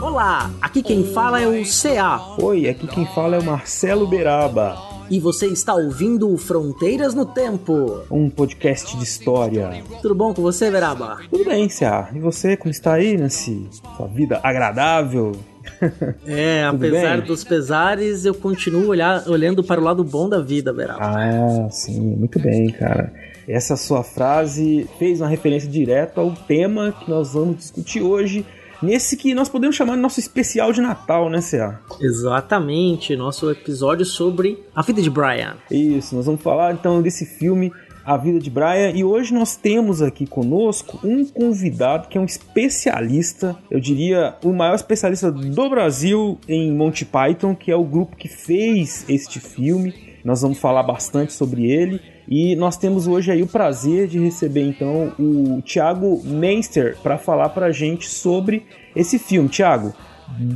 Olá, aqui quem fala é o CA. Oi, aqui quem fala é o Marcelo Beraba. E você está ouvindo Fronteiras no Tempo. Um podcast de história. Tudo bom com você, Beraba? Tudo bem, CA. E você, como está aí nesse sua vida agradável? É, apesar dos pesares, eu continuo olhar, olhando para o lado bom da vida, Beraba. Ah, sim, muito bem, cara. Essa sua frase fez uma referência direta ao tema que nós vamos discutir hoje, nesse que nós podemos chamar de nosso especial de Natal, né, Cea? Exatamente, nosso episódio sobre a vida de Brian. Isso, nós vamos falar então desse filme A Vida de Brian e hoje nós temos aqui conosco um convidado que é um especialista, eu diria o maior especialista do Brasil em Monty Python, que é o grupo que fez este filme. Nós vamos falar bastante sobre ele. E nós temos hoje aí o prazer de receber então o Thiago Meister para falar para a gente sobre esse filme. Thiago,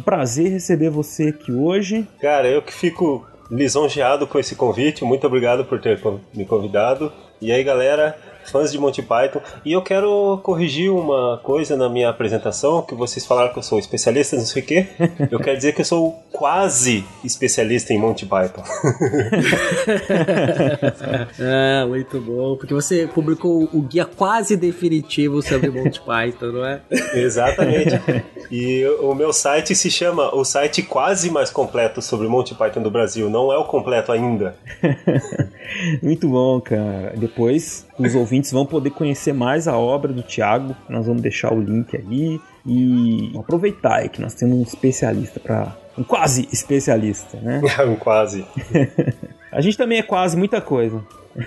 prazer receber você aqui hoje. Cara, eu que fico lisonjeado com esse convite. Muito obrigado por ter me convidado. E aí, galera, fãs de Monty Python. E eu quero corrigir uma coisa na minha apresentação, que vocês falaram que eu sou especialista, não sei o quê. Eu quero dizer que eu sou quase especialista em Monty Python. é, muito bom. Porque você publicou o guia quase definitivo sobre Monty Python, não é? Exatamente. E o meu site se chama o site quase mais completo sobre Monty Python do Brasil. Não é o completo ainda. muito bom, cara. Depois os ouvintes vão poder conhecer mais a obra do Thiago. Nós vamos deixar o link aí. E aproveitar aí que nós temos um especialista para um quase especialista, né? um quase. a gente também é quase muita coisa.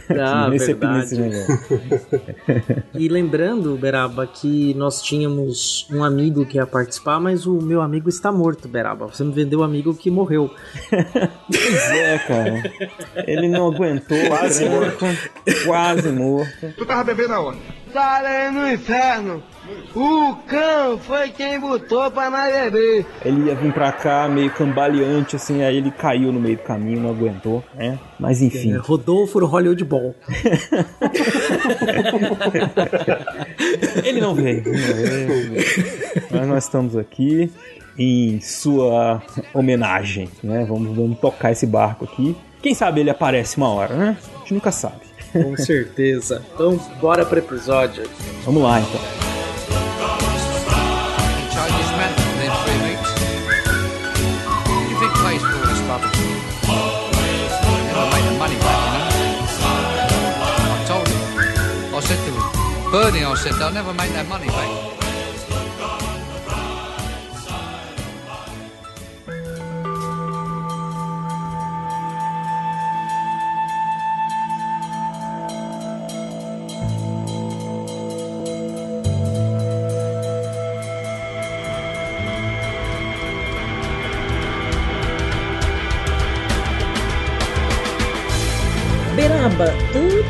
Ah, nesse, verdade. e lembrando, Beraba, que nós tínhamos um amigo que ia participar, mas o meu amigo está morto, Beraba. Você me vendeu um amigo que morreu. pois é, cara. Ele não aguentou. Quase morto. Quase morto. Tu tava bebendo aonde? Tá no inferno. O cão foi quem botou pra nós beber. Ele ia vir pra cá meio cambaleante, assim, aí ele caiu no meio do caminho, não aguentou, né? Mas enfim. É, Rodolfo no Hollywood Ball. ele não veio, não veio. Mas nós estamos aqui em sua homenagem, né? Vamos, vamos tocar esse barco aqui. Quem sabe ele aparece uma hora, né? A gente nunca sabe. Com certeza. Então, bora pro episódio. Vamos lá, então. Bernie, I said, they'll never make their money back.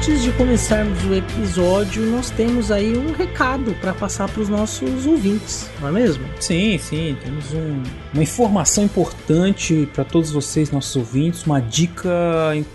Antes de começarmos o episódio, nós temos aí um recado para passar para os nossos ouvintes, não é mesmo? Sim, sim, temos um, uma informação importante para todos vocês, nossos ouvintes, uma dica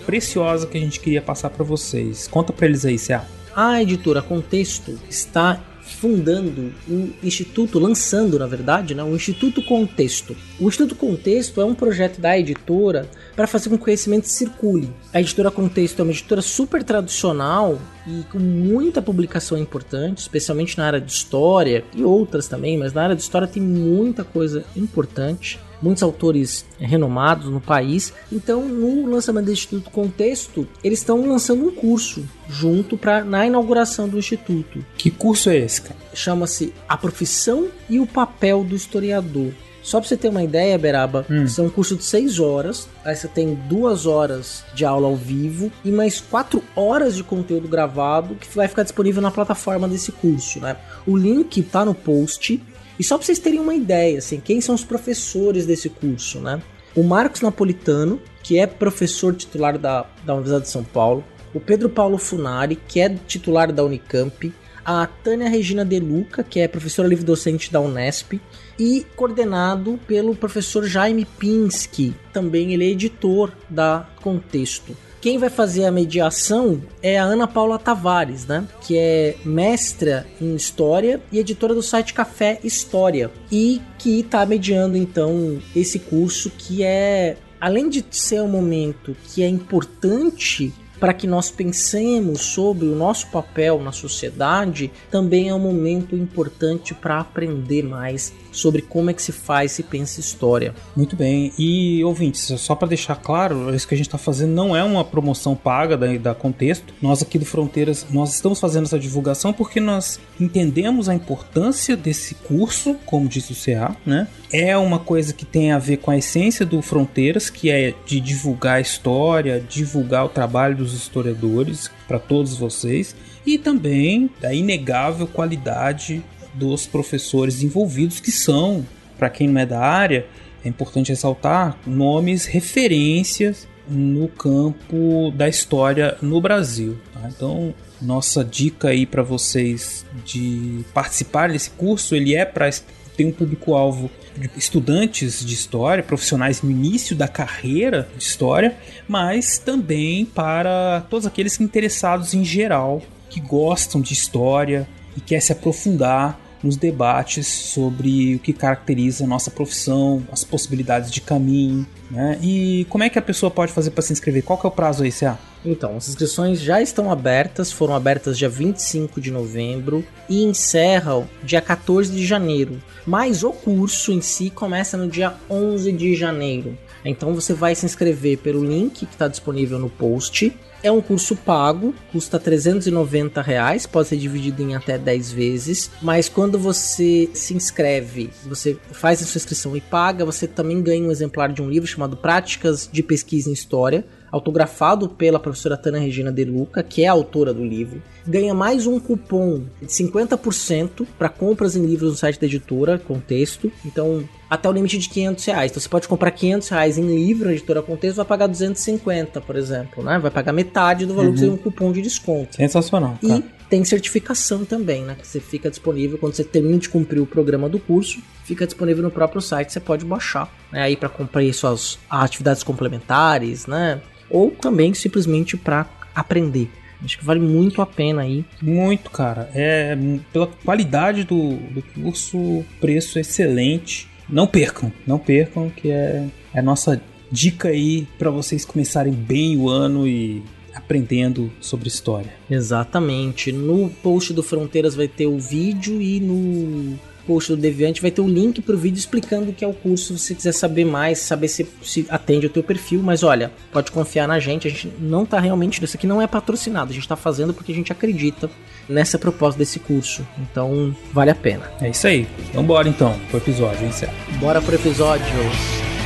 preciosa que a gente queria passar para vocês. Conta para eles aí, Céu. A editora Contexto está fundando um instituto, lançando na verdade, né, um Instituto Contexto. O Instituto Contexto é um projeto da editora para fazer com que o conhecimento circule. A editora Contexto é uma editora super tradicional e com muita publicação importante, especialmente na área de história e outras também, mas na área de história tem muita coisa importante muitos autores renomados no país. Então, no lançamento do Instituto Contexto, eles estão lançando um curso junto para na inauguração do instituto. Que curso é esse, cara? Chama-se A Profissão e o Papel do Historiador. Só para você ter uma ideia, Beraba, hum. é um curso de 6 horas. Aí você tem duas horas de aula ao vivo e mais 4 horas de conteúdo gravado que vai ficar disponível na plataforma desse curso, né? O link tá no post E só para vocês terem uma ideia, assim, quem são os professores desse curso, né? O Marcos Napolitano, que é professor titular da, da Universidade de São Paulo, o Pedro Paulo Funari, que é titular da Unicamp, a Tânia Regina De Luca, que é professora livre-docente da Unesp, e coordenado pelo professor Jaime Pinsky, também ele é editor da Contexto. Quem vai fazer a mediação é a Ana Paula Tavares, né? Que é mestra em História e editora do site Café História. E que está mediando, então, esse curso que é, além de ser um momento que é importante para que nós pensemos sobre o nosso papel na sociedade, também é um momento importante para aprender mais sobre como é que se faz e pensa história. Muito bem. E ouvintes, só para deixar claro, isso que a gente está fazendo não é uma promoção paga da, da Contexto. Nós aqui do Fronteiras, nós estamos fazendo essa divulgação porque nós entendemos a importância desse curso, como disse o CA, né? É uma coisa que tem a ver com a essência do Fronteiras, que é de divulgar a história, divulgar o trabalho dos historiadores para todos vocês e também da inegável qualidade dos professores envolvidos, que são, para quem não é da área, é importante ressaltar, nomes, referências no campo da história no Brasil. Tá? Então, nossa dica aí para vocês de participar desse curso, ele é para ter um público-alvo de estudantes de história, profissionais no início da carreira de história, mas também para todos aqueles interessados em geral, que gostam de história e quer se aprofundar nos debates sobre o que caracteriza a nossa profissão, as possibilidades de caminho, né? E como é que a pessoa pode fazer para se inscrever? Qual que é o prazo aí, CA? Então, as inscrições já estão abertas, foram abertas dia 25 de novembro e encerram dia 14 de janeiro. Mas o curso em si começa no dia 11 de janeiro. Então você vai se inscrever pelo link que está disponível no post. É um curso pago, custa 390 reais, pode ser dividido em até 10 vezes, mas quando você se inscreve, você faz a sua inscrição e paga, você também ganha um exemplar de um livro chamado Práticas de Pesquisa em História, autografado pela professora Tana Regina De Luca, que é a autora do livro. Ganha mais um cupom de 50% para compras em livros no site da editora, Contexto. Então, até o limite de 500 reais. Então, você pode comprar 500 reais em livro na editora Contexto, vai pagar 250, por exemplo, né? Vai pagar metade do valor uhum. que seria um cupom de desconto. Sensacional. Cara. E tem certificação também, né? Que você fica disponível quando você termina de cumprir o programa do curso, fica disponível no próprio site, você pode baixar, né? Aí para cumprir suas atividades complementares, né? Ou também simplesmente para aprender. Acho que vale muito a pena aí. Muito, cara. É pela qualidade do, do curso, preço excelente. Não percam, não percam, que é, é a nossa dica aí para vocês começarem bem o ano e aprendendo sobre história. Exatamente. No post do Fronteiras vai ter o vídeo e no post do Deviante vai ter o um link pro vídeo explicando o que é o curso, se você quiser saber mais, saber se, se atende ao teu perfil, mas olha, pode confiar na gente, a gente não tá realmente, isso aqui não é patrocinado, a gente tá fazendo porque a gente acredita nessa proposta desse curso, então vale a pena. É isso aí, vambora então pro episódio, hein, Cé? Bora pro episódio.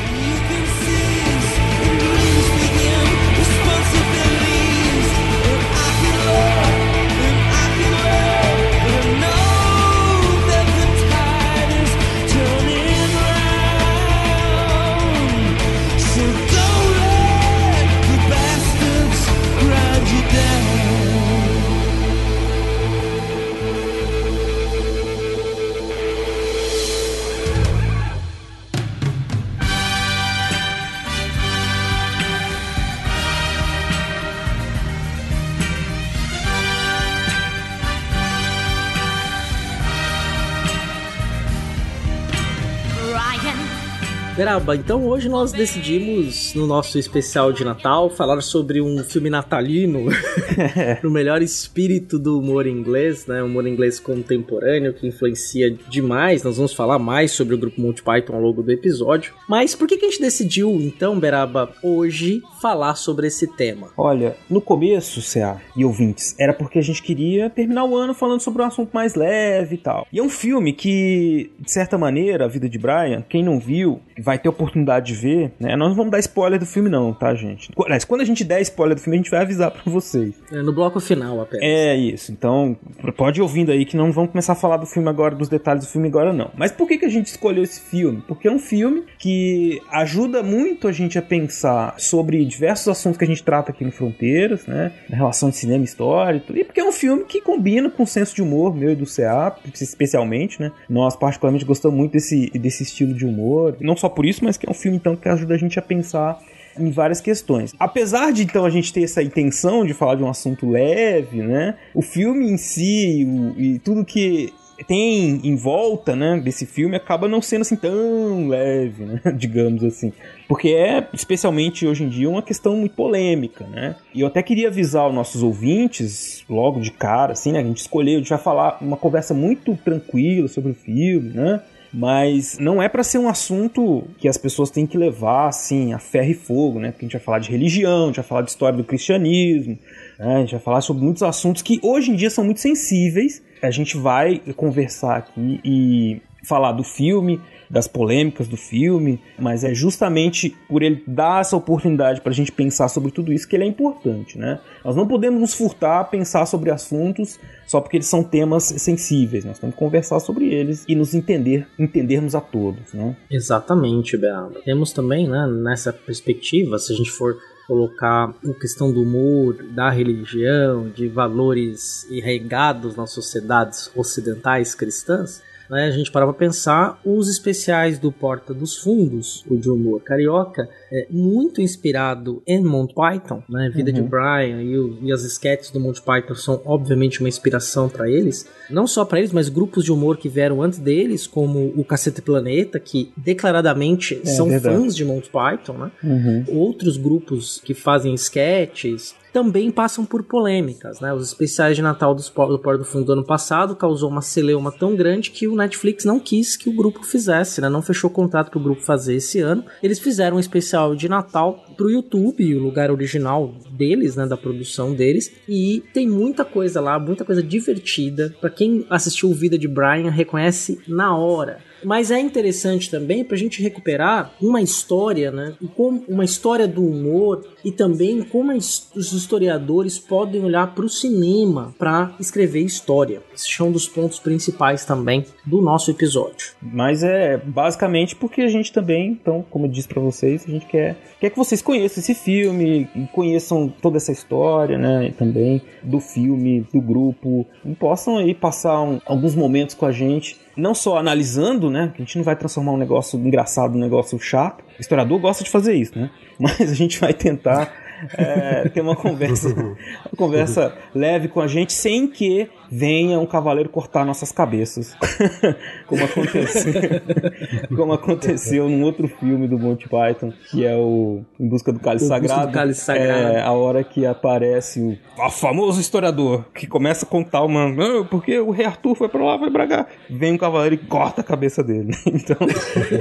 Beraba, então hoje nós decidimos, no nosso especial de Natal, falar sobre um filme natalino, no melhor espírito do humor inglês, né? Humor inglês contemporâneo, que influencia demais. Nós vamos falar mais sobre o grupo Monty Python ao longo do episódio. Mas por que, que a gente decidiu, então, Beraba, hoje falar sobre esse tema? Olha, no começo, CA e ouvintes, era porque a gente queria terminar o ano falando sobre um assunto mais leve e tal. E é um filme que, de certa maneira, A Vida de Brian, quem não viu, vai ter oportunidade de ver, né? Nós não vamos dar spoiler do filme, não, tá, gente? Aliás, quando a gente der spoiler do filme, a gente vai avisar pra vocês. É no bloco final apenas. É isso. Então, pode ir ouvindo aí que não vamos começar a falar do filme agora, dos detalhes do filme agora, não. Mas por que, que a gente escolheu esse filme? Porque é um filme que ajuda muito a gente a pensar sobre diversos assuntos que a gente trata aqui no Fronteiras, né? Na relação de cinema e história e tudo. E porque é um filme que combina com o senso de humor meu e do CA, especialmente, né? Nós, particularmente, gostamos muito desse, desse estilo de humor. Não só por isso, mas que é um filme, então, que ajuda a gente a pensar em várias questões. Apesar de então a gente ter essa intenção de falar de um assunto leve, né? O filme em si o, e tudo que tem em volta, né, desse filme acaba não sendo assim tão leve, né, digamos assim. Porque é, especialmente hoje em dia, uma questão muito polêmica, né? E eu até queria avisar os nossos ouvintes, logo de cara, assim, né? A gente escolheu, a gente vai falar uma conversa muito tranquila sobre o filme, né? Mas não é para ser um assunto que as pessoas têm que levar assim a ferro e fogo, né? Porque a gente vai falar de religião, a gente vai falar de história do cristianismo, né? a gente vai falar sobre muitos assuntos que hoje em dia são muito sensíveis. A gente vai conversar aqui e falar do filme, das polêmicas do filme, mas é justamente por ele dar essa oportunidade para a gente pensar sobre tudo isso que ele é importante, né? Nós não podemos nos furtar a pensar sobre assuntos só porque eles são temas sensíveis, nós temos que conversar sobre eles e nos entender, entendermos a todos, né? Exatamente, Bela. Temos também, né, nessa perspectiva, se a gente for colocar a questão do humor, da religião, de valores arraigados nas sociedades ocidentais cristãs, né, a gente parava para pensar os especiais do Porta dos Fundos, o de humor carioca, é muito inspirado em Monty Python, né, Vida uhum. de Brian e, o, e, as sketches do Monty Python são obviamente uma inspiração para eles, não só para eles, mas grupos de humor que vieram antes deles, como o Cacete Planeta, que declaradamente é, são verdade. fãs de Monty Python, né? Uhum. Outros grupos que fazem sketches, também passam por polêmicas, né? Os especiais de Natal do Porto do Fundo do ano passado causou uma celeuma tão grande que o Netflix não quis que o grupo fizesse, né? Não fechou o contrato para o grupo fazer esse ano. Eles fizeram um especial de Natal pro YouTube, o lugar original deles, né, da produção deles, e tem muita coisa lá, muita coisa divertida. Para quem assistiu Vida de Brian, reconhece na hora mas é interessante também para a gente recuperar uma história, né? E como uma história do humor e também como os historiadores podem olhar para o cinema para escrever história. Esses são um dos pontos principais também do nosso episódio. Mas é basicamente porque a gente também, então, como eu disse para vocês, a gente quer, quer que vocês conheçam esse filme e conheçam toda essa história, né? Também do filme, do grupo, e possam aí passar um, alguns momentos com a gente não só analisando, né? A gente não vai transformar um negócio engraçado num negócio chato. O historiador gosta de fazer isso, né? Mas a gente vai tentar é, ter uma conversa, uma conversa leve com a gente sem que venha um cavaleiro cortar nossas cabeças. como aconteceu, como aconteceu num outro filme do Monty Python, que é o Em Busca do Cálice Sagrado. Do Cálice Sagrado. É, a hora que aparece o, o famoso historiador, que começa a contar uma. Ah, porque o rei Arthur foi pra lá, foi pra cá. Vem um cavaleiro e corta a cabeça dele. Então,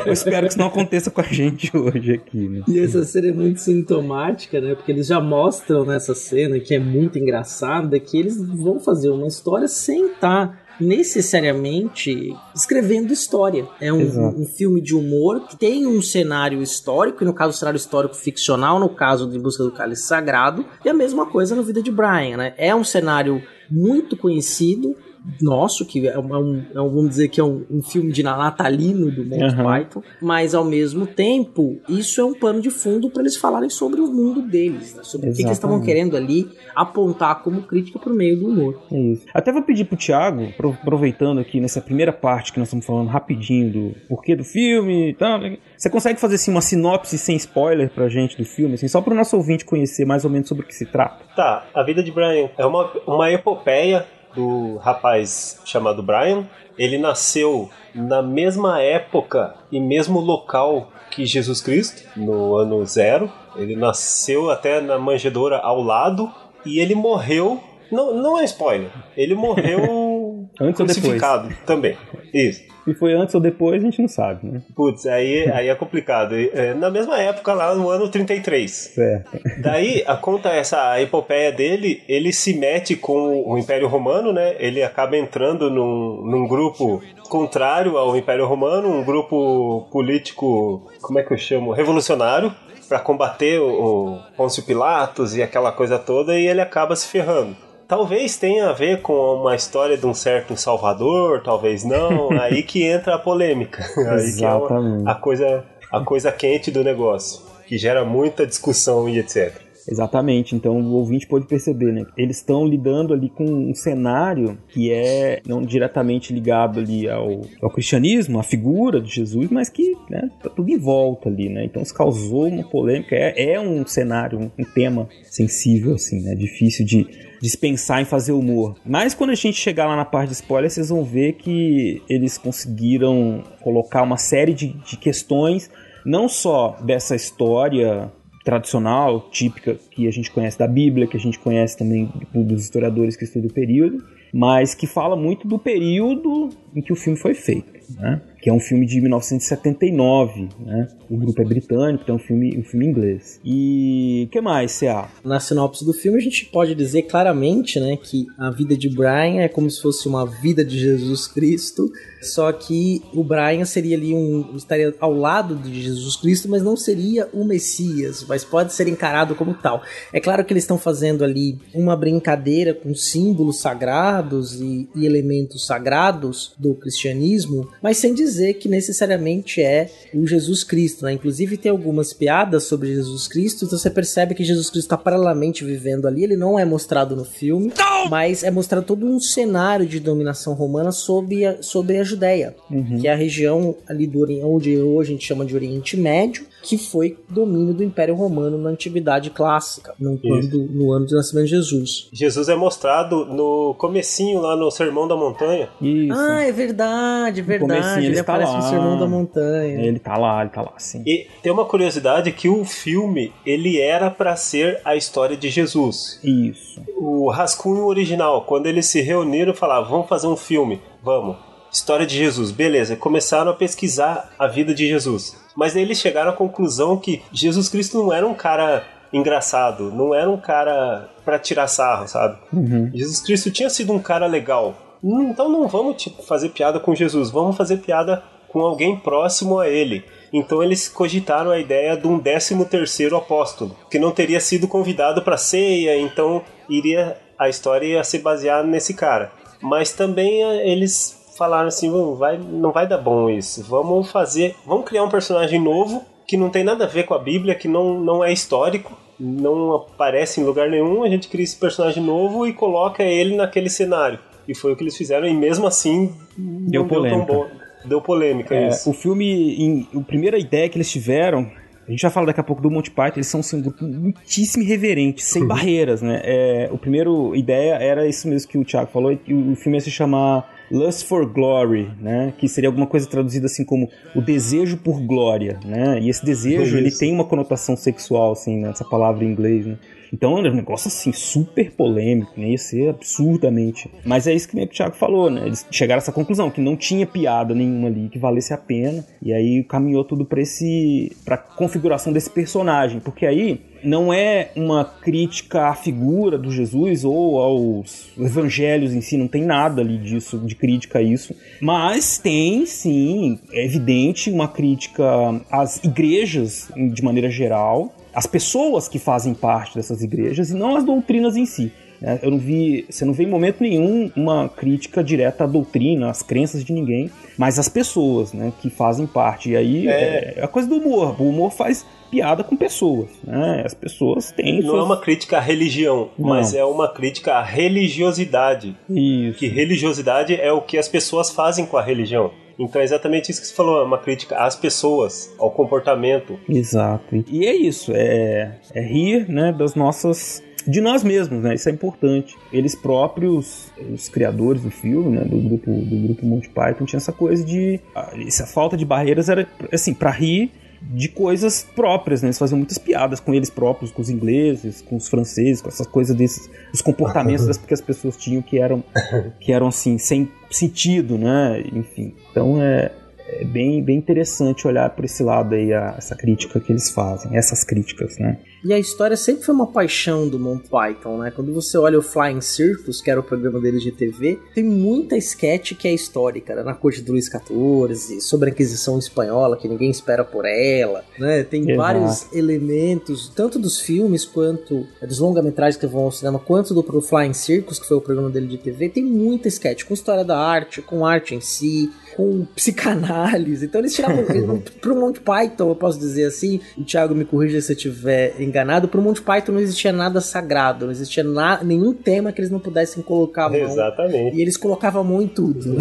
eu espero que isso não aconteça com a gente hoje aqui. Né? E essa cena é muito sintomática, né? Porque eles já mostram nessa cena, que é muito engraçada, que eles vão fazer uma história história sem estar necessariamente escrevendo história. É um, um, filme de humor que tem um cenário histórico, e no caso, um cenário histórico ficcional, no caso de Busca do Cálice Sagrado, e a mesma coisa no Vida de Brian, né? É um cenário muito conhecido, nosso, que é um, é um, vamos dizer que é um, um filme de natalino do Monty uhum. Python, mas ao mesmo tempo, isso é um pano de fundo para eles falarem sobre o mundo deles, né? sobre Exatamente. o que, eles estavam querendo ali apontar como crítica por meio do humor. É isso. Até vou pedir pro Thiago, aproveitando aqui nessa primeira parte que nós estamos falando rapidinho do porquê do filme e tal, você consegue fazer assim uma sinopse sem spoiler pra gente do filme, assim, só pro nosso ouvinte conhecer mais ou menos sobre o que se trata? Tá, a vida de Brian é uma, uma epopeia do rapaz chamado Brian. Ele nasceu na mesma época e mesmo local que Jesus Cristo, no ano zero. Ele nasceu até na manjedoura ao lado e ele morreu. Não, não é spoiler. Ele morreu Antes ou depois? também. Isso. Se foi antes ou depois, a gente não sabe, né? Putz, aí, aí é complicado. É, Na mesma época, lá no ano 33. Certo. Daí, a conta essa a epopeia dele, ele se mete com o Império Romano, né? Ele acaba entrando num, num grupo contrário ao Império Romano, um grupo político, como é que eu chamo? Revolucionário, para combater o, o Pôncio Pilatos e aquela coisa toda, e ele acaba se ferrando. Talvez tenha a ver com uma história de um certo Salvador, talvez não. Aí que entra a polêmica. Aí que é uma- a coisa, a coisa quente do negócio, que gera muita discussão e etc. Exatamente, então o ouvinte pode perceber, né? Eles estão lidando ali com um cenário que é não diretamente ligado ali ao, ao cristianismo, à figura de Jesus, mas que né, tá tudo em volta ali, né? Então isso causou uma polêmica, é, é um cenário, um, um tema sensível, assim, né? Difícil de dispensar em fazer humor. Mas quando a gente chegar lá na parte de spoiler, vocês vão ver que eles conseguiram colocar uma série de, de questões, não só dessa história tradicional, típica, que a gente conhece da Bíblia, que a gente conhece também dos historiadores que estudam o período, mas que fala muito do período em que o filme foi feito, né? Que é um filme de 1979, né? O grupo é britânico, então é um filme, um filme inglês. E o que mais, C.A.? Na sinopse do filme, a gente pode dizer claramente, né, que a vida de Brian é como se fosse uma vida de Jesus Cristo, só que o Brian seria ali um estaria ao lado de Jesus Cristo, mas não seria o Messias, mas pode ser encarado como tal. É claro que eles estão fazendo ali uma brincadeira com símbolos sagrados e, e elementos sagrados do cristianismo, mas sem dizer que necessariamente é o Jesus Cristo, né? Inclusive tem algumas piadas sobre Jesus Cristo, então você percebe que Jesus Cristo está paralelamente vivendo ali, ele não é mostrado no filme, mas é mostrado todo um cenário de dominação romana sobre a, sobre a Judéia, que é a região ali do Ori- onde hoje a gente chama de Oriente Médio, que foi domínio do Império Romano na Antiguidade Clássica, no, quando, no ano do nascimento de Jesus. Jesus é mostrado no comecinho lá no Sermão da Montanha. Isso. Ah, é verdade, comecinho verdade. ele Ele está aparece lá. no Sermão da Montanha. Ele tá lá, ele tá lá, sim. E tem uma curiosidade que o filme ele era para ser a história de Jesus. Isso. O rascunho original, quando eles se reuniram, falaram: "Vamos fazer um filme, vamos". História de Jesus, beleza. Começaram a pesquisar a vida de Jesus. Mas aí eles chegaram à conclusão que Jesus Cristo não era um cara engraçado, não era um cara pra tirar sarro, sabe? Jesus Cristo tinha sido um cara legal. Hum, Então não vamos tipo, fazer piada com Jesus, vamos fazer piada com alguém próximo a ele. Então eles cogitaram a ideia de um 13 terceiro apóstolo, que não teria sido convidado para ceia, então iria a história ia ser baseada nesse cara. Mas também eh, eles falaram assim, "Não vai, não vai dar bom isso. Vamos fazer, vamos criar um personagem novo que não tem nada a ver com a Bíblia, que não, não é histórico, não aparece em lugar nenhum. A gente cria esse personagem novo e coloca ele naquele cenário. E foi o que eles fizeram e mesmo assim Deu não polêmica. deu tão bom. Deu polêmica É, isso. o filme, em, a primeira ideia que eles tiveram, a gente vai falar daqui a pouco do Monty Python, eles são assim, um grupo muitíssimo irreverente, sem barreiras, né? É, o primeiro ideia era isso mesmo que o Thiago falou, que o filme ia se chamar Lust for Glory, né? Que seria alguma coisa traduzida assim como o desejo por glória, né? E esse desejo, ele tem uma conotação sexual, assim, né? essa palavra em inglês, né? Então é um negócio assim, super polêmico, né? Ia ser absurdamente. Mas é isso que o Thiago falou, né? Eles chegaram a essa conclusão, que não tinha piada nenhuma ali que valesse a pena. E aí caminhou tudo pra esse. pra configuração desse personagem. Porque aí não é uma crítica à figura do Jesus ou aos evangelhos em si, não tem nada ali disso, de crítica a isso. Mas tem sim, é evidente, uma crítica às igrejas de maneira geral, às pessoas que fazem parte dessas igrejas e não às doutrinas em si. Né? Eu não vi, você não vê em momento nenhum uma crítica direta à doutrina, às crenças de ninguém, mas às pessoas, né, que fazem parte. E aí é, é a coisa do humor. O humor faz piada com pessoas, né? As pessoas têm Não é suas- uma crítica à religião, Não. mas é uma crítica à religiosidade. Isso. Que religiosidade é o que as pessoas fazem com a religião. Então é exatamente isso que você falou, é uma crítica às pessoas, ao comportamento. Exato. E é isso, é, é rir, né, das nossas de nós mesmos, né? Isso é importante. Eles próprios, os criadores do filme, né, do grupo do grupo Monty Python, tinha essa coisa de ah, essa falta de barreiras era assim, para rir de coisas próprias, né? Eles faziam muitas piadas com eles próprios, com os ingleses, com os franceses, com essas coisas desses, os comportamentos das que as pessoas tinham que eram, que eram assim, sem sentido, né? Enfim, então é, é bem, bem interessante olhar por esse lado aí, a, essa crítica que eles fazem, essas críticas, né? E a história sempre foi uma paixão do Monty Python, né? Quando você olha o Flying Circus, que era o programa deles de TV, tem muita sketch que é histórica, né? Na corte do Luiz XIV, sobre a Inquisição Espanhola, que ninguém espera por ela, né? Tem Exato. vários elementos, tanto dos filmes quanto é, dos longa-metragens que vão ao cinema, quanto do Flying Circus, que foi o programa dele de TV, tem muita sketch, com história da arte, com arte em si, com psicanálise. Então eles tiravam. pro Monty Python, eu posso dizer assim, o Thiago me corrija se eu estiver enganado, pro Monty Python não existia nada sagrado, não existia na, nenhum tema que eles não pudessem colocar a mão. Exatamente. E eles colocavam a mão em tudo.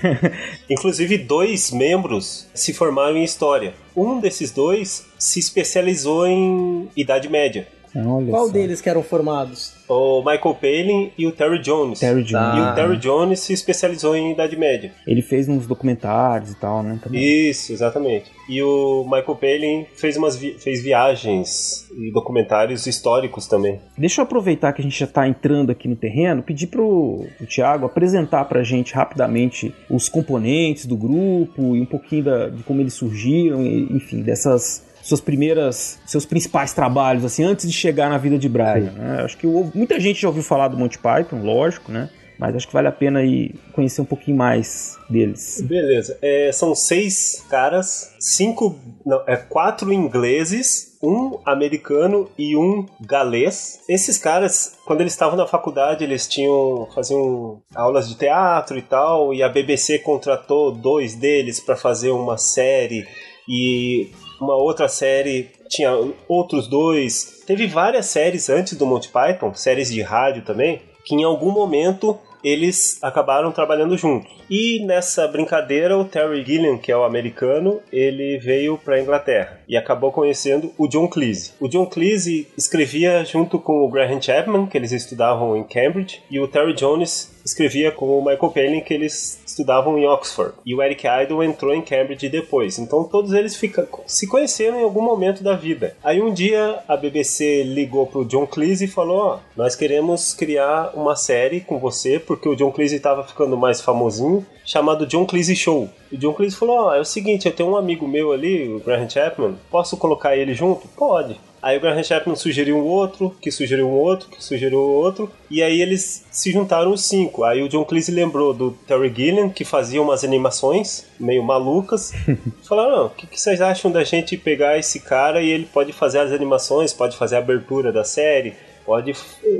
Inclusive, dois membros se formaram em história. Um desses dois se especializou em Idade Média. Olha Qual só. deles que eram formados? O Michael Palin e o Terry Jones. Terry Jones. E o Terry Jones se especializou em Idade Média. Ele fez uns documentários e tal, né? Também. Isso, exatamente. E o Michael Palin fez umas vi fez viagens e documentários históricos também. Deixa eu aproveitar que a gente já está entrando aqui no terreno, pedir pro, pro Thiago apresentar pra gente rapidamente os componentes do grupo e um pouquinho da, de como eles surgiram, enfim, dessas suas primeiras, seus principais trabalhos, assim, antes de chegar na vida de Brian. Né? Acho que muita gente já ouviu falar do Monty Python, lógico, né? Mas acho que vale a pena aí conhecer um pouquinho mais deles. Beleza. É, são seis caras, cinco, não, é quatro ingleses, um americano e um galês. Esses caras, quando eles estavam na faculdade, eles tinham faziam aulas de teatro e tal, e a BBC contratou dois deles para fazer uma série e uma outra série tinha outros dois. Teve várias séries antes do Monty Python, séries de rádio também, que em algum momento eles acabaram trabalhando juntos. E nessa brincadeira, o Terry Gilliam, que é o americano, ele veio para a Inglaterra e acabou conhecendo o John Cleese. O John Cleese escrevia junto com o Graham Chapman, que eles estudavam em Cambridge, e o Terry Jones escrevia com o Michael Palin, que eles estudavam em Oxford. E o Eric Idle entrou em Cambridge depois. Então todos eles fica, se conheceram em algum momento da vida. Aí um dia a BBC ligou pro John Cleese e falou: oh, nós queremos criar uma série com você, porque o John Cleese estava ficando mais famosinho, chamado John Cleese Show. E John Cleese falou: oh, é o seguinte, eu tenho um amigo meu ali, o Graham Chapman, posso colocar ele junto? Pode. Aí o Graham Chapman sugeriu um outro, que sugeriu um outro, que sugeriu outro, e aí eles se juntaram os cinco. Aí o John Cleese lembrou do Terry Gilliam, que fazia umas animações meio malucas. Falaram, o que, que vocês acham da gente pegar esse cara e ele pode fazer as animações, pode fazer a abertura da série, pode.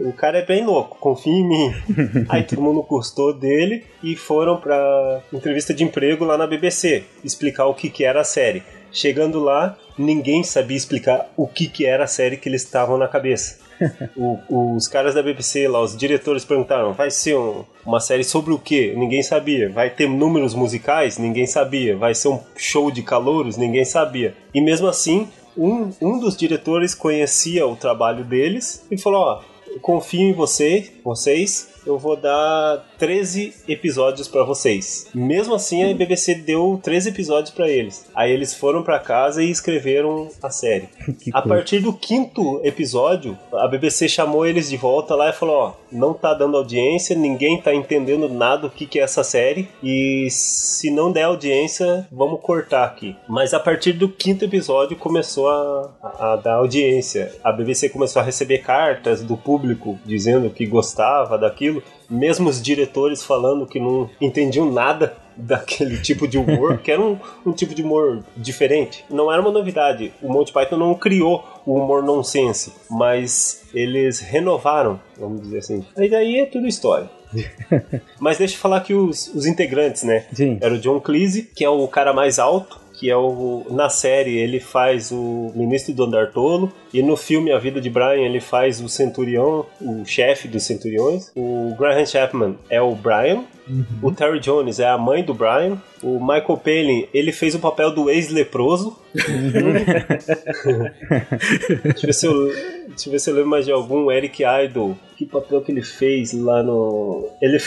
O cara é bem louco, confia em mim. Aí todo mundo gostou dele e foram pra entrevista de emprego lá na BBC explicar o que, que era a série. Chegando lá, ninguém sabia explicar o que, que era a série que eles estavam na cabeça. o, os caras da BBC lá, os diretores perguntaram: vai ser um, uma série sobre o que? Ninguém sabia. Vai ter números musicais? Ninguém sabia. Vai ser um show de calouros? Ninguém sabia. E mesmo assim, um, um dos diretores conhecia o trabalho deles e falou: ó, confio em você, vocês, eu vou dar 13 episódios para vocês. Mesmo assim, a BBC deu 13 episódios para eles. Aí eles foram para casa e escreveram a série. a partir do quinto episódio, a BBC chamou eles de volta lá e falou: Ó, não tá dando audiência, ninguém tá entendendo nada o que, que é essa série. E se não der audiência, vamos cortar aqui. Mas a partir do quinto episódio começou a, a, a dar audiência. A BBC começou a receber cartas do público dizendo que gostava daquilo mesmo os diretores falando que não entendiam nada daquele tipo de humor, que era um, um tipo de humor diferente. Não era uma novidade. O Monty Python não criou o humor nonsense, mas eles renovaram, vamos dizer assim. Aí daí é tudo história. mas deixa eu falar que os, os integrantes, né? Sim. Era o John Cleese, que é o cara mais alto, que é o na série ele faz o ministro do Andar Tolo e no filme A Vida de Brian ele faz o centurião, o chefe dos centuriões. O Graham Chapman é o Brian. Uhum. O Terry Jones é a mãe do Brian. O Michael Palin, ele fez o papel do ex-leproso. Uhum. deixa, eu ver se eu, deixa eu ver se eu lembro mais de algum. Eric Idle. Que papel que ele fez lá no. Ele.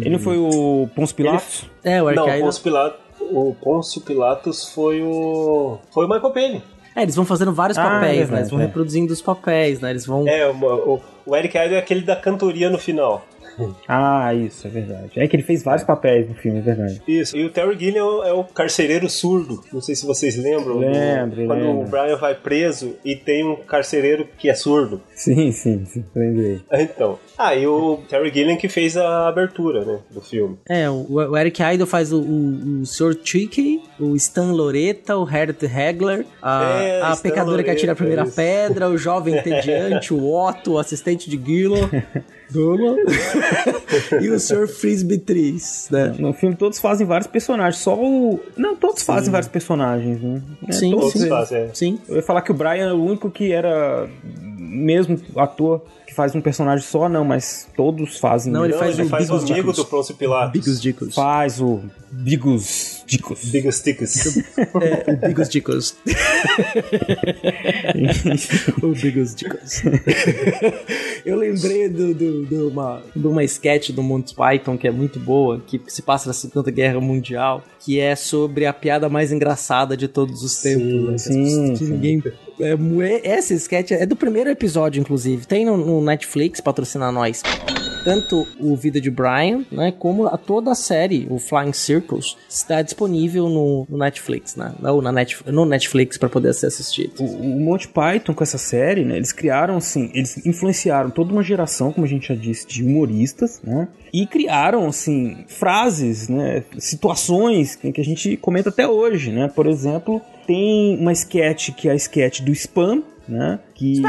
Ele não foi o Ponce Pilatos? Ele... É, o Eric Não, Ponce Pilatos o Pôncio Pilatos foi o. Foi o Michael Payne. É, eles vão fazendo vários Ah, papéis, verdade, né? Eles vão é. reproduzindo os papéis, né? Eles vão. É, o, o, o Eric Idle é aquele da cantoria no final. Ah, isso, é verdade. É que ele fez vários papéis no filme, é verdade. Isso. E o Terry Gilliam é o carcereiro surdo. Não sei se vocês lembram. Lembro, Quando lembro. o Brian vai preso e tem um carcereiro que é surdo. Sim, sim, sim, lembrei. Então. Ah, e o Terry Gilliam que fez a abertura, né, do filme. É, o, Eric Idle faz o, o, o Sr. Chicky, o Stan Loretta, o Herbert Hegler, a, É, a pecadora que atira a Loretta, primeira isso. pedra, o jovem entediante, o Otto, o assistente de Gillo, Gillo, e o Sr. Frisbee Tris, né? No filme todos fazem vários personagens, só o. Não, todos fazem vários personagens, né? É, Sim, todos Todos sim. fazem, é. Sim. Eu ia falar que o Brian é o único que era mesmo ator que faz um personagem só, não, mas todos fazem. Não, ele Não, faz ele o faz o Bigos amigo Dicos. do Pôncio Pilatos. Bigos Dicos. Faz o Bigos Dicos. Bigos Ticos. É, o Bigos Dicos. o Bigos Dicos. Eu lembrei de do, do, uma, de uma sketch do Monty Python que é muito boa, que se passa na Segunda Guerra Mundial, que é sobre a piada mais engraçada de todos os tempos. né? Que as sim, que sim. ninguém é, é- essa sketch é do primeiro episódio, inclusive. Tem no, no Netflix, patrocina nós. Tanto o Vida de Brian, né, como a, toda a série, o Flying Circles, está disponível no, no Netflix, né? Ou na Net, no Netflix para poder ser assistido. O, o Monty Python com essa série, né? Eles criaram assim, eles influenciaram toda uma geração, como a gente já disse, de humoristas, né? E criaram assim frases, né? Situações que, a gente comenta até hoje, né? Por exemplo, tem uma sketch que é a sketch do spam, né? Que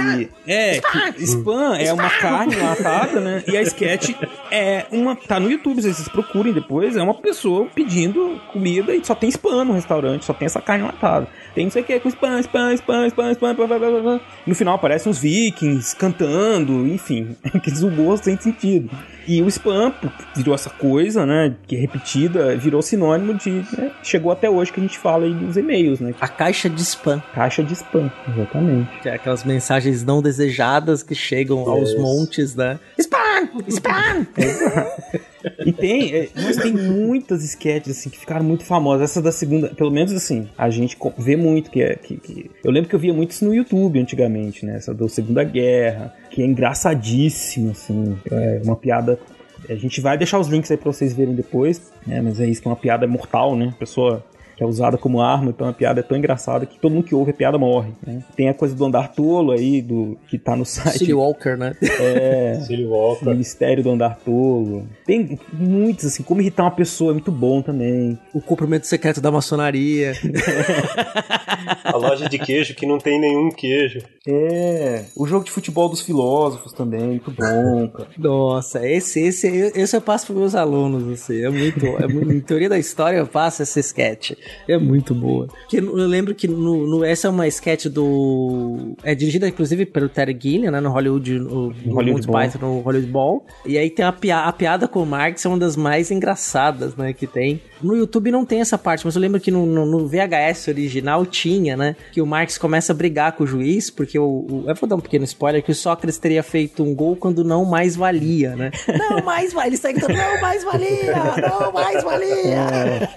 é que spam é uma carne enlatada, né? E a sketch é uma tá no YouTube, vocês procurem depois, é uma pessoa pedindo comida e só tem spam no restaurante, só tem essa carne enlatada. Tem não sei o que com spam, spam, spam, spam, spam, blá, blá, blá, blá. No final aparecem uns vikings cantando, enfim, aqueles humor sem sentido. E o spam virou essa coisa, né, que é repetida, virou sinônimo de, né, chegou até hoje que a gente fala aí dos e-mails, né? A caixa de spam, Caixa de spam, exatamente. que é aquelas mensagens não desejadas que chegam aos Yes. montes, né? Spam! Spam! E tem, é, mas tem muitas sketches assim que ficaram muito famosas. Essa da segunda, pelo menos assim, a gente vê muito que é que, que- eu lembro que eu via muito isso no YouTube antigamente, né? Essa da Segunda Guerra, que é engraçadíssima assim, é uma piada a gente vai deixar os links aí pra vocês verem depois, né? Mas é isso que é uma piada mortal, né? A pessoa que é usada como arma, então a piada é tão engraçada que todo mundo que ouve a piada morre, né? Tem a coisa do andar tolo aí, do que tá no site. City Walker, né? É, Silly Walker. o Mistério do Andar Tolo. Tem muitos, assim, como irritar uma pessoa é muito bom também. O cumprimento secreto da maçonaria. A loja de queijo que não tem nenhum queijo. É, o jogo de futebol dos filósofos também, muito bom, cara. Nossa, esse, esse, esse eu passo para meus alunos, assim, é muito, é muito, em teoria da história eu passo essa sketch, é muito boa. Que eu lembro que no, no- essa é uma sketch do, é dirigida inclusive pelo Terry Gilliam, né, no Hollywood, no, no Hollywood Bowl. Python, no Hollywood Bowl, e aí tem a, pia- a piada com o Marx, é uma das mais engraçadas, né, que tem. No YouTube não tem essa parte, mas eu lembro que no, no- no VHS original tinha, né, que o Marx começa a brigar com o juiz, porque o, o eu vou dar um pequeno spoiler, que o Sócrates teria feito um gol quando não mais valia, né? Não mais valia, ele sai gritando, não mais valia, não mais valia.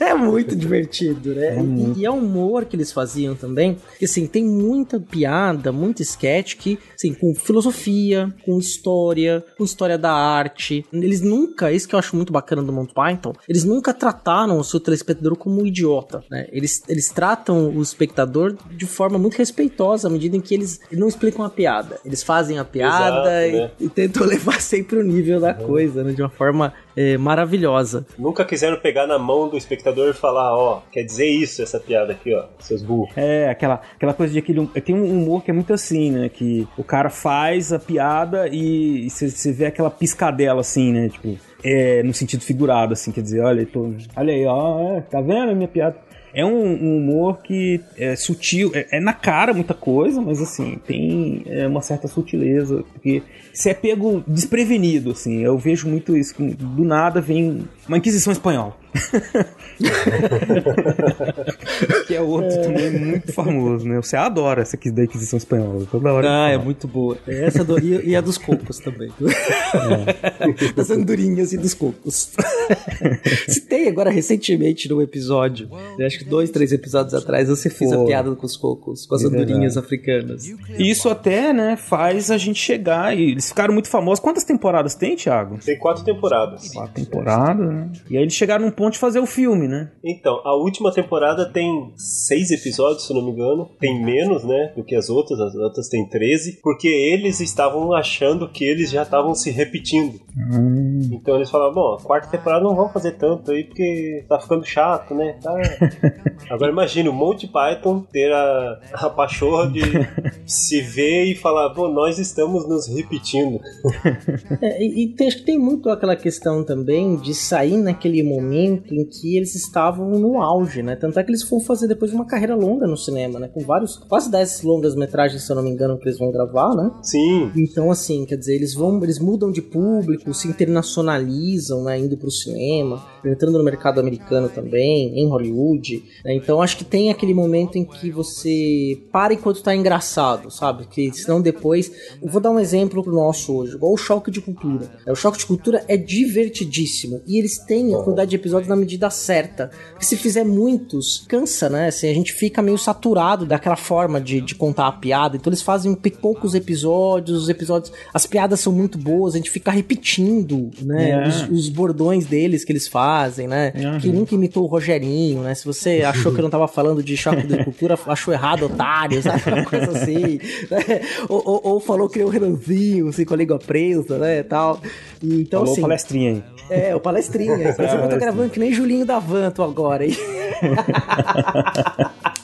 É muito divertido, né? E, e é um humor que eles faziam também, que assim, tem muita piada, muita sketch que, assim, com filosofia, com história, com história da arte. Eles nunca, isso que eu acho muito bacana do Monty Python, eles nunca trataram o seu telespectador como um idiota, né? Eles, eles tratam o espectador de forma muito respeitosa, à medida em que eles não explicam a piada. Eles fazem a piada Exato, e, né? e tentam levar sempre o nível da coisa, né? De uma forma eh, maravilhosa. Nunca quiseram pegar na mão do espectador e falar, ó, quer dizer isso, essa piada aqui, ó, seus burros. É, aquela, aquela coisa de aquele. Tem um humor que é muito assim, né? Que o cara faz a piada e você vê aquela piscadela assim, né? Tipo, é, no sentido figurado, assim, quer dizer, olha, tô, olha aí, ó, é, tá vendo a minha piada? É um, um humor que é sutil, é, é na cara muita coisa, mas assim, tem é, uma certa sutileza, porque você é pego desprevenido, assim, eu vejo muito isso, que do nada vem uma Inquisição Espanhola. que é outro é. também muito famoso, né? Você adora essa aqui da Inquisição Espanhola. Toda hora. Ah, é muito boa. Essa do, e, e a dos cocos também. É. das andorinhas e dos cocos. Citei agora recentemente num episódio, acho que dois, três episódios atrás, você fez Pô. a piada com os cocos, com as é andorinhas africanas. Isso até, né, faz a gente chegar e eles ficaram muito famosos. Quantas temporadas tem, Thiago? Tem quatro temporadas. Quatro temporadas, né? E aí eles chegaram num ponto de fazer o filme, né? Então, a última temporada tem seis episódios, se não me engano. Tem menos, né, do que as outras. As outras tem 13. Porque eles estavam achando que eles já estavam se repetindo. Hum. Então eles falaram, bom, a quarta temporada não vão fazer tanto aí porque tá ficando chato, né? Tá... Agora imagina o Monty Python ter a, a pachorra de se ver e falar, bom, nós estamos nos repetindo. É, e, e tem, acho que tem muito aquela questão também de sair naquele momento em que eles estavam no auge, né? Tanto é que eles foram fazer depois uma carreira longa no cinema, né? Com vários, quase 10 longas metragens, se eu não me engano, que eles vão gravar, né? Sim. Então, assim, quer dizer, eles vão, eles mudam de público, se internacionalizam, né? Indo pro cinema, entrando no mercado americano também, em Hollywood. Né? Então, acho que tem aquele momento em que você para enquanto tá engraçado, sabe? Que senão depois. Eu vou dar um exemplo pro nosso hoje, igual o Choque de Cultura. O Choque de Cultura é divertidíssimo e eles têm a quantidade de episódios na medida certa. Porque se fizer muitos, cansa, né? Assim, a gente fica meio saturado daquela forma de, de contar a piada. Então eles fazem poucos episódios, os episódios. As piadas são muito boas, a gente fica repetindo, né? É. Os, os, bordões deles que eles fazem, né? Uhum. Que nunca imitou o Rogerinho, né? Se você achou que eu não tava falando de choque de cultura, achou errado, otário, sabe? Uma coisa assim. Né? Ou, ou, ou, falou que é o Renanzinho, assim, com a língua presa, né? Tal. então, falou assim, palestrinha aí. É, o palestrinha. Inclusive, eu tô gravando que nem Julinho da Vanto agora, hein?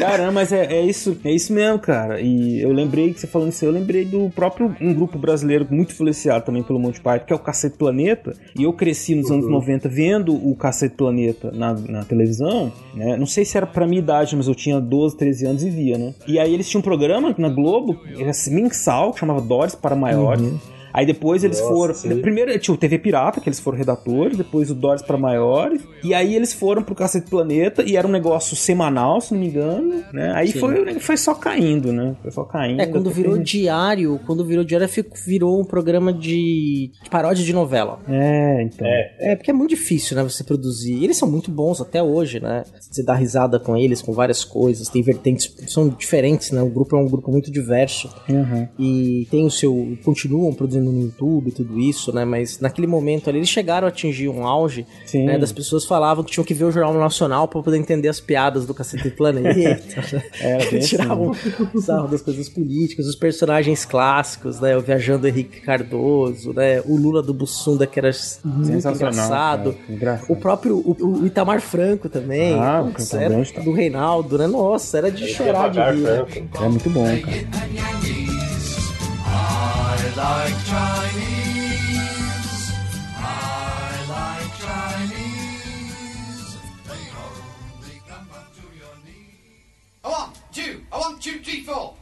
Caramba, mas é, é, isso, é isso mesmo, cara. E eu lembrei que você falando isso, eu lembrei do próprio um grupo brasileiro muito influenciado também pelo Monty Python, que é o Cacete Planeta. E eu cresci nos anos 90 uhum. vendo o Cacete Planeta na, na televisão, né? Não sei se era pra minha idade, mas eu tinha 12, 13 anos e via, né? E aí eles tinham um programa na Globo, era mensal, que chamava Dores para Maiores. Uhum. Aí depois eles Nossa, foram. Sim. Primeiro tinha o TV Pirata, que eles foram redatores, depois o Doris para Maiores. E aí eles foram pro Cacete Planeta e era um negócio semanal, se não me engano. Né? Aí foi, foi só caindo, né? Foi só caindo. É, quando virou diário, quando virou diário, virou um programa de, de paródia de novela. É, então. É. é, porque é muito difícil, né? Você produzir. E eles são muito bons até hoje, né? Você dá risada com eles, com várias coisas, tem vertentes, são diferentes, né? O grupo é um grupo muito diverso. Uhum. E tem o seu. continuam produzindo fazendo no YouTube e tudo isso, né? Mas naquele momento ali eles chegaram a atingir um auge, Sim. né? Das pessoas falavam que tinham que ver o Jornal Nacional para poder entender as piadas do Cacete Planeta. é, Tiravam assim. sarro das coisas políticas, os personagens clássicos, né? O Viajando Henrique Cardoso, né? O Lula do Bussunda, que era muito engraçado. engraçado. O próprio o, o, Itamar Franco também. Ah, Putz, era do Reinaldo, né? Nossa, era de chorar de rir. É muito bom, cara. Like Chinese. I like Chinese. They only come up to your knees. I want two. I want two, three, four.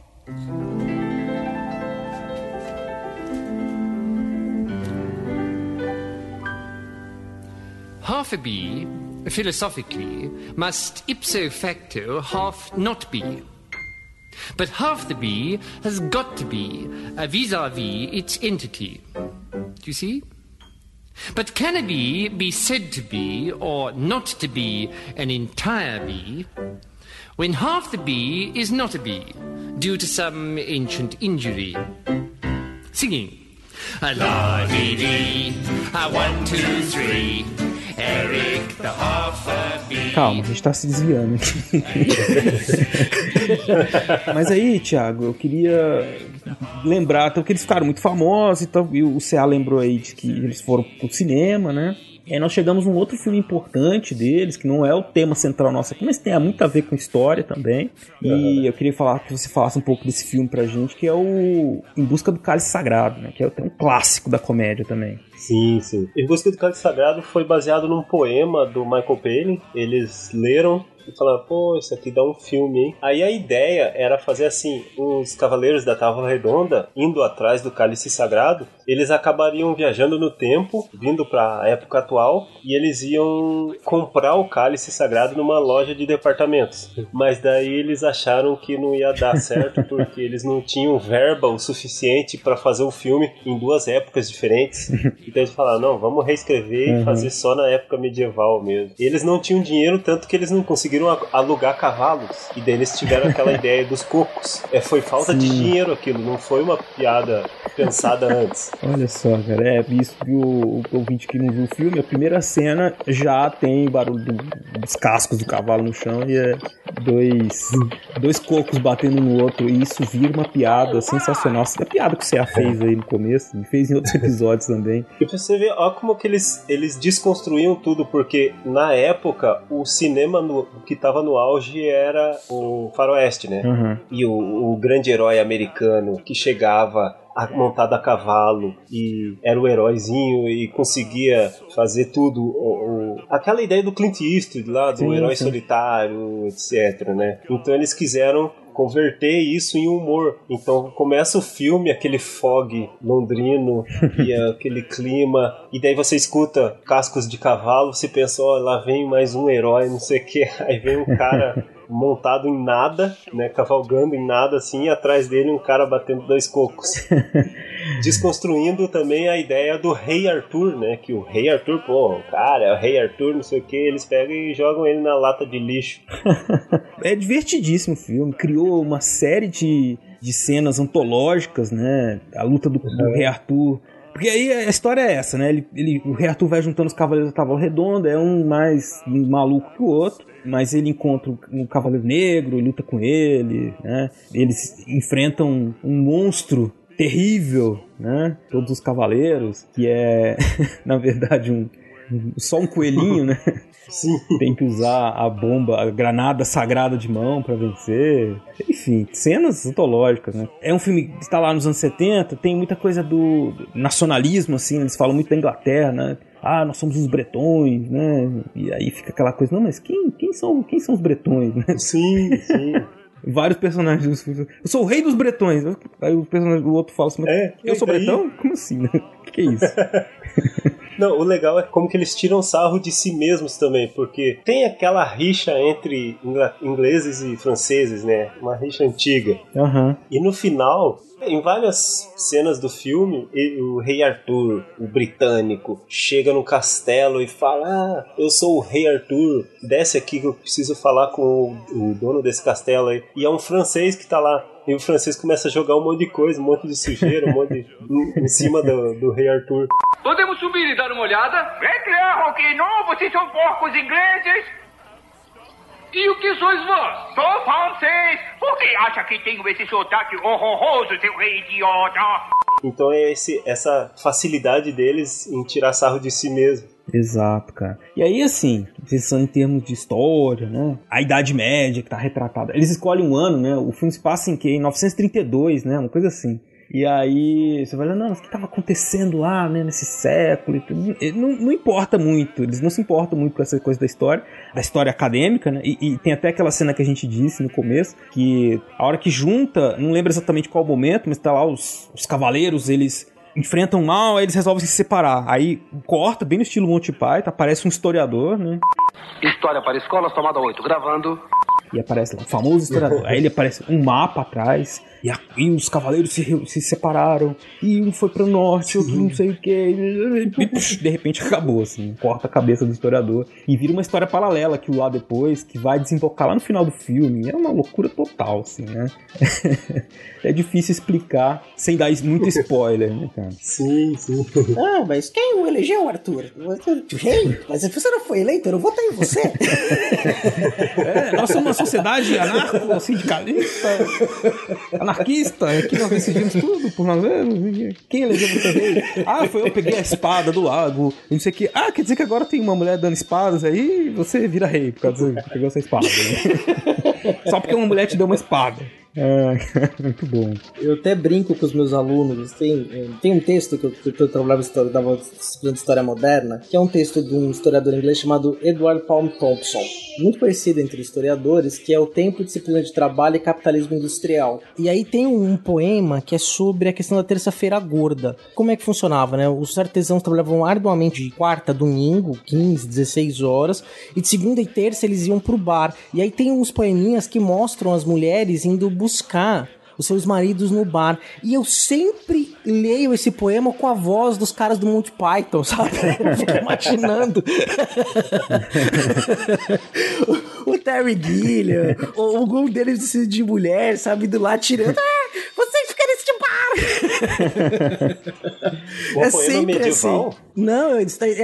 Half a bee, philosophically, must ipso facto half not be. But half the bee has got to be a vis a vis its entity. Do you see? But can a bee be said to be or not to be an entire bee when half the bee is not a bee due to some ancient injury? Singing. A la dee dee, a one, two, three. Calma, a gente tá se desviando aqui. Mas aí, Thiago, eu queria lembrar então, que eles ficaram muito famosos e, tal, e o CA lembrou aí de que eles foram pro cinema, né? E aí nós chegamos num outro filme importante deles, que não é o tema central nosso aqui, mas tem muito a ver com história também. E uhum. eu queria falar que você falasse um pouco desse filme pra gente, que é o Em Busca do Cálice Sagrado, né? Que é um clássico da comédia também. Sim, sim. Em Busca do Cálice Sagrado foi baseado num poema do Michael Palin. Eles leram e falava, pô, isso aqui dá um filme, hein? Aí a ideia era fazer assim, os Cavaleiros da Távola Redonda indo atrás do cálice sagrado, eles acabariam viajando no tempo, vindo para a época atual, e eles iam comprar o cálice sagrado numa loja de departamentos. Mas daí eles acharam que não ia dar certo porque eles não tinham verba o suficiente para fazer o filme em duas épocas diferentes. Então eles falaram: "Não, vamos reescrever Uhum. e fazer só na época medieval mesmo". Eles não tinham dinheiro tanto que eles não conseguiram a- alugar cavalos. E daí eles tiveram aquela ideia dos cocos. É, foi falta de Sim. dinheiro aquilo, não foi uma piada pensada antes. Olha só, cara, é isso que o, o ouvinte que não viu o filme, a primeira cena já tem barulho do- dos cascos do cavalo no chão e é dois, dois cocos batendo no outro, e isso vira uma piada sensacional. A piada que o Cea fez aí no começo, e fez em outros episódios também. E pra você ver, ó como que eles, eles desconstruíam tudo, porque na época o cinema no- que tava no auge era o faroeste, né? Uhum. E o, o grande herói americano que chegava montado a cavalo e era o heróizinho e conseguia fazer tudo. O, o- aquela ideia do Clint Eastwood lá, do Sim, herói sim. solitário, etc, né? Então eles quiseram converter isso em humor. Então começa o filme, aquele fog londrino e aquele clima, e daí você escuta cascos de cavalo, você pensa, ó, lá vem mais um herói, não sei o que, aí vem um cara montado em nada, né, cavalgando em nada assim, e atrás dele um cara batendo dois cocos. Desconstruindo também a ideia do Rei Arthur, né, que o Rei Arthur, pô, o cara é o Rei Arthur, não sei o que, eles pegam e jogam ele na lata de lixo. É divertidíssimo o filme, criou uma série de, de cenas antológicas, né? A luta do, do Rei Arthur. Porque aí a história é essa, né? Ele, ele- o Rei Arthur vai juntando os cavaleiros da Távola Redonda, é um mais maluco que o outro, mas ele encontra um cavaleiro negro, luta com ele, né? Eles enfrentam um, monstro terrível, né? Todos os cavaleiros, que é, na verdade, um- só um coelhinho, né? Sim. tem que usar a bomba, a granada sagrada de mão pra vencer. Enfim, cenas antológicas, né? É um filme que está lá nos anos 70, tem muita coisa do nacionalismo, assim, eles falam muito da Inglaterra, né? Ah, nós somos os bretões, né? E aí fica aquela coisa, não, mas quem, quem, são, quem são os bretões, né? Sim, sim. Vários personagens dos filmes. Eu sou o rei dos bretões. Aí o personagem do outro fala assim, mas É, eu sou daí? bretão? Como assim, né? O que, que é isso? Não, o legal é como que eles tiram sarro de si mesmos também, porque tem aquela rixa entre ingleses e franceses, né? Uma rixa antiga. Aham. E no final, em várias cenas do filme, o rei Arthur, o britânico, chega no castelo e fala: Ah, eu sou o rei Arthur, desce aqui que eu preciso falar com o, o dono desse castelo aí. E é um francês que tá lá. E o francês começa a jogar um monte de coisa, um monte de sujeira, um monte de. em, cima do, do rei Arthur. Podemos subir e dar uma olhada? É claro que não, vocês são porcos ingleses. E o que sois vós? Sou francês. Por que acha que tenho esse sotaque horroroso, seu rei idiota? Então é esse, essa facilidade deles em tirar sarro de si mesmo. Exato, cara. E aí, assim, pensando em termos de história, né? A Idade Média que tá retratada. Eles escolhem um ano, né? O filme se passa em que? Em 932, né? Uma coisa assim. E aí você vai olhando, não, mas o que estava acontecendo lá, né, nesse século e tudo. Não, não importa muito, eles não se importam muito com essa coisa da história, da história acadêmica, né? E, e tem até aquela cena que a gente disse no começo, que a hora que junta, não lembro exatamente qual momento, mas tá lá os, os cavaleiros, eles enfrentam mal, aí eles resolvem se separar. Aí corta, bem no estilo Monty Python, aparece um historiador, né? História para escolas, tomada 8. Gravando. E aparece lá, o famoso historiador. Aí ele aparece um mapa atrás. E, a- e os cavaleiros se, se separaram. E um foi pro norte, outro não sei o que. De repente acabou, assim. Corta a cabeça do historiador. E vira uma história paralela que lá depois, que vai desembocar lá no final do filme. É uma loucura total, assim, né? é difícil explicar sem dar muito spoiler, né, cara? Sim, sim. Ah, mas quem o elegeu, Arthur? Rei? Mas você não foi eleito, eu não votei em você. É, nós somos uma sociedade anarco-sindicalista, anarquista, aqui nós decidimos tudo por nós mesmos. Quem elegeu você rei? Ah, foi eu peguei a espada do lago, e não sei o que. Ah, quer dizer que agora tem uma mulher dando espadas aí você vira rei por causa que pegou essa espada. né? Só porque uma mulher te deu uma espada. É, muito bom. Eu até brinco com os meus alunos. Tem, tem um texto que eu, que eu trabalhava história, dava disciplina de história moderna, que é um texto de um historiador inglês chamado Edward Palm Thompson, muito conhecido entre historiadores, que é o Tempo, Disciplina de Trabalho e Capitalismo Industrial. E aí tem um, um poema que é sobre a questão da terça-feira gorda. Como é que funcionava, né? Os artesãos trabalhavam arduamente de quarta domingo, 15, 16 horas, e de segunda e terça eles iam pro bar. E aí tem uns poeminhas que mostram as mulheres indo buscar os seus maridos no bar. E eu sempre leio esse poema com a voz dos caras do Monty Python, sabe? Eu fico imaginando. o, Terry Gilliam, ou algum deles vestido de mulher, sabe, do lá tirando. Ah, você fica nesse bar! O é sempre medieval? assim. Não, é,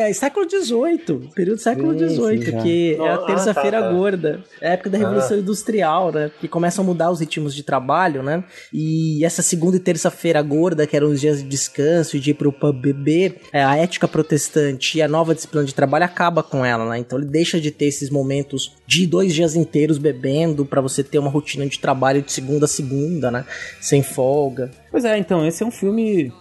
é século XVIII, período século XVIII, que é a terça-feira ah, tá, tá. gorda, é a época da Revolução ah. Industrial, né? Que começam a mudar os ritmos de trabalho, né? E essa segunda e terça-feira gorda, que eram os dias de descanso e de ir pro pub beber, é, a ética protestante e a nova disciplina de trabalho acaba com ela, né? Então ele deixa de ter esses momentos de dois dias inteiros bebendo para você ter uma rotina de trabalho de segunda a segunda, né? Sem folga. Pois é, então, esse é um filme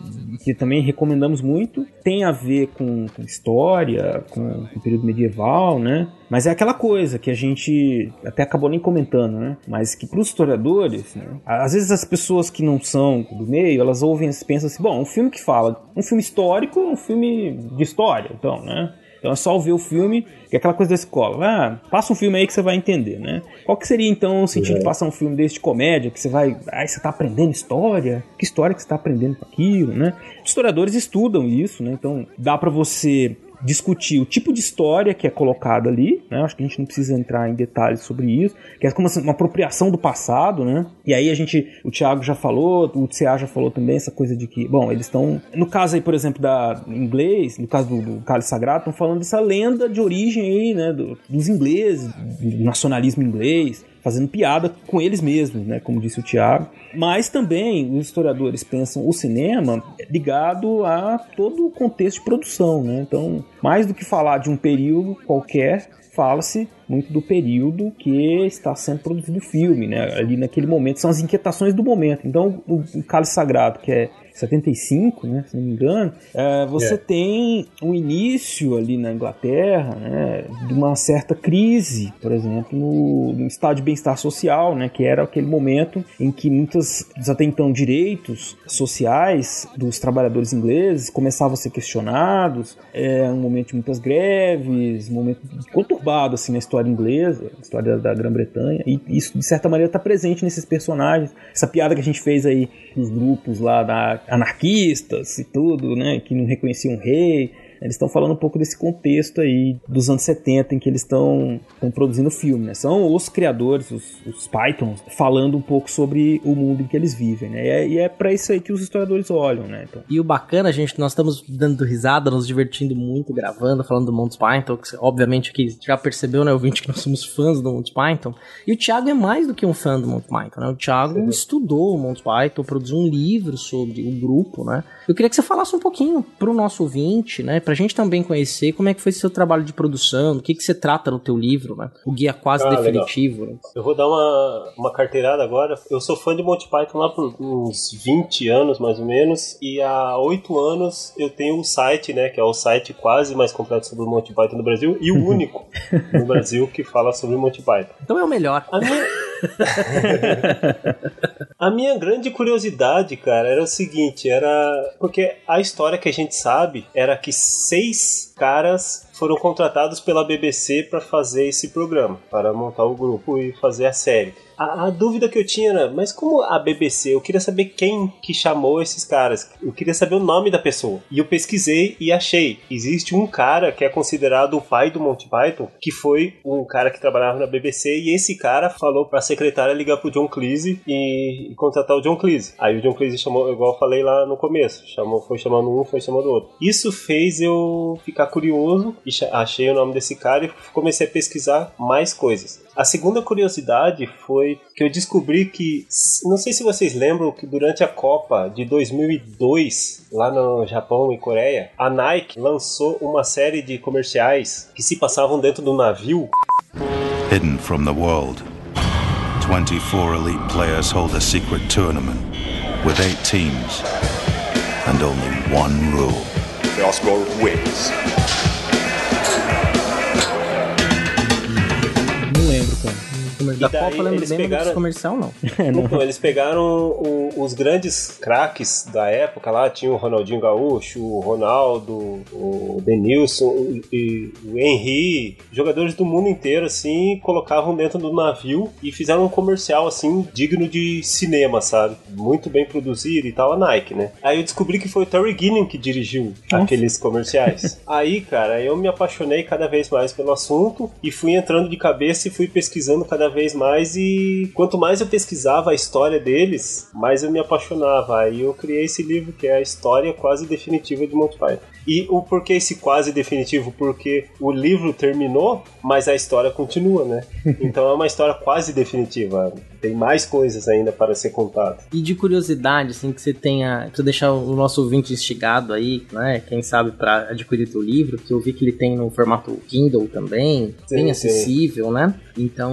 que também recomendamos muito. Tem a ver com, com história, com, com o período medieval, né? Mas é aquela coisa que a gente até acabou nem comentando, né? Mas que para os historiadores, né? às vezes as pessoas que não são do meio, elas ouvem e pensam assim: bom, um filme que fala, um filme histórico, um filme de história, então, né? Então é só ver o filme, que é aquela coisa da escola. Ah, passa um filme aí que você vai entender, né? Qual que seria então o sentido de passar um filme desse de comédia, que você vai. Ah, você tá aprendendo história? Que história que você tá aprendendo com aquilo, né? Historiadores estudam isso, né? Então dá para você discutir o tipo de história que é colocada ali, né? Acho que a gente não precisa entrar em detalhes sobre isso, que é como assim, uma apropriação do passado, né? E aí a gente, o Thiago já falou, o CA já falou também essa coisa de que, bom, eles estão, no caso aí, por exemplo, da inglês, no caso do, do Cálice Sagrado, estão falando dessa lenda de origem aí, né, do, dos ingleses, do nacionalismo inglês, fazendo piada com eles mesmos, né, como disse o Tiago. Mas também os historiadores pensam o cinema ligado a todo o contexto de produção, né? Então, mais do que falar de um período qualquer, fala-se muito do período que está sendo produzido o filme, né? Ali naquele momento, são as inquietações do momento. Então, o, Cálice Sagrado, que é 75, né, se não me engano, é, você é. tem um início ali na Inglaterra né, de uma certa crise, por exemplo, no, no estado de bem-estar social, né, que era aquele momento em que muitos até então direitos sociais dos trabalhadores ingleses começavam a ser questionados, é um momento de muitas greves, um momento conturbado assim na história inglesa, na história da Grã-Bretanha, e isso de certa maneira está presente nesses personagens. Essa piada que a gente fez aí nos grupos lá da anarquistas e tudo, né, que não reconheciam o rei. Eles estão falando um pouco desse contexto aí dos anos 70 em que eles estão produzindo filme, né? São os criadores, os, os Pythons, falando um pouco sobre o mundo em que eles vivem, né? E é, e é para isso aí que os historiadores olham, né? Então. E o bacana, gente, nós estamos dando risada, nos divertindo muito, gravando, falando do Monty Python, que obviamente aqui já percebeu, né, ouvinte, que nós somos fãs do Monty Python. E o Thiago é mais do que um fã do Monty Python, né? O Thiago estudou o Monty Python, produziu um livro sobre o grupo, né? Eu queria que você falasse um pouquinho pro nosso ouvinte, né, pra gente também conhecer como é que foi seu trabalho de produção, o que que você trata no teu livro, né? O guia quase ah, definitivo. Né? Eu vou dar uma, uma carteirada agora. Eu sou fã de Monty Python lá por uns 20 anos, mais ou menos, e há 8 anos eu tenho um site, né, que é o site quase mais completo sobre o Monty Python no Brasil e o único no Brasil que fala sobre o Monty Python. Então é o melhor. A minha... a minha grande curiosidade, cara, era o seguinte, era porque a história que a gente sabe era que seis caras foram contratados pela BBC para fazer esse programa, para montar o grupo e fazer a série. A, a, dúvida que eu tinha era, mas como a BBC? Eu queria saber quem que chamou esses caras. Eu queria saber o nome da pessoa. E eu pesquisei e achei. Existe um cara que é considerado o pai do Monty Python, que foi um cara que trabalhava na BBC, e esse cara falou pra secretária ligar pro John Cleese e, e contratar o John Cleese. Aí o John Cleese chamou, igual eu falei lá no começo, chamou, foi chamando um, foi chamando outro. Isso fez eu ficar curioso e achei o nome desse cara e comecei a pesquisar mais coisas. A segunda curiosidade foi que eu descobri que, não sei se vocês lembram que durante a Copa de 2002, lá no Japão e Coreia, a Nike lançou uma série de comerciais que se passavam dentro do navio. Hidden from the world. 24 elite players hold a secret tournament with eight teams and only one rule. The Oscar wins. Da daí Copa eu lembro eles bem, mas pegaram- dos comercial não. Então, eles pegaram o- os grandes craques da época lá, tinha o Ronaldinho Gaúcho, o Ronaldo, o Denilson o- e o Henry, jogadores do mundo inteiro, assim, colocavam dentro do navio e fizeram um comercial, assim, digno de cinema, sabe? Muito bem produzido e tal, a Nike, né? Aí eu descobri que foi o Terry Gilliam que dirigiu aqueles comerciais. Aí, cara, eu me apaixonei cada vez mais pelo assunto e fui entrando de cabeça e fui pesquisando cada vez mais e quanto mais eu pesquisava a história deles, mais eu me apaixonava. Aí eu criei esse livro que é a história quase definitiva de Monty Python. E o porquê esse quase definitivo? Porque o livro terminou, mas a história continua, né? Então é uma história quase definitiva. Tem mais coisas ainda para ser contada. E de curiosidade, assim, que você tenha. Pra deixar o nosso ouvinte instigado aí, né? Quem sabe pra adquirir teu livro, que eu vi que ele tem no formato Kindle também, Sim, bem sim. acessível, né? Então,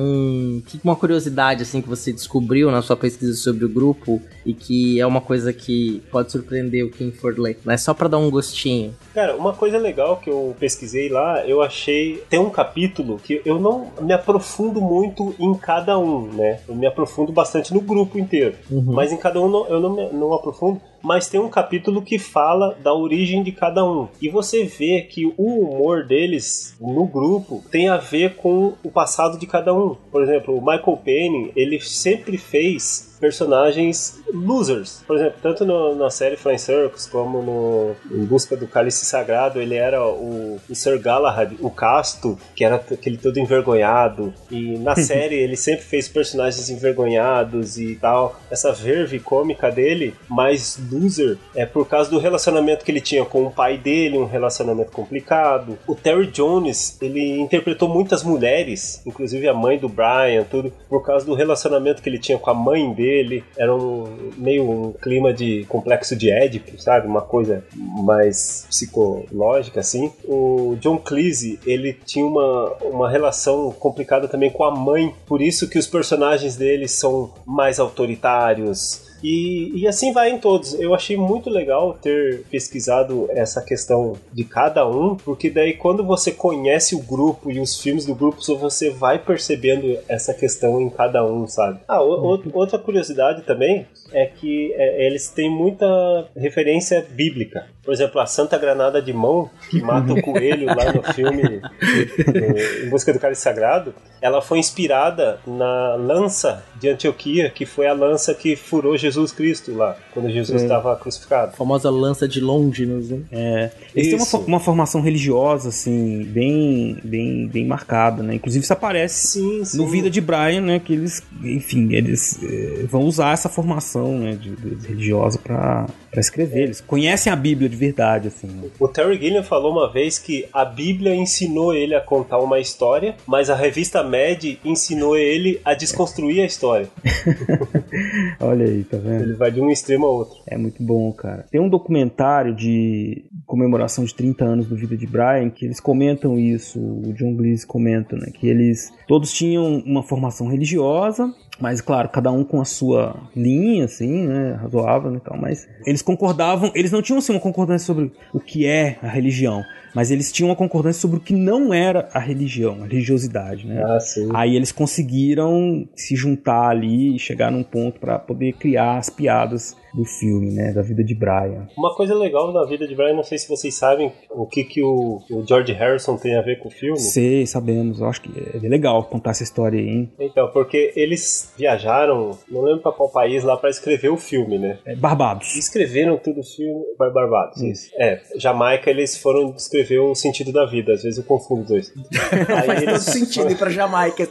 que uma curiosidade, assim, que você descobriu na sua pesquisa sobre o grupo e que é uma coisa que pode surpreender o quem for ler, né? Só pra dar um gostinho. Cara, uma coisa legal que eu pesquisei lá, eu achei. Tem um capítulo que eu não me aprofundo muito em cada um, né? Eu me aprofundo bastante no grupo inteiro. Mas em cada um não- eu não, me- não aprofundo. Mas tem um capítulo que fala da origem de cada um. E você vê que o humor deles no grupo tem a ver com o passado de cada um. Por exemplo, o Michael Penny, ele sempre fez personagens losers. Por exemplo, tanto no- na série Flying Circus como no Em Busca do Cálice Sagrado, ele era o, o Sir Galahad, o casto, que era aquele todo envergonhado. E na série ele sempre fez personagens envergonhados e tal. Essa verve cômica dele, mais loser, é por causa do relacionamento que ele tinha com o pai dele, um relacionamento complicado. O Terry Jones, ele interpretou muitas mulheres, inclusive a mãe do Brian, tudo, por causa do relacionamento que ele tinha com a mãe dele. Era um meio um clima de complexo de Édipo, sabe? Uma coisa mais psicológica, assim. O John Cleese, ele tinha uma, uma relação complicada também com a mãe, por isso que os personagens dele são mais autoritários. E, e assim vai em todos. Eu achei muito legal ter pesquisado essa questão de cada um, porque daí quando você conhece o grupo e os filmes do grupo, você vai percebendo essa questão em cada um, sabe? Ah, o- o- outra curiosidade também é que é, eles têm muita referência bíblica. Por exemplo, a Santa Granada de Mão, que mata o coelho lá no filme do- Em Busca do Cálice Sagrado, ela foi inspirada na lança de Antioquia, que foi a lança que furou Jesus Cristo lá, quando Jesus É. estava crucificado. A famosa lança de Longinus, né? É, eles têm uma, uma formação religiosa, assim, bem, bem, bem marcada, né? Inclusive isso aparece Sim, sim. no Vida de Brian, né? Que eles, enfim, eles eh, vão usar essa formação né, de, de- religiosa pra, pra escrever. Eles conhecem a Bíblia de verdade, assim. né? O Terry Gilliam falou uma vez que a Bíblia ensinou ele a contar uma história, mas a revista Mad ensinou ele a desconstruir a história. Olha aí, tá vendo? Ele vai de um extremo ao outro. É muito bom, cara. Tem um documentário de comemoração de 30 anos do Vida de Brian que eles comentam isso, o John Cleese comenta, né? Que eles todos tinham uma formação religiosa, mas claro, cada um com a sua linha, assim, né? Razoável e tal, mas eles concordavam, eles não tinham assim uma concordância sobre o que é a religião. Mas eles tinham uma concordância sobre o que não era a religião, a religiosidade, né? Ah, sim. Aí eles conseguiram se juntar ali e chegar num ponto pra poder criar as piadas do filme, né? Da vida de Brian. Uma coisa legal da vida de Brian, não sei se vocês sabem o que, que o, o George Harrison tem a ver com o filme. Sei, sabemos. Eu acho que é legal contar essa história aí, hein? Então, porque eles viajaram, não lembro pra qual país lá, pra escrever o filme, né? É Barbados. Escreveram tudo o filme. Bar- Barbados, isso. É, Jamaica eles foram escrever o sentido da vida, às vezes eu confundo os dois. Aí Faz todo sentido ir pra Jamaica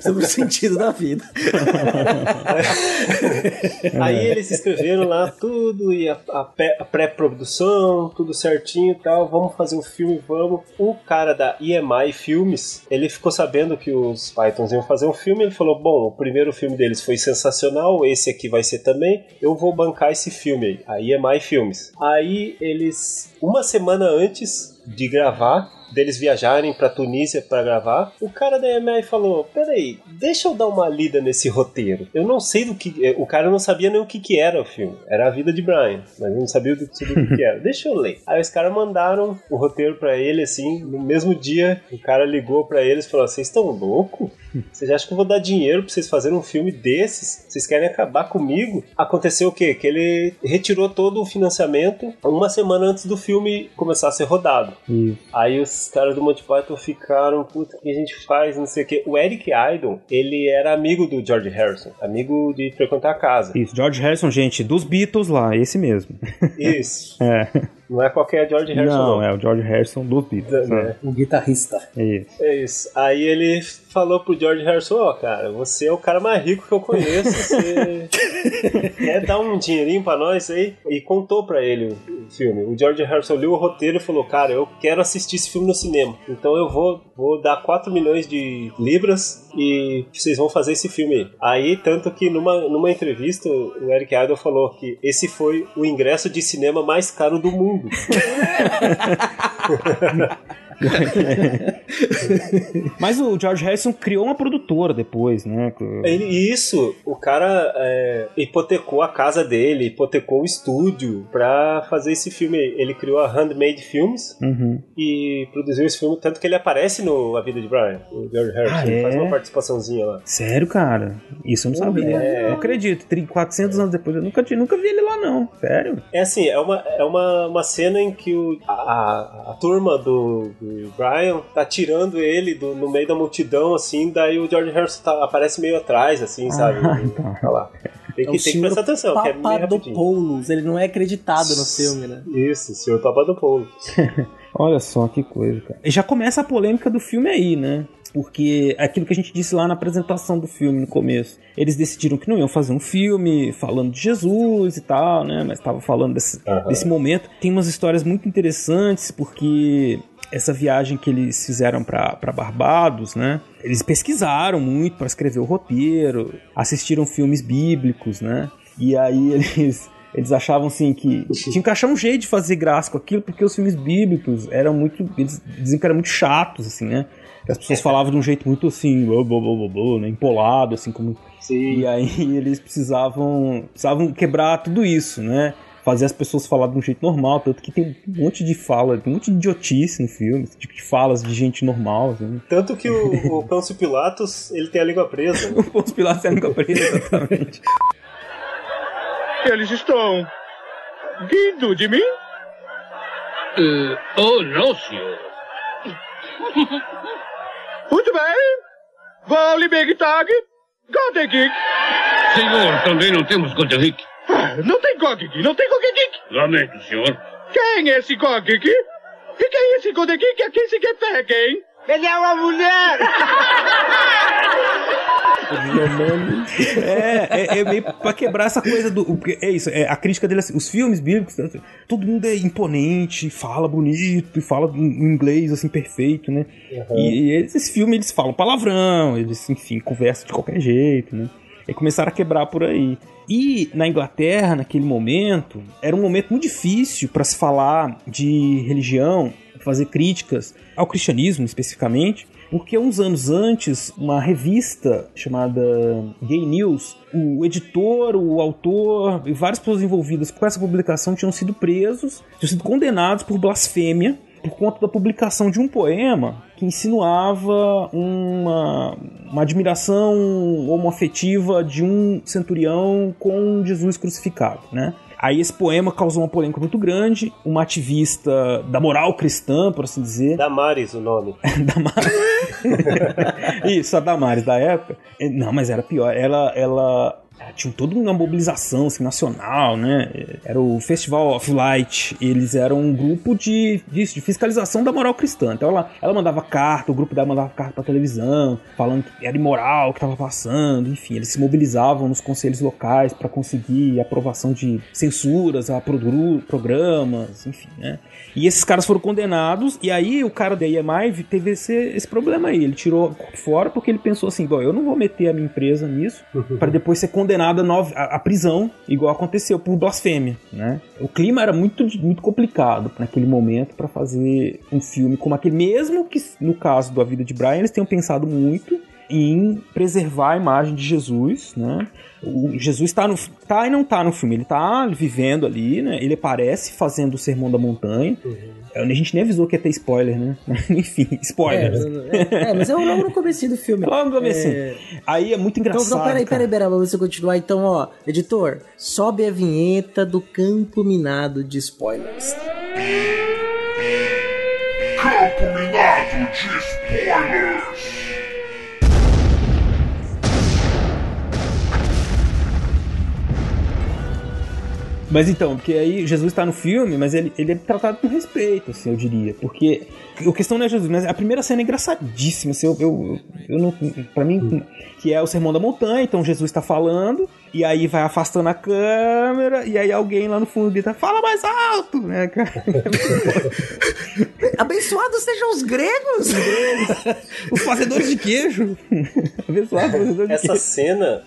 sobre o sentido da vida. Aí eles escreveram lá tudo e a, a a pré-produção, tudo certinho e tal. Vamos fazer o filme, vamos. O cara da EMI Filmes, ele ficou sabendo que os Pythons iam fazer um filme. Ele falou: Bom, o primeiro filme deles foi sensacional, esse aqui vai ser também. Eu vou bancar esse filme aí, a EMI Filmes. Aí eles, uma semana antes de gravar, deles viajarem pra Tunísia pra gravar. O cara da EMI falou: Peraí, deixa eu dar uma lida nesse roteiro. Eu não sei do que. eh, O cara não sabia nem o que, que era o filme. Era a vida de Brian, mas não sabia do, do que, que era. Deixa eu ler. Aí os caras mandaram o roteiro pra ele, assim, no mesmo dia, o cara ligou pra eles e falou: Vocês estão loucos? Vocês acham que eu vou dar dinheiro pra vocês fazerem um filme desses? Vocês querem acabar comigo? Aconteceu o quê? Que ele retirou todo o financiamento uma semana antes do filme começar a ser rodado. Isso. Aí os caras do Monty Python ficaram, puta, o que a gente faz? Não sei o quê. O Eric Idle, ele era amigo do George Harrison, amigo de frequentar a casa. Isso, George Harrison, gente, dos Beatles lá, esse mesmo. Isso. É. Não é qualquer George Harrison, Não, não. é o George Harrison dos Beatles. É. O guitarrista. É isso. É isso. Aí ele falou pro George Harrison, ó, cara, você é o cara mais rico que eu conheço, você quer dar um dinheirinho pra nós aí? E contou pra ele o filme. O George Harrison leu o roteiro e falou, cara, eu quero assistir esse filme no cinema. Então eu vou, vou dar 4 milhões de libras e vocês vão fazer esse filme aí. Aí, tanto que numa, numa entrevista, o Eric Idle falou que esse foi o ingresso de cinema mais caro do mundo. Mas o George Harrison criou uma produtora depois, né? Ele, isso, o cara é, hipotecou a casa dele, hipotecou o estúdio pra fazer esse filme. Ele criou a Handmade Films Uhum. e produziu esse filme, tanto que ele aparece no A Vida de Brian, o George Harrison. Ah, é? faz uma participaçãozinha lá. Sério, cara? Isso eu não sabia. é. Não acredito. Tri- 400 anos depois, eu nunca, nunca vi ele lá, não. Sério? É assim, é uma, é uma, uma cena em que o, a, a turma do, do Brian tá tirando ele do, no meio da multidão, assim, daí o George Harrison tá- aparece meio atrás, assim, sabe? Ah, então. Tá lá. Tem É que, o tem que prestar atenção, que é meio rapidinho. Papadopoulos, ele não é acreditado no filme, né? Isso, o senhor Papadopoulos. Olha só que coisa, cara. E já começa a polêmica do filme aí, né? Porque é aquilo que a gente disse lá na apresentação do filme no começo. Eles decidiram que não iam fazer um filme falando de Jesus e tal, né? Mas estavam falando desse, Aham. desse momento. Tem umas histórias muito interessantes, porque essa viagem que eles fizeram para Barbados, né? Eles pesquisaram muito para escrever o roteiro, assistiram filmes bíblicos, né? E aí eles eles achavam assim que tinham que achar um jeito de fazer graça com aquilo, porque os filmes bíblicos eram muito. Eles diziam que eram muito chatos, assim, né? As pessoas falavam de um jeito muito assim, blá, blá, blá, blá, né? empolado, assim, como. Sim. E aí eles precisavam, precisavam quebrar tudo isso, né? Fazer as pessoas falar de um jeito normal, tanto que tem um monte de fala, tem um monte de idiotice no filme, tipo de falas de gente normal, assim. Tanto que o, o Pôncio Pilatos, ele tem a língua presa. O Pôncio Pilatos é nunca preso, exatamente. Eles estão rindo de mim? Uh, oh, não, senhor. Muito bem. Vale Big Tag. Golden Geek. Senhor, também não temos Goderick. Ah, Não tem Geek, não tem Geek. Lamento, senhor. Quem é esse Geek? E quem é esse Golden Geek a quem se refere, hein? Ele é uma mulher! É, é, é meio pra quebrar essa coisa do. É isso, é, a crítica dele é assim, os filmes bíblicos, tanto- todo mundo é imponente, fala bonito, e fala em inglês assim, perfeito, né? E, e eles, esse filme eles falam palavrão, eles, enfim, conversam de qualquer jeito, né? E começaram a quebrar por aí. E na Inglaterra, naquele momento, era um momento muito difícil para se falar de religião, fazer críticas ao cristianismo especificamente, porque uns anos antes, uma revista chamada Gay News, o editor, o autor e várias pessoas envolvidas com essa publicação tinham sido presos, tinham sido condenados por blasfêmia por conta da publicação de um poema que insinuava uma, uma admiração homoafetiva de um centurião com Jesus crucificado, né? Aí esse poema causou uma polêmica muito grande. Uma ativista da moral cristã, por assim dizer, Damares, o nome. isso, a Damares da época. Não, mas era pior. Ela, ela tinha toda uma mobilização assim, nacional, né? Era o Festival of Light. Eles eram um grupo de, disso, de fiscalização da moral cristã. Então ela, ela mandava carta, o grupo dela mandava carta pra televisão, falando que era imoral o que estava passando. Enfim, eles se mobilizavam nos conselhos locais para conseguir aprovação de censuras a programas, enfim, né? E esses caras foram condenados, e aí o cara da EMI teve esse, esse problema aí. Ele tirou fora porque ele pensou assim: bom, eu não vou meter a minha empresa nisso para depois ser condenado condenado a, nove, a, a prisão, igual aconteceu por blasfêmia, né? O clima era muito, muito complicado naquele momento para fazer um filme como aquele, mesmo que no caso do A Vida de Brian eles tenham pensado muito em preservar a imagem de Jesus, né? O Jesus está no tá e não tá no filme, ele tá vivendo ali, né? Ele aparece fazendo o Sermão da Montanha. Uhum. A gente nem avisou que ia ter spoiler, né? Enfim, spoiler. É, é, mas é logo no começo do filme. Logo no começo. É... Aí é muito engraçado. Então, não, peraí, peraí, peraí, pra você continuar. Então, ó, editor, sobe a vinheta do campo minado de spoilers. Campo minado de spoilers. Mas então, porque aí Jesus está no filme, mas ele, ele é tratado com respeito, assim, eu diria. Porque a questão não é Jesus, mas a primeira cena é engraçadíssima, assim, eu, eu, eu não. Pra mim, que é o Sermão da Montanha, então Jesus está falando, e aí vai afastando a câmera, e aí alguém lá no fundo grita, fala mais alto, né, cara? Abençoados sejam os gregos! os fazedores de queijo! Abençoados fazedores essa de queijo. Cena,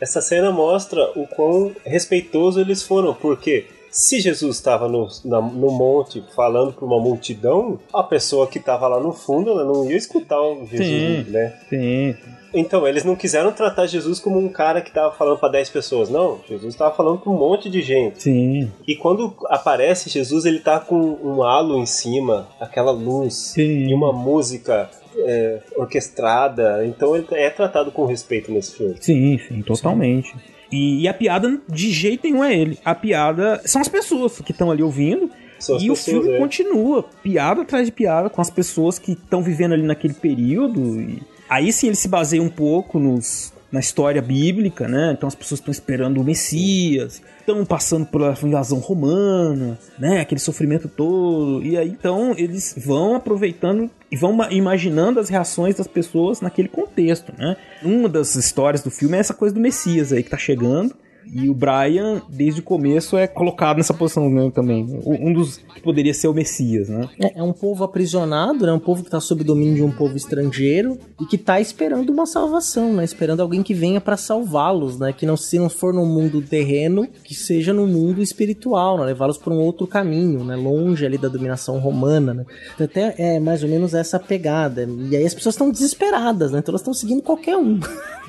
Essa cena mostra o quão respeitoso eles foram, porque se Jesus estava no, na, no monte falando para uma multidão, a pessoa que estava lá no fundo ela não ia escutar o Jesus, Sim, né? Sim. Então, eles não quiseram tratar Jesus como um cara que estava falando para 10 pessoas. Não, Jesus estava falando para um monte de gente. Sim. E quando aparece Jesus, ele tá com um halo em cima, aquela luz Sim. e uma música é, orquestrada. Então, ele é tratado com respeito nesse filme. Sim, sim, totalmente. E, e a piada de jeito nenhum é ele. A piada são as pessoas que estão ali ouvindo. E o pessoas, filme é. continua, piada atrás de piada, com as pessoas que estão vivendo ali naquele período. E aí sim ele se baseia um pouco nos, na história bíblica, né? Então as pessoas estão esperando o Messias, estão passando pela invasão romana, né? Aquele sofrimento todo. E aí então eles vão aproveitando e vão ma- imaginando as reações das pessoas naquele contexto, né? Uma das histórias do filme é essa coisa do Messias aí que tá chegando. E o Brian, desde o começo, é colocado nessa posição né, também. Um dos que poderia ser o Messias, né? É, é um povo aprisionado, né? Um povo que tá sob domínio de um povo estrangeiro e que tá esperando uma salvação, né? Esperando alguém que venha pra salvá-los, né? Que não se não for no mundo terreno, que seja no mundo espiritual, né? Levá-los por um outro caminho, né? Longe ali da dominação romana, né? Então, Até é mais ou menos essa pegada. E aí as pessoas estão desesperadas, né? Então elas estão seguindo qualquer um.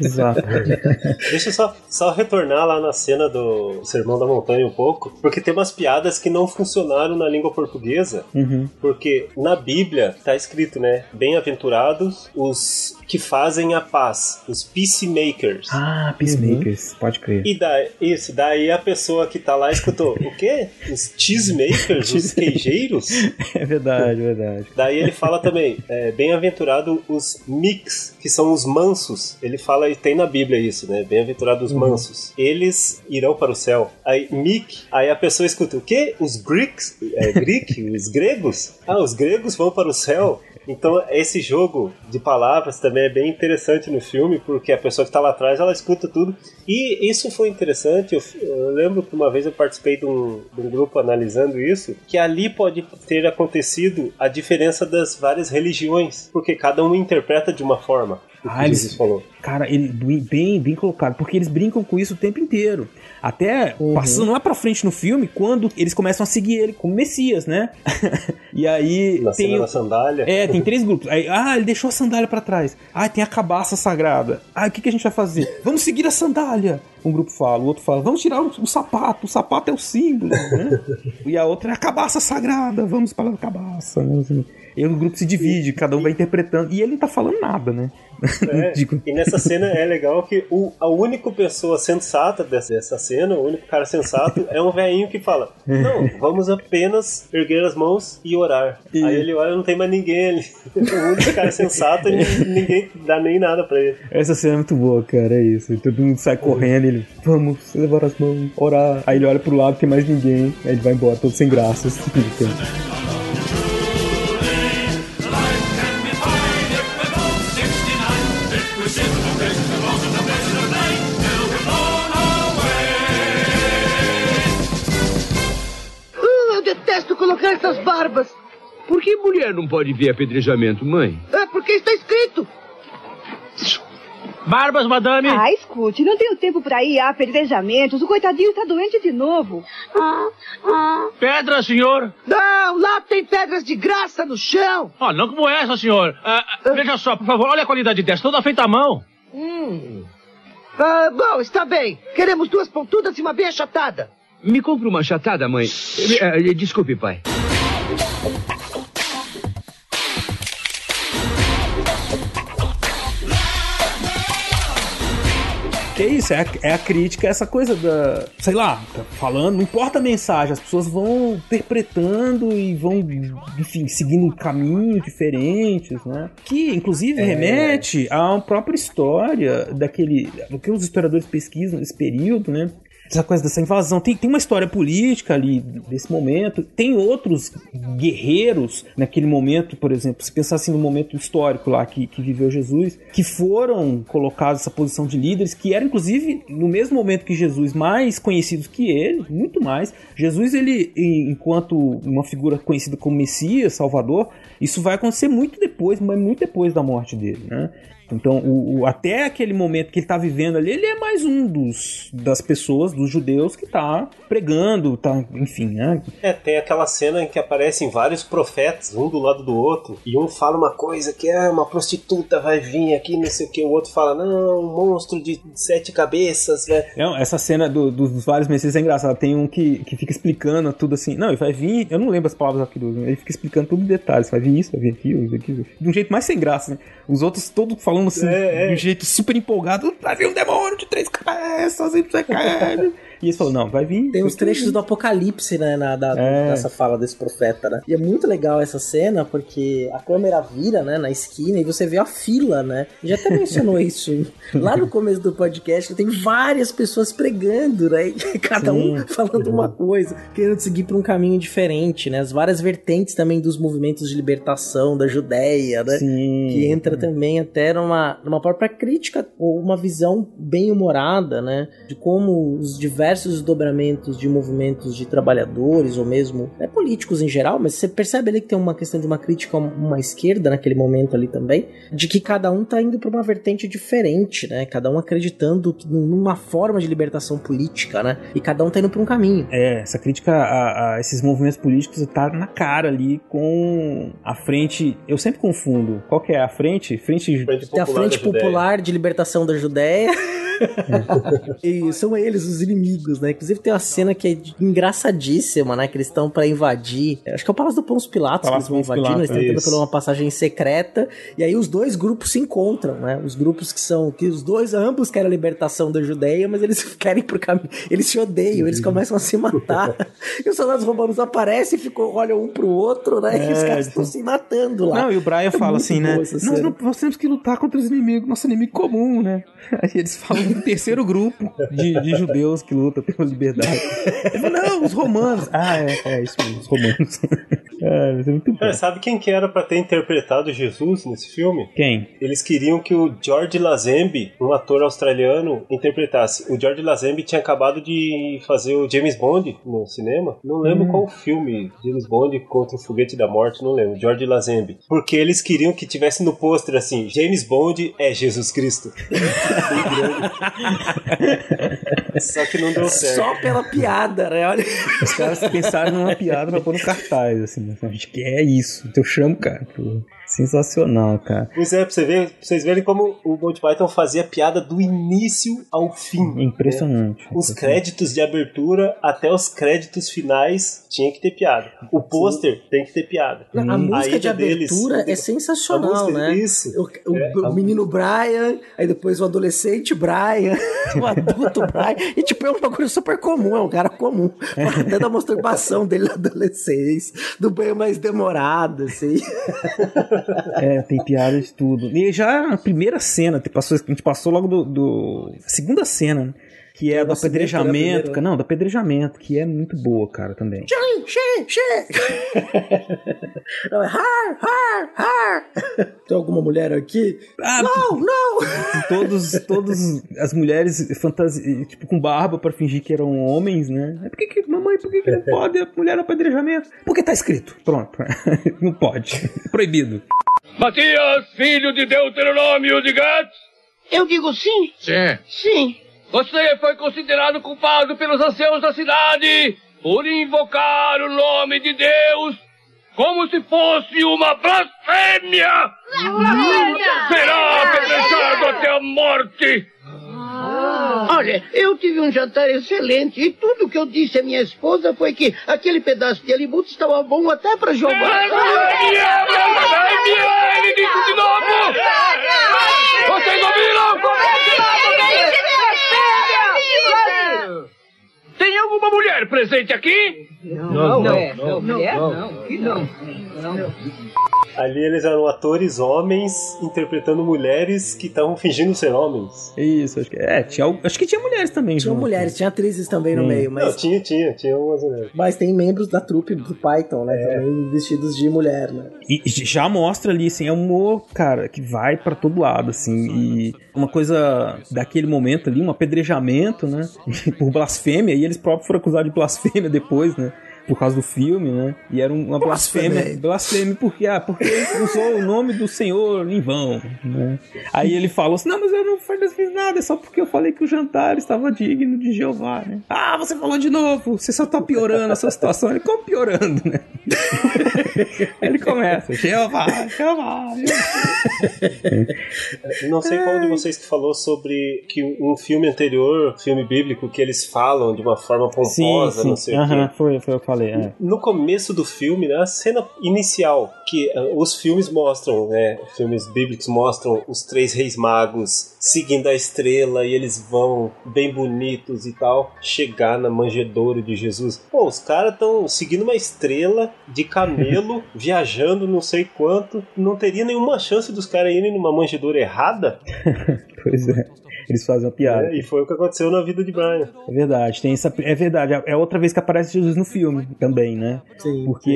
Exato. Deixa eu só, só retornar lá na cena do Sermão da Montanha um pouco, porque tem umas piadas que não funcionaram na língua portuguesa, Uhum. porque na Bíblia tá escrito, né? Bem-aventurados os que fazem a paz, os peacemakers. Ah, Peacemakers, pode crer. E daí, isso, daí a pessoa que tá lá escutou, o quê? Os cheesemakers? os queijeiros? É verdade, verdade. Daí ele fala também, é, bem-aventurado os mix, que são os mansos. Ele fala, e tem na Bíblia isso, né? Bem-aventurado os mansos. Eles irão para o céu. Aí, mic, aí a pessoa escuta, o quê? Os greeks? É, greek? os gregos? Ah, os gregos vão para o céu? Então, esse jogo de palavras também é bem interessante no filme, porque a pessoa que está lá atrás, ela escuta tudo. E isso foi interessante, eu, eu lembro que uma vez eu participei de um, de um grupo analisando isso, que ali pode ter acontecido a diferença das várias religiões, porque cada um interpreta de uma forma. Ah, eles- falou. Cara, ele bem, bem colocado, porque eles brincam com isso o tempo inteiro. Até passando lá pra frente no filme, quando eles começam a seguir ele como Messias, né? e aí Na tem cena o- da sandália. É, tem três grupos. Aí, ah, ele deixou a sandália pra trás. Ah, tem a cabaça sagrada. Ah, o que, que a gente vai fazer? Vamos seguir a sandália. Um grupo fala, o outro fala, vamos tirar o, o sapato. O sapato é o símbolo, né? e a outra é a cabaça sagrada. Vamos para a cabaça, né? Assim. E o grupo se divide, cada um vai interpretando. E ele não tá falando nada, né? É, e nessa cena é legal que o, a única pessoa sensata dessa, dessa cena, o único cara sensato, é um velhinho que fala: Não, vamos apenas erguer as mãos e orar. E- Aí ele olha, não tem mais ninguém ali. O único cara sensato e ninguém dá nem nada pra ele. Essa cena é muito boa, cara, é isso. E todo mundo sai correndo, ele, vamos, levar as mãos, orar. Aí ele olha pro lado, tem mais ninguém. Aí ele vai embora, todo sem graças. Ah, essas barbas. Por que mulher não pode ver apedrejamento, mãe? É porque está escrito. Barbas, madame. Ah, escute, não tenho tempo pra ir a apedrejamentos. O coitadinho está doente de novo. Pedra, senhor. Não, lá tem pedras de graça no chão. Ah, não como essa, senhor. Ah, ah, veja só, por favor, olha a qualidade dessa, toda feita à mão. Hum. Ah, bom, está bem. Queremos duas pontudas e uma bem achatada. Me compre uma achatada, mãe. Eh, eh, Desculpe, pai. Que é isso, é a, é a crítica, essa coisa da. Sei lá, tá falando, não importa a mensagem, as pessoas vão interpretando e vão, enfim, seguindo caminhos diferentes, né? Que, inclusive, É. remete à própria história daquele. do que os historiadores pesquisam nesse período, né? Essa coisa dessa invasão. Tem, tem uma história política ali desse momento. Tem outros guerreiros naquele momento, por exemplo, se pensar assim no momento histórico lá que, que viveu Jesus, que foram colocados nessa posição de líderes, que eram inclusive no mesmo momento que Jesus, mais conhecidos que ele, muito mais. Jesus, ele, enquanto uma figura conhecida como Messias, Salvador, isso vai acontecer muito depois, mas muito depois da morte dele, né? Então, o, o- até aquele momento que ele está vivendo ali, ele é mais um dos das pessoas, dos judeus, que está pregando, tá, enfim, né? É, tem aquela cena em que aparecem vários profetas, um do lado do outro, e um fala uma coisa que é uma prostituta vai vir aqui, não sei o que, o outro fala, não, um monstro de sete cabeças, né? Não, essa cena do- do- dos vários messias é engraçada. Tem um que, que fica explicando tudo assim. Não, ele vai vir. Eu não lembro as palavras aqui do. Ele fica explicando tudo em detalhes. Vai vir isso, vai vir aquilo, isso, aquilo. De um jeito mais sem graça, né? Os outros todos falando assim, É, é. de um jeito super empolgado. Vir um demônio de três cabeças, e sei o que. E eles falam, não, vai vir. Tem uns trechos do Apocalipse, né, na, da, É. dessa fala desse profeta, né? E é muito legal essa cena, porque a câmera vira, né, na esquina e você vê a fila, né? Já até mencionou isso lá no começo do podcast, tem várias pessoas pregando, né? Cada um Sim. falando uma coisa, querendo seguir por um caminho diferente, né? As várias vertentes também dos movimentos de libertação da Judéia, né? Sim. Que entra também até numa, numa própria crítica ou uma visão bem humorada, né? De como os diversos desdobramentos de movimentos de trabalhadores ou mesmo né, políticos em geral, mas você percebe ali que tem uma questão de uma crítica a uma esquerda naquele momento ali também, de que cada um tá indo para uma vertente diferente, né? Cada um acreditando numa forma de libertação política, né? E cada um tá indo para um caminho. É, essa crítica a, a esses movimentos políticos tá na cara ali com a frente. Eu sempre confundo. Qual que é a frente? Frente. Tem a Frente Popular de Libertação da Judéia. e são eles os inimigos, né? Inclusive tem uma cena que é engraçadíssima, né? Que eles estão pra invadir. Acho que é o Palácio do Pôncio Pilatos Palácio que eles vão invadir, né? eles Pilatos, estão tentando isso. por uma passagem secreta. E aí os dois grupos se encontram, né? Os grupos que são. que os dois, ambos querem a libertação da Judéia, mas eles querem pro caminho. Eles se odeiam, eles começam a se matar. e os soldados romanos aparecem e ficam, olham um pro outro, né? e os É, caras estão se matando lá. Não, e o Brian É fala assim, né? Nós, não, nós temos que lutar contra os inimigos, nosso inimigo comum, né? Aí eles falam terceiro grupo de, de judeus que luta pela liberdade. Ele fala, não, os romanos. Ah, é, é isso mesmo, os romanos. é, mas é muito bom. Cara, sabe quem que era pra ter interpretado Jesus nesse filme? Quem? Eles queriam que o George Lazenby, um ator australiano, interpretasse. O George Lazenby tinha acabado de fazer o James Bond no cinema. Não lembro Hum. qual filme. James Bond contra o Foguete da Morte, não lembro. George Lazenby. Porque eles queriam que tivesse no pôster assim: James Bond é Jesus Cristo. Só que não deu certo. Só pela piada, né? Olha. Os caras pensaram numa piada pra pôr no cartaz, assim. A gente quer isso. Então eu chamo, cara. pô. Sensacional, cara. Pois é, pra, você ver, pra vocês verem como o Monty Python fazia piada do início ao fim. Impressionante. né? Os créditos de abertura até os créditos finais tinha que ter piada. O pôster tem que ter piada. A música de abertura deles- é sensacional, música- né? Isso. O, o- É, o menino Brian, aí depois o adolescente Brian, o adulto Brian. E tipo, é um bagulho super comum, é um cara comum. Até da masturbação dele na adolescência, do banho mais demorado, assim. É, tem piada de tudo. E já a primeira cena, a gente passou logo do. do- segunda cena, né? Que é do apedrejamento. Não, do apedrejamento, que é muito boa, cara, também. Xê, xê, xê. Não, é har, har, har. Tem alguma mulher aqui? Ah, não, não! Todos, todos as mulheres fantasi... tipo, com barba pra fingir que eram homens, né? Por que, que mamãe, por que, que não pode a mulher no apedrejamento? Porque tá escrito. Pronto. não pode. Proibido. Matias, filho de Deuteronômio de Gad, Eu digo sim. Sim. Sim. Você foi considerado culpado pelos anciãos da cidade por invocar o nome de Deus como se fosse uma blasfêmia! Será apedrejado até a morte! Olha, eu tive um jantar excelente e tudo que eu disse à minha esposa foi que aquele pedaço de alibuto estava bom até para jogar. Blasfêmia! Blasfêmia! Ele disse de novo! Vocês ouviram? Tem alguma mulher presente aqui? Não, não, é, não, mulher não, não, que não. não. Ali eles eram atores homens interpretando mulheres que estavam fingindo ser homens. Isso, acho que é. Tinha, acho que tinha mulheres também. Tinha junto. mulheres, tinha atrizes também no Sim. meio, mas, Não, tinha, tinha, tinha umas mulheres. mas tem membros da trupe do Python, né? Também vestidos de mulher, né? E já mostra ali, assim, é um humor, cara, que vai pra todo lado, assim, e uma coisa daquele momento ali, um apedrejamento, né, por blasfêmia, e eles próprios foram acusados de blasfêmia depois, né, por causa do filme, né, e era uma blasfêmia, Blasfêmia. porque, ah, porque usou o nome do Senhor em vão, né. Aí ele falou assim, não, mas eu não fiz nada, é só porque eu falei que o jantar estava digno de Jeová, né. Ah, você falou de novo, você só tá piorando essa situação, ele ficou piorando, né. Aí ele começa, Jeová, Jeová, Não sei qual de vocês que falou sobre que um filme anterior, filme bíblico, que eles falam de uma forma Sim, pomposa, sim. não sei o Aham, quê. foi, foi o que eu falei. É. No começo do filme, né, a cena inicial, que eh, os filmes mostram, né, filmes bíblicos mostram os três reis magos seguindo a estrela e eles vão bem bonitos e tal, chegar na manjedoura de Jesus. Pô, os caras estão seguindo uma estrela de camelo, viajando não sei quanto, não teria nenhuma chance dos caras irem numa manjedoura errada? Pois é. Eles fazem uma piada. É, e foi o que aconteceu na vida de Brian. É verdade, tem essa. É verdade, é outra vez que aparece Jesus no filme também, né? Sim. Porque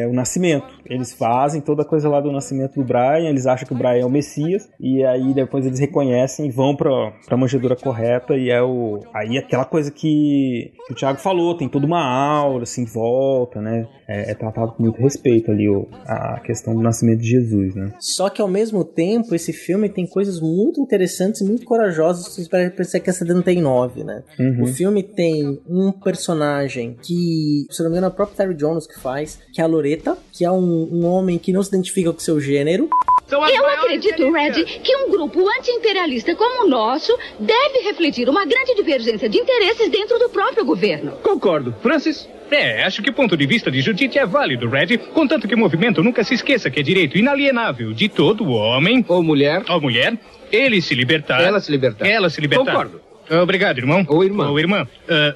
é o nascimento. Eles fazem toda a coisa lá do nascimento do Brian, eles acham que o Brian é o Messias, e aí depois eles reconhecem e vão pra, pra manjedoura correta, e é o. Aí aquela coisa que, que o Thiago falou, tem toda uma aura, assim, em volta, né? É, é tratado com muito respeito ali o, a questão do nascimento de Jesus, né? Só que ao mesmo tempo, esse filme tem coisas muito interessantes e muito corajosas para pensar que é 79, né? Uhum. O filme tem um personagem que, se não me engano, é o próprio Terry Jones que faz, que é a Loreta, que é um, um homem que não se identifica com seu gênero. Eu acredito, Red, que um grupo anti-imperialista como o nosso deve refletir uma grande divergência de interesses dentro do próprio governo. Concordo. Francis? É, acho que o ponto de vista de Judite é válido, Red. Contanto que o movimento nunca se esqueça que é direito inalienável de todo homem. Ou mulher. Ou mulher. Ele se libertar. Ela se libertar. Ela se libertar. Concordo. Obrigado, irmão. Ou irmã. Ou irmã. Ah,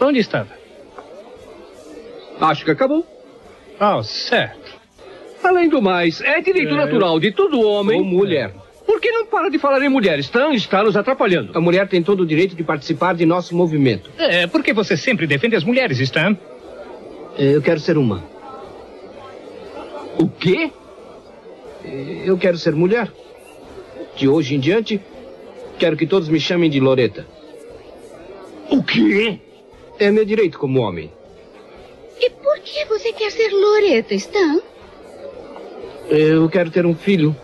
onde estava? Acho que acabou. Oh, certo. Além do mais, é direito É. natural de todo homem. Ou mulher. Por que não para de falar em mulher? Stan está nos atrapalhando. A mulher tem todo o direito de participar de nosso movimento. É, porque você sempre defende as mulheres, Stan? Eu quero ser uma. O quê? Eu quero ser mulher. De hoje em diante, quero que todos me chamem de Loreta. O quê? É meu direito como homem. E por que você quer ser Loreta, Stan? Eu quero ter um filho.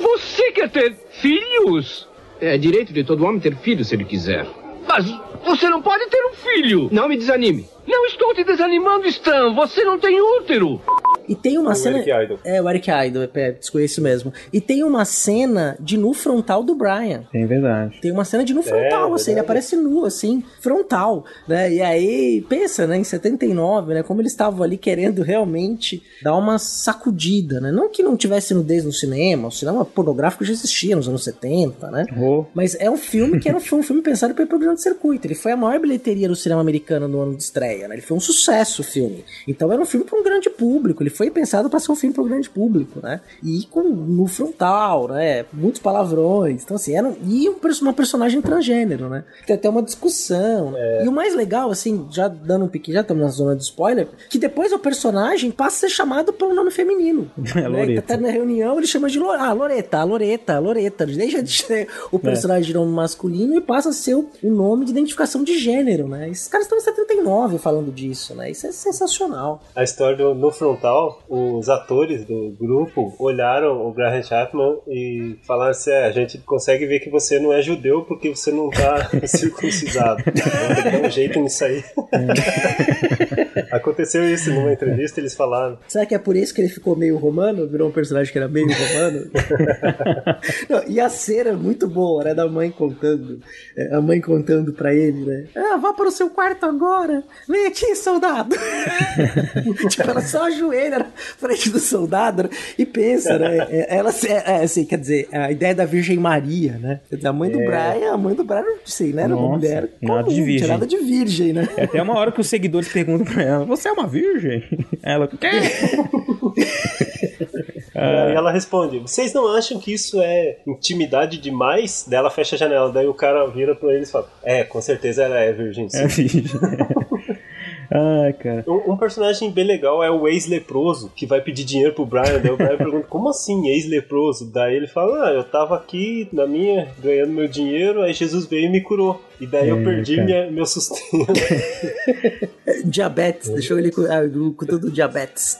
Você quer ter filhos? É direito de todo homem ter filho se ele quiser. Mas você não pode ter um filho. Não me desanime. Não estou te desanimando, Stan. Você não tem útero. E tem uma O cena. Eric Idle. É, o Eric Idle, é, desconheço mesmo. E tem uma cena de nu frontal do Brian. É verdade. Tem uma cena de nu frontal, assim, ele aparece nu, assim, frontal, né? E aí, pensa, né, em 79, né, como eles estavam ali querendo realmente dar uma sacudida, né? Não que não tivesse nudez no cinema, o cinema pornográfico já existia nos anos 70, né? Oh. Mas é um filme que era um, foi um filme pensado para o programa de circuito. Ele foi a maior bilheteria do cinema americano no ano de estreia, né? Ele foi um sucesso o filme. Então era um filme para um grande público. Ele foi pensado para ser um filme para um grande público, né? E com no frontal, né? Muitos palavrões. Então assim, era um, e um, uma personagem transgênero, né? Tem até uma discussão. né? E o mais legal, assim, já dando um pique, já estamos na zona de spoiler, que depois o personagem passa a ser chamado pelo nome feminino. É né? Loreta. Tá na reunião, ele chama de Lore- ah, Loreta, a Loreta, Loreta. Deixa de ser o personagem de nome masculino e passa a ser o, o nome de identificação de gênero, né? Esses caras estão em 79 falando disso, né? Isso é sensacional. A história do No Frontal final, os atores do grupo olharam o Graham Chapman e falaram assim: é, a gente consegue ver que você não é judeu porque você não tá circuncisado. Vamos dar um jeito nisso aí. Aconteceu isso numa entrevista, eles falaram. Será que é por isso que ele ficou meio romano? Virou um personagem que era meio romano? Não, e a cena é muito boa, né? Da mãe contando. é, A mãe contando pra ele, né? Ah, vá para o seu quarto agora. Vem aqui, soldado. tipo, ela só ajoelha na frente do soldado né? e pensa, né? É, Ela, é, é, assim, quer dizer, a ideia da Virgem Maria, né? Quer dizer, A mãe do É. Brian, a mãe do Brian, não sei, né? Era uma Nossa, mulher nada comum, de virgem. tinha nada de virgem, né? É até uma hora que os seguidores perguntam pra ela: Você é uma virgem? Ela, quê? Aí ela responde: Vocês não acham que isso é intimidade demais? Daí ela fecha a janela. Daí o cara vira pra eles e fala: É, com certeza ela é virgem. sim." É virgem. Ai, cara. Um, um personagem bem legal é o ex-leproso, que vai pedir dinheiro pro Brian. Daí o Brian pergunta: Como assim, ex-leproso? Daí ele fala: Ah, eu tava aqui na minha, ganhando meu dinheiro, aí Jesus veio e me curou. E daí eu É, perdi cara. minha- meu sustento. Diabetes, deixou ele com, ah, com tudo diabetes.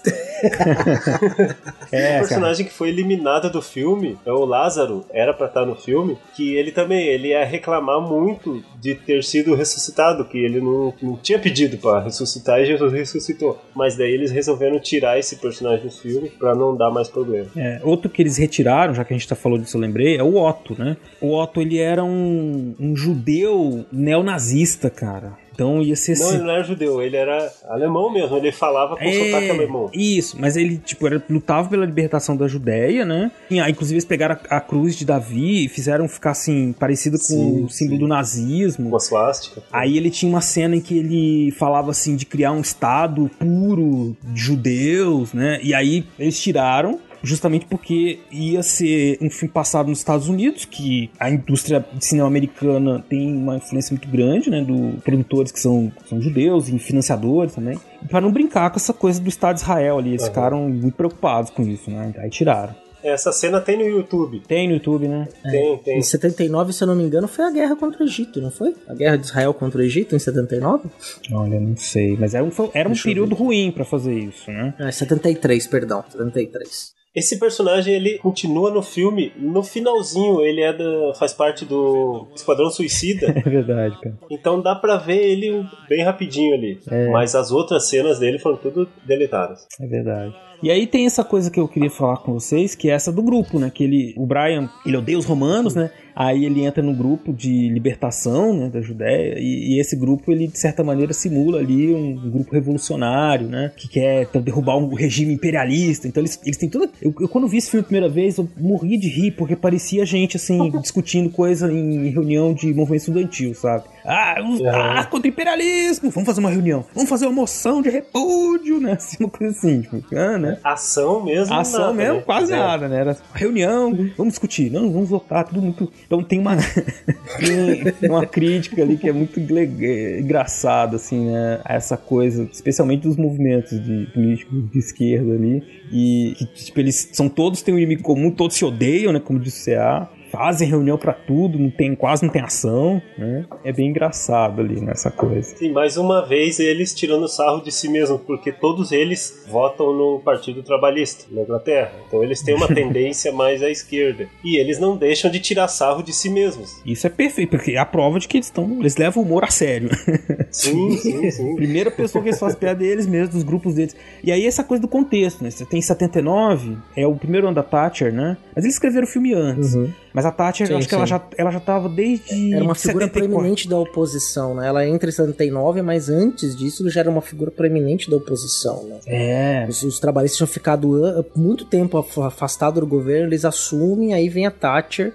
É, o personagem que foi eliminado do filme é o Lázaro, era pra estar no filme, que ele também ele ia reclamar muito de ter sido ressuscitado, que ele não, não tinha pedido pra ressuscitar e Jesus ressuscitou. Mas daí eles resolveram tirar esse personagem do filme pra não dar mais problema. É, outro que eles retiraram, já que a gente tá falando disso, eu lembrei, é o Otto, né? O Otto, ele era um, um judeu neonazista, cara. Então ia ser Não, assim- ele não era judeu, ele era alemão mesmo, ele falava com sotaque É, alemão. Isso, mas ele, tipo, era, lutava pela libertação da Judéia, né? E, ah, inclusive eles pegaram a, a cruz de Davi e fizeram ficar, assim, parecido com Sim, o símbolo do nazismo. Uma suástica. Aí ele tinha uma cena em que ele falava, assim, de criar um estado puro de judeus, né? E aí eles tiraram justamente porque ia ser um filme passado nos Estados Unidos, que a indústria de cinema americana tem uma influência muito grande, né, do produtores que são, são judeus e financiadores também, para não brincar com essa coisa do Estado de Israel ali, eles Aham. ficaram muito preocupados com isso, né, aí tiraram. Essa cena tem no YouTube. Tem no YouTube, né? Tem, tem. Em 79, se eu não me engano, foi a guerra contra o Egito, não foi? A guerra de Israel contra o Egito em 79? Olha, não sei, mas era um, era um Deixa período ruim para fazer isso, né? É, 73, perdão, 73. Esse personagem ele continua no filme, no finalzinho ele é da, faz parte do Esquadrão Suicida, É verdade, cara. então dá pra ver ele bem rapidinho ali. É. Mas as outras cenas dele foram tudo deletadas. É verdade. E aí tem essa coisa que eu queria falar com vocês, que é essa do grupo, né? Que ele, o Brian, ele odeia os romanos, né? Aí ele entra no grupo de libertação, né, da Judéia, e, e esse grupo, ele de certa maneira simula ali um, um grupo revolucionário, né? Que quer então, derrubar um regime imperialista. Então eles, eles têm toda... Eu, eu quando vi esse filme a primeira vez, eu morri de rir, porque parecia gente, assim, discutindo coisa em reunião de movimento estudantil, sabe? Ah, vamos- ah, contra o imperialismo! Vamos fazer uma reunião. Vamos fazer uma moção de repúdio, né? Assim, uma coisa assim, tipo, ah, né? Ação mesmo. Ação nada, mesmo, né? quase Zero. nada, né? Era reunião, vamos discutir, não, vamos votar, tudo muito. Então tem uma, tem uma crítica ali que é muito engraçada, assim, né? Essa coisa, especialmente dos movimentos de políticos de esquerda ali. E que, tipo, eles são todos têm um inimigo comum, todos se odeiam, né? Como disse o CA. Fazem reunião pra tudo, não tem, quase não tem ação, né? É bem engraçado ali nessa coisa. Sim, mais uma vez eles tirando sarro de si mesmos, porque todos eles votam no Partido Trabalhista na Inglaterra. Então eles têm uma tendência mais à esquerda. E eles não deixam de tirar sarro de si mesmos. Isso é perfeito, porque é a prova de que eles estão. Eles levam o humor a sério. Sim, sim, sim. Primeira pessoa que eles fazem piada é eles mesmos, dos grupos deles. E aí essa coisa do contexto, né? Você tem 79, é o primeiro ano da Thatcher, né? Mas eles escreveram o filme antes. Mas a Thatcher, Sim, acho que ela sim. já, ela já tava desde. Era uma figura 74. proeminente da oposição, né? Ela entra em 79, mas antes disso já era uma figura proeminente da oposição, né? É. Os, os trabalhistas tinham ficado muito tempo af- afastados do governo, eles assumem, aí vem a Thatcher,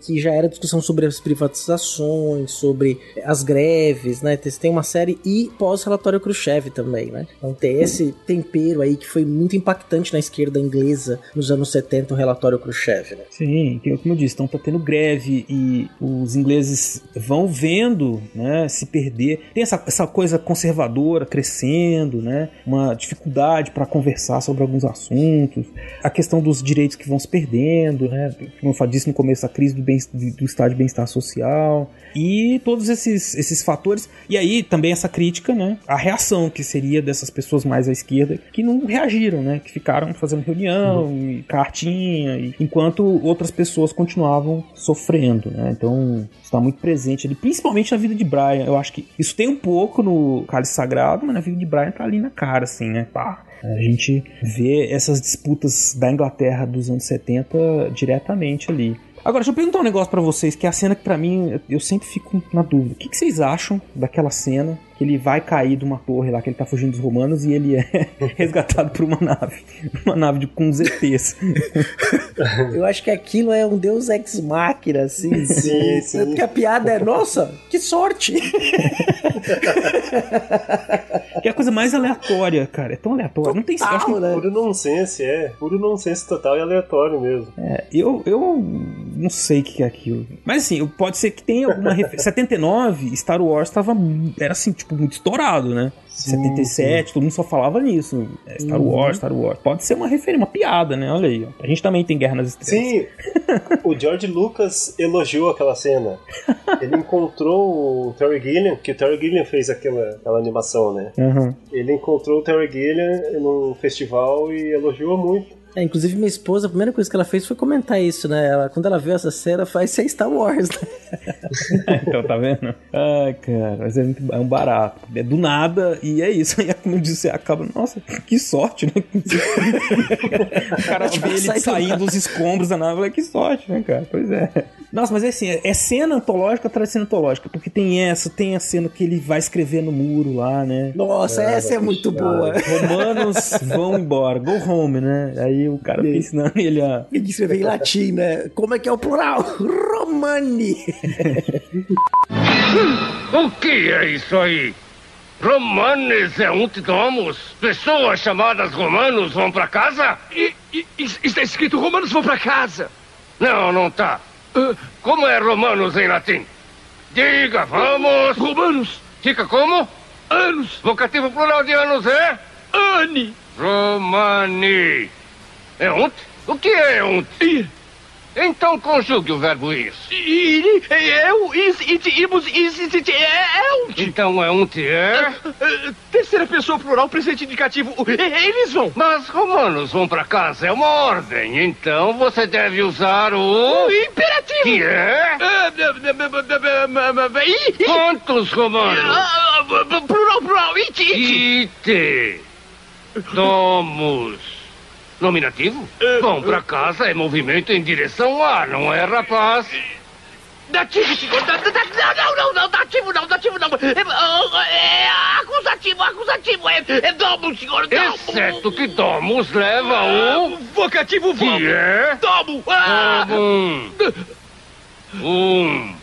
que já era discussão sobre as privatizações, sobre as greves, né? Tem- uma série e pós-relatório Khrushchev também, né? Então tem esse tempero aí que foi muito impactante na esquerda inglesa nos anos 70, o relatório Khrushchev, né? Sim, como eu disse, então tá tendo greve e os ingleses vão vendo, né, se perder. Tem essa, essa coisa conservadora crescendo, né, uma dificuldade para conversar sobre alguns assuntos, a questão dos direitos que vão se perdendo, né, como eu disse no começo, a crise do, bem, do estado de bem-estar social e todos esses, esses fatores. E aí também essa crítica, né? A reação que seria dessas pessoas mais à esquerda que não reagiram, né? Que ficaram fazendo reunião, uhum. e cartinha, e, enquanto outras pessoas continuavam sofrendo, né? Então está muito presente ali, principalmente na vida de Brian. Eu acho que isso tem um pouco no Cálice Sagrado, mas na vida de Brian tá ali na cara, assim, né? Pá, a gente vê essas disputas da Inglaterra dos anos 70 diretamente ali. Agora, deixa eu perguntar um negócio para vocês, que é a cena que para mim eu sempre fico na dúvida. O que, que, vocês acham daquela cena que ele vai cair de uma torre lá, que ele tá fugindo dos romanos e ele é resgatado por uma nave. Uma nave de, com ZTs. eu acho que aquilo é um deus ex machina, assim. Sim, sim. Porque a piada é, nossa, que sorte! que é a coisa mais aleatória, cara. É tão aleatório. Não tem total, né? Puro nonsense, é. Puro nonsense total e aleatório mesmo. É, eu, eu não sei o que é aquilo. Mas assim, pode ser que tenha alguma referência. 79, Star Wars tava. Era assim, tipo, muito estourado, né? Sim, 77, sim. todo mundo só falava nisso. É, Star uhum. Wars, Star Wars. Pode ser uma referência, uma piada, né? Olha aí. Ó. A gente também tem Guerra nas Estrelas. Sim, o George Lucas elogiou aquela cena. Ele encontrou o Terry Gilliam, que o Terry Gilliam fez aquela, aquela animação, né? Uhum. Ele encontrou o Terry Gilliam num festival e elogiou muito. É, inclusive minha esposa, a primeira coisa que ela fez foi comentar isso, né? Ela, quando ela viu essa cena, faz ser Star Wars, né? então, tá vendo? Ai, cara, mas é, muito, é um barato. É do nada e é isso. Aí, como eu disse, acaba, nossa, que sorte, né? o cara vê ele saindo dos escombros da nave, que sorte, né, cara? Pois é. Nossa, mas é assim, é, é cena antológica atrás de cena antológica, porque tem essa, tem a cena que ele vai escrever no muro lá, né? Nossa, é, essa é muito boa. Romanos vão embora, go home, né? Aí o cara fica ensinando ele a. Ele escreveu em latim, né? Como é que é o plural? Romani! o que é isso aí? Romanes é um domus. Pessoas chamadas romanos vão para casa? E, e, está escrito romanos vão para casa. Não, não tá. Uh, como é romanos em latim? Diga, vamos. Romanos. Fica como? Anos. Vocativo plural de anos é? Ani. Romani. É ontem? O que é ontem? Ir. Então conjugue o verbo ir. Ir, eu, is, it, irmos, is, it, é, é ontem. Então é ontem, é? Uh, uh, terceira pessoa plural, presente indicativo. Eles vão. Mas romanos vão para casa, é uma ordem. Então você deve usar o... O imperativo. Que é? Quantos romanos? Plural, plural, it, it. Ite. Domus. Nominativo? Vão pra casa é movimento em direção a, não é, rapaz? Dativo, senhor. Da, da, não, não, não, dativo não, dativo não. É, é acusativo, acusativo. É, é domo, senhor, domo. Exceto que domos leva o... vocativo vamos. Que é? Domo. Ah. Um. Um.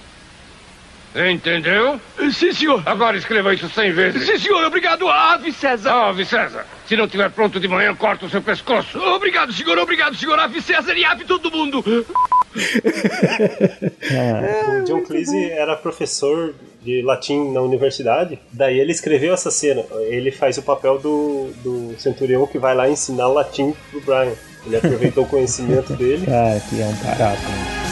Entendeu? Sim, senhor. Agora escreva isso cem vezes. Sim, senhor. Obrigado, Ave César. Ave César. Se não tiver pronto de manhã, corta o seu pescoço. Obrigado, senhor. Obrigado, senhor. Ave César e ave todo mundo. o John Cleese era professor de latim na universidade. Daí ele escreveu essa cena. Ele faz o papel do, do centurião que vai lá ensinar latim pro Brian. Ele aproveitou o conhecimento dele. Ah, que é um barato.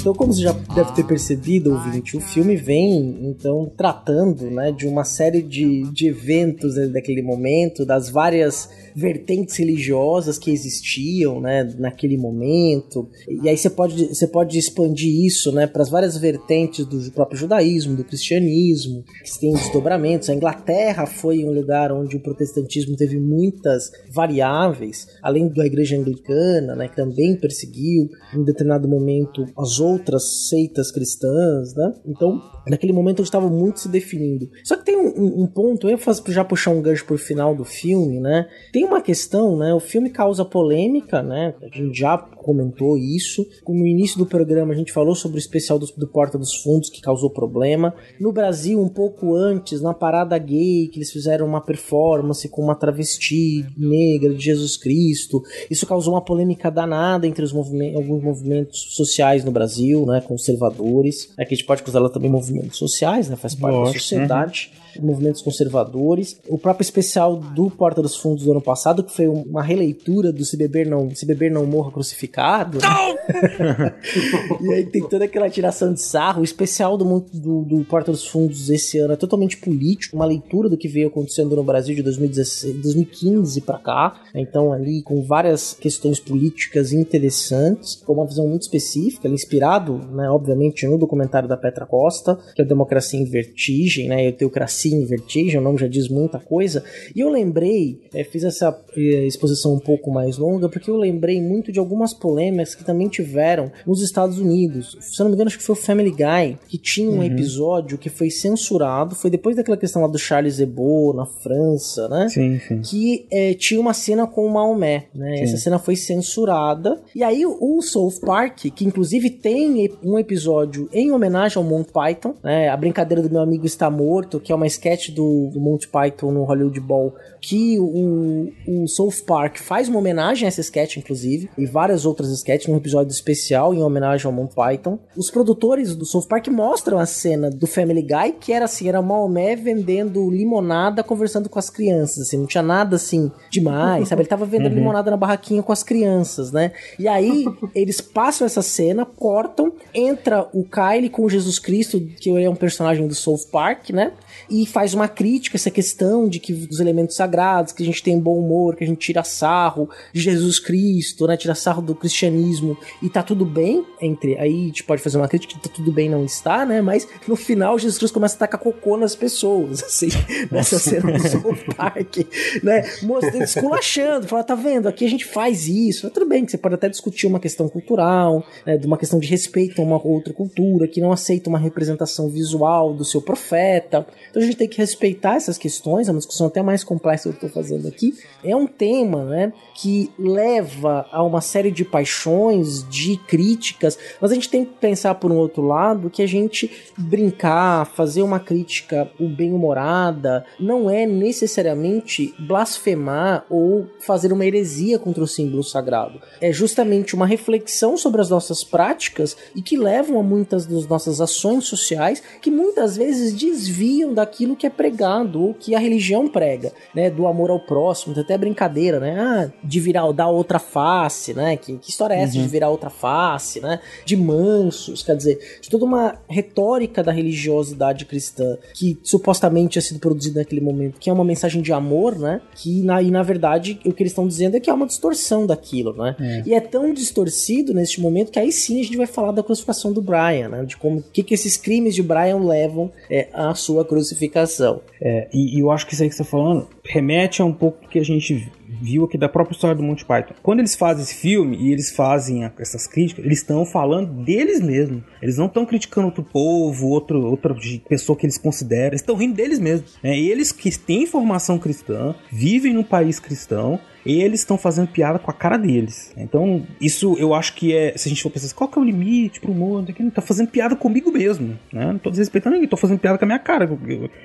Então, como você já deve ter percebido, ouvinte, o filme vem, então, tratando, né, de uma série de, de eventos daquele momento, das várias vertentes religiosas que existiam, né, naquele momento. E aí você pode, você pode expandir isso, né, para as várias vertentes do próprio judaísmo, do cristianismo, que tem desdobramentos. A Inglaterra foi um lugar onde o protestantismo teve muitas variáveis, além da igreja anglicana, né, que também perseguiu em determinado momento as outras seitas cristãs, né? Então, naquele momento estava muito se definindo. Só que tem um, um ponto, eu faço já puxar um gancho por final do filme, né? Tem uma questão, né? O filme causa polêmica, né? A gente já comentou isso. No início do programa a gente falou sobre o especial do, do Porta dos Fundos que causou problema. No Brasil, um pouco antes, na parada gay, que eles fizeram uma performance com uma travesti negra de Jesus Cristo. Isso causou uma polêmica danada entre os movimentos, alguns movimentos sociais no Brasil, né? Conservadores. Aqui a gente pode considerar também movimentos sociais, né? Faz parte da sociedade. Movimentos conservadores. O próprio especial do Porta dos Fundos do ano passado, que foi uma releitura do Se Beber Não, Se Beber Não Morra Crucificado. Né? e aí tem toda aquela tiração de sarro. O especial do, do, do Porta dos Fundos esse ano é totalmente político, uma leitura do que veio acontecendo no Brasil de 2016, 2015 para cá. Então, ali com várias questões políticas interessantes, com uma visão muito específica, inspirado, né, obviamente, no documentário da Petra Costa, que é Democracia em Vertigem, né, e Teocracia em Vertigem, o nome já diz muita coisa. E eu lembrei, é, fiz essa é, exposição um pouco mais longa, porque eu lembrei muito de algumas polêmicas que também tiveram nos Estados Unidos. Se eu não me engano, acho que foi o Family Guy, que tinha um uhum. episódio que foi censurado, foi depois daquela questão lá do Charles Hebdo na França, né? Sim, sim. Que é, tinha uma cena com o Maomé, né? Sim. Essa cena foi censurada. E aí o South Park, que inclusive tem um episódio em homenagem ao Monty Python, né? A brincadeira do meu amigo está morto, que é uma sketch do, do Monty Python no Hollywood Bowl, que o, o South Park faz uma homenagem a essa sketch, inclusive, e várias outras sketches, num episódio especial em homenagem ao Monty Python. Os produtores do South Park mostram a cena do Family Guy, que era assim, era Maomé vendendo limonada conversando com as crianças, assim, não tinha nada assim demais, sabe? Ele tava vendendo uhum. limonada na barraquinha com as crianças, né? E aí eles passam essa cena, cortam, entra o Kyle com Jesus Cristo, que é um personagem do South Park, né? E faz uma crítica a essa questão de que os elementos sagrados, que a gente tem bom humor, que a gente tira sarro de Jesus Cristo, né? Tira sarro do cristianismo e tá tudo bem entre. Aí a gente pode fazer uma crítica que tá tudo bem, não está, né? Mas no final Jesus Cristo começa a tacar cocô nas pessoas, assim, nessa cena do South Park, né? Mostrando, esculachando, fala, tá vendo? Aqui a gente faz isso. Tudo bem que você pode até discutir uma questão cultural, né? de uma questão de respeito a uma outra cultura, que não aceita uma representação visual do seu profeta. Então a gente tem que respeitar essas questões, é uma discussão até mais complexa que eu estou fazendo aqui. É um tema, né, que leva a uma série de paixões, de críticas, mas a gente tem que pensar por um outro lado que a gente brincar, fazer uma crítica bem-humorada, não é necessariamente blasfemar ou fazer uma heresia contra o símbolo sagrado. É justamente uma reflexão sobre as nossas práticas e que levam a muitas das nossas ações sociais que muitas vezes desviam daquilo que é pregado ou que a religião prega, né? Do amor ao próximo, tem até brincadeira, né? Ah, de virar, dar outra face, né? Que, que história é essa uhum. de virar outra face, né? De mansos, quer dizer, de toda uma retórica da religiosidade cristã que supostamente tinha sido produzida naquele momento, que é uma mensagem de amor, né? Que na, e na verdade o que eles estão dizendo é que é uma distorção daquilo, né? É. E é tão distorcido neste momento que aí sim a gente vai falar da crucificação do Brian, né? De como que, que esses crimes de Brian levam é, à sua crucificação. É, e, e eu acho que isso aí que você está falando remete a um pouco do que a gente viu aqui da própria história do Monty Python. Quando eles fazem esse filme e eles fazem essas críticas, eles estão falando deles mesmos. Eles não estão criticando outro povo, outro, outra pessoa que eles consideram. Eles estão rindo deles mesmos. Né? Eles que têm formação cristã, vivem num país cristão, eles estão fazendo piada com a cara deles. Então, isso eu acho que é. Se a gente for pensar, qual que é o limite pro mundo? Que tá fazendo piada comigo mesmo, né? Não tô desrespeitando ninguém, tô fazendo piada com a minha cara.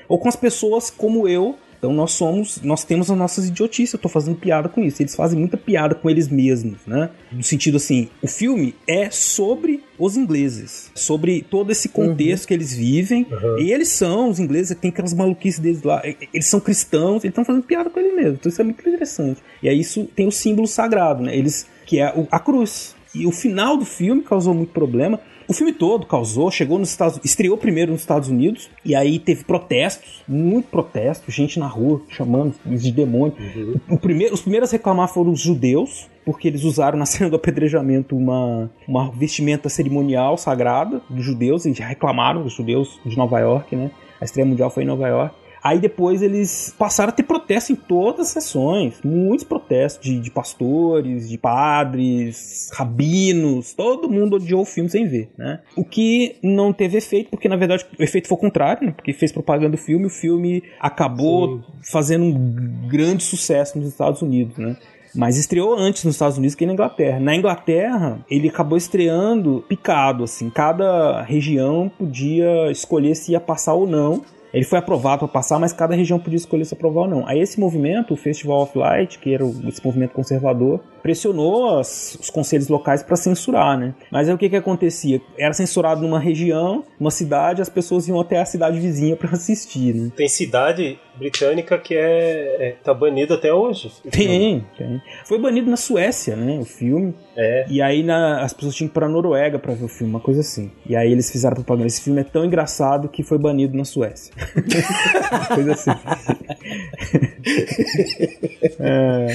Ou com as pessoas como eu então nós somos, nós temos as nossas idiotices, eu tô fazendo piada com isso. Eles fazem muita piada com eles mesmos, né? No sentido assim, o filme é sobre os ingleses, sobre todo esse contexto uhum. que eles vivem. Uhum. E eles são, os ingleses, tem aquelas maluquices deles lá. Eles são cristãos, eles estão fazendo piada com eles mesmos. Então isso é muito interessante. E aí isso tem o símbolo sagrado, né? Eles, que é a cruz. E o final do filme causou muito problema. O filme todo causou, chegou nos Estados estreou primeiro nos Estados Unidos, e aí teve protestos, muito protesto, gente na rua chamando de demônio. Uhum. O primeiro, os primeiros a reclamar foram os judeus, porque eles usaram na cena do apedrejamento uma, uma vestimenta cerimonial sagrada dos judeus, eles já reclamaram, os judeus de Nova York, né? A estreia mundial foi em Nova York. Aí depois eles passaram a ter protesto em todas as sessões. Muitos protestos de, de pastores, de padres, rabinos. Todo mundo odiou o filme sem ver, né? O que não teve efeito, porque na verdade o efeito foi o contrário, né? Porque fez propaganda do filme, o filme acabou Sim. fazendo um grande sucesso nos Estados Unidos, né? mas estreou antes nos Estados Unidos que na Inglaterra. Na Inglaterra, ele acabou estreando picado, assim, cada região podia escolher se ia passar ou não Ele foi aprovado para passar, mas cada região podia escolher se aprovar ou não. Aí esse movimento, o Festival of Light, que era esse movimento conservador, pressionou as, os conselhos locais para censurar, né? Mas aí o que que acontecia? Era censurado numa região, numa cidade, as pessoas iam até a cidade vizinha para assistir, né? Tem cidade britânica que é, é tá banido até hoje. Tem, tem. Foi banido na Suécia, né? O filme. É. E aí na, as pessoas tinham que ir pra Noruega pra ver o filme, uma coisa assim. E aí eles fizeram propaganda. Esse filme é tão engraçado que foi banido na Suécia. coisa assim. é.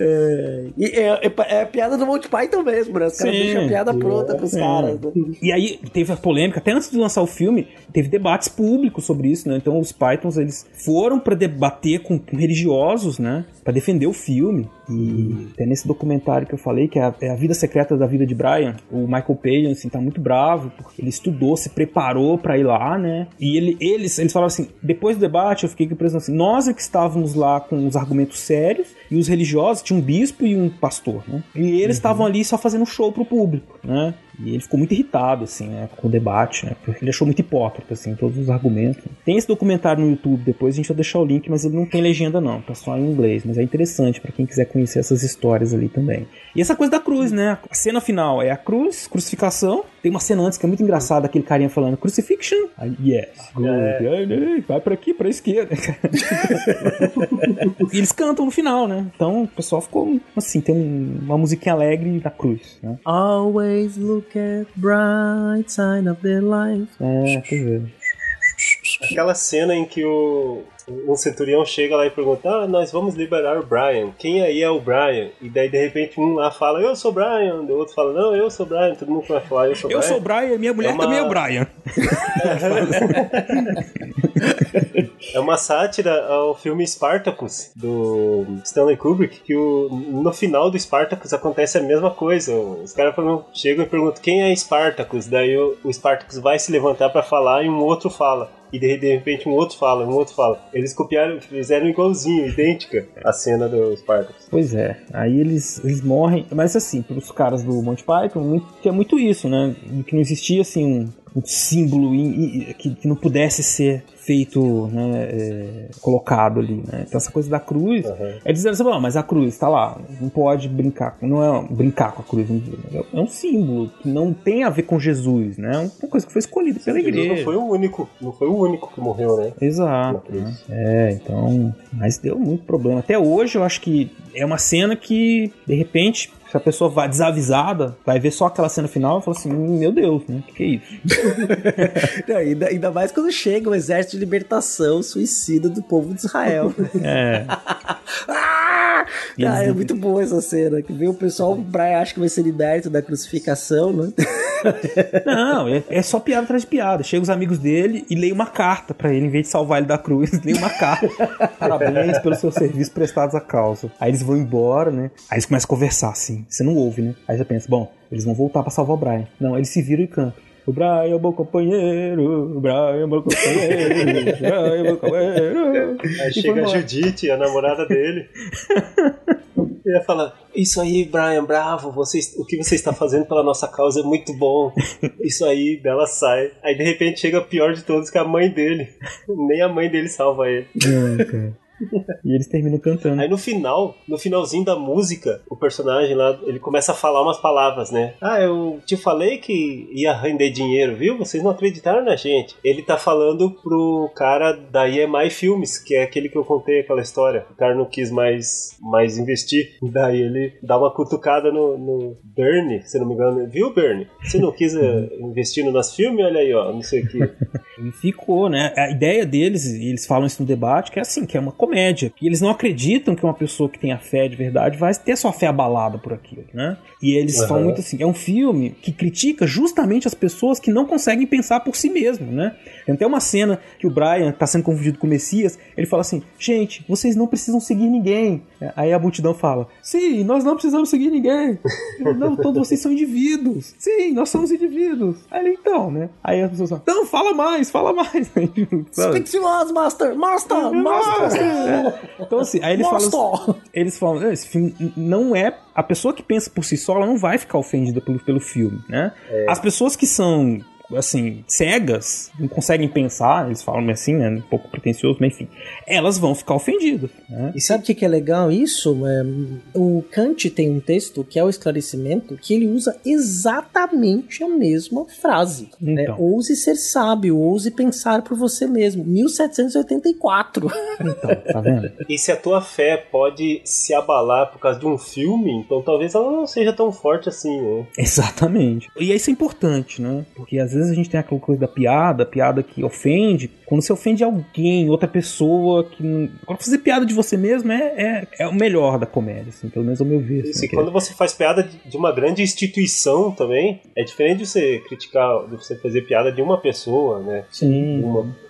É, e é, é, é, piada do Monty Python mesmo, né? Os caras deixam a piada pronta pros É. caras. Né? E aí teve a polêmica, até antes de lançar o filme, teve debates públicos sobre isso, né? Então os Pythons, eles foram pra debater com, religiosos, né? Pra defender o filme. E até nesse documentário que eu falei, que é a, é a vida secreta da vida de Brian, o Michael Palin, assim, tá muito bravo, porque ele estudou, se preparou pra ir lá, né? E ele, eles, eles falaram assim, depois do debate eu fiquei pensando assim, nós é que estávamos lá com os argumentos sérios, e os religiosos, tinha um bispo e um pastor, né? E eles estavam ali só fazendo show pro público, né? E ele ficou muito irritado, assim, né, com o debate, né? Porque ele achou muito hipócrita, assim, todos os argumentos. Tem esse documentário no YouTube, depois a gente vai deixar o link, mas ele não tem legenda, não, tá só em inglês. Mas é interessante pra quem quiser conhecer essas histórias ali também. E essa coisa da cruz, né? A cena final é a cruz, crucificação. Tem uma cena antes que é muito engraçada, aquele carinha falando crucifixion. Aí, yes, good. Aí, Vai pra aqui, pra esquerda. e eles cantam no final, né? Então o pessoal ficou assim, tem uma musiquinha alegre da cruz, né? Always look at bright side of the life. É, quer ver. Aquela cena em que o um centurião chega lá e pergunta: Ah, nós vamos liberar o Brian. Quem aí é o Brian? E daí de repente um lá fala: Eu sou Brian. O outro fala: Não, eu sou Brian. Todo mundo vai falar: Eu sou Eu Brian. sou o Brian e minha mulher É uma- também é o Brian. É uma sátira ao filme Spartacus, do Stanley Kubrick, que o, no final do Spartacus acontece a mesma coisa. Os caras chegam e perguntam quem é Spartacus, daí o, o Spartacus vai se levantar pra falar e um outro fala. E de, de repente um outro fala, um outro fala. Eles copiaram, fizeram igualzinho, idêntica a cena do Spartacus. Pois é, aí eles, eles morrem, mas assim, pros caras do Monty Python, muito, tinha muito isso, né? Que não existia assim um, um símbolo in- in- que, que não pudesse ser feito, né, é, colocado ali, né? Então essa coisa da cruz, é dizer assim, "Bom, mas a cruz tá lá, não pode brincar, com- não é brincar com a cruz, é é um símbolo que não tem a ver com Jesus, né? É uma coisa que foi escolhida pela Jesus igreja. não foi o único, não foi o único que morreu, né? Exato. né? É, então. Mas deu muito problema. Até hoje eu acho que é uma cena que, de repente, se a pessoa vai desavisada, vai ver só aquela cena final e fala assim: Meu Deus, né? O que, que é isso? Não, ainda, ainda mais quando chega o exército de libertação suicida do povo de Israel. É. Ah! Cara, eles- é muito boa essa cena. Que vê o pessoal, o Brian acha que vai ser liberto da crucificação, né? Não, é, é só piada atrás de piada. Chega os amigos dele e leia uma carta pra ele, em vez de salvar ele da cruz, leia uma carta. Parabéns pelos seus serviços prestados à causa. Aí eles vão embora, né? Aí eles começam a conversar assim. Você não ouve, né? Aí você pensa, bom, eles vão voltar pra salvar o Brian. Não, eles se viram e cantam. O Brian é meu companheiro, o Brian é meu companheiro, o Brian é meu companheiro. Aí E chega a. Judite, a namorada dele. E ela fala: Isso aí, Brian, bravo, você, o que você está fazendo pela nossa causa é muito bom. Isso aí, dela sai. Aí de repente chega o pior de todos, que é a mãe dele. Nem a mãe dele salva ele. Não, cara. E eles terminam cantando. Aí no final, no finalzinho da música, o personagem lá, ele começa a falar umas palavras, né? Ah, eu te falei que ia render dinheiro, viu? Vocês não acreditaram na gente. Ele tá falando pro cara da EMI Filmes, que é aquele que eu contei aquela história. O cara não quis mais, mais investir. Daí ele dá uma cutucada no, no Bernie, se não me engano. Viu, Bernie? Você não quis eh, investir no nosso filme? Olha aí, ó, não sei o que. E ficou, né? A ideia deles, e eles falam isso no debate, que é assim, que é uma comédia. E eles não acreditam que uma pessoa que tem a fé de verdade vai ter sua fé abalada por aquilo, né? E eles Aham. falam muito assim, é um filme que critica justamente as pessoas que não conseguem pensar por si mesmo, né? Tem até uma cena que o Brian tá sendo confundido com o Messias, ele fala assim, gente, vocês não precisam seguir ninguém. Aí a multidão fala, sim, nós não precisamos seguir ninguém. Não, todos vocês são indivíduos. Sim, nós somos indivíduos. Aí ele, então, né? Aí as pessoas falam, não, fala mais, fala mais. Speak to us, Master! Master! Master! É. Então, assim, aí eles falam, Master! eles falam, "Ah, esse filme não é. A pessoa que pensa por si só, ela não vai ficar ofendida pelo, pelo filme, né? As pessoas que são assim, cegas, não conseguem pensar, eles falam assim, né? Um pouco pretencioso, mas enfim, elas vão ficar ofendidas. Né? E sabe o que, que é legal isso? É, o Kant tem um texto que é o esclarecimento que ele usa exatamente a mesma frase. Né? Então. Ouse ser sábio, ouse pensar por você mesmo. 1784. Então, tá vendo? E se a tua fé pode se abalar por causa de um filme, então talvez ela não seja tão forte assim, né? Exatamente. E isso é importante, né? Porque às vezes a gente tem aquela coisa da piada, piada que ofende. Quando você ofende alguém, outra pessoa que. Agora, fazer piada de você mesmo é, é, é o melhor da comédia, assim, pelo menos ao meu ver. Assim, e que- quando você faz piada de uma grande instituição também, é diferente de você criticar, de você fazer piada de uma pessoa, né? Sim.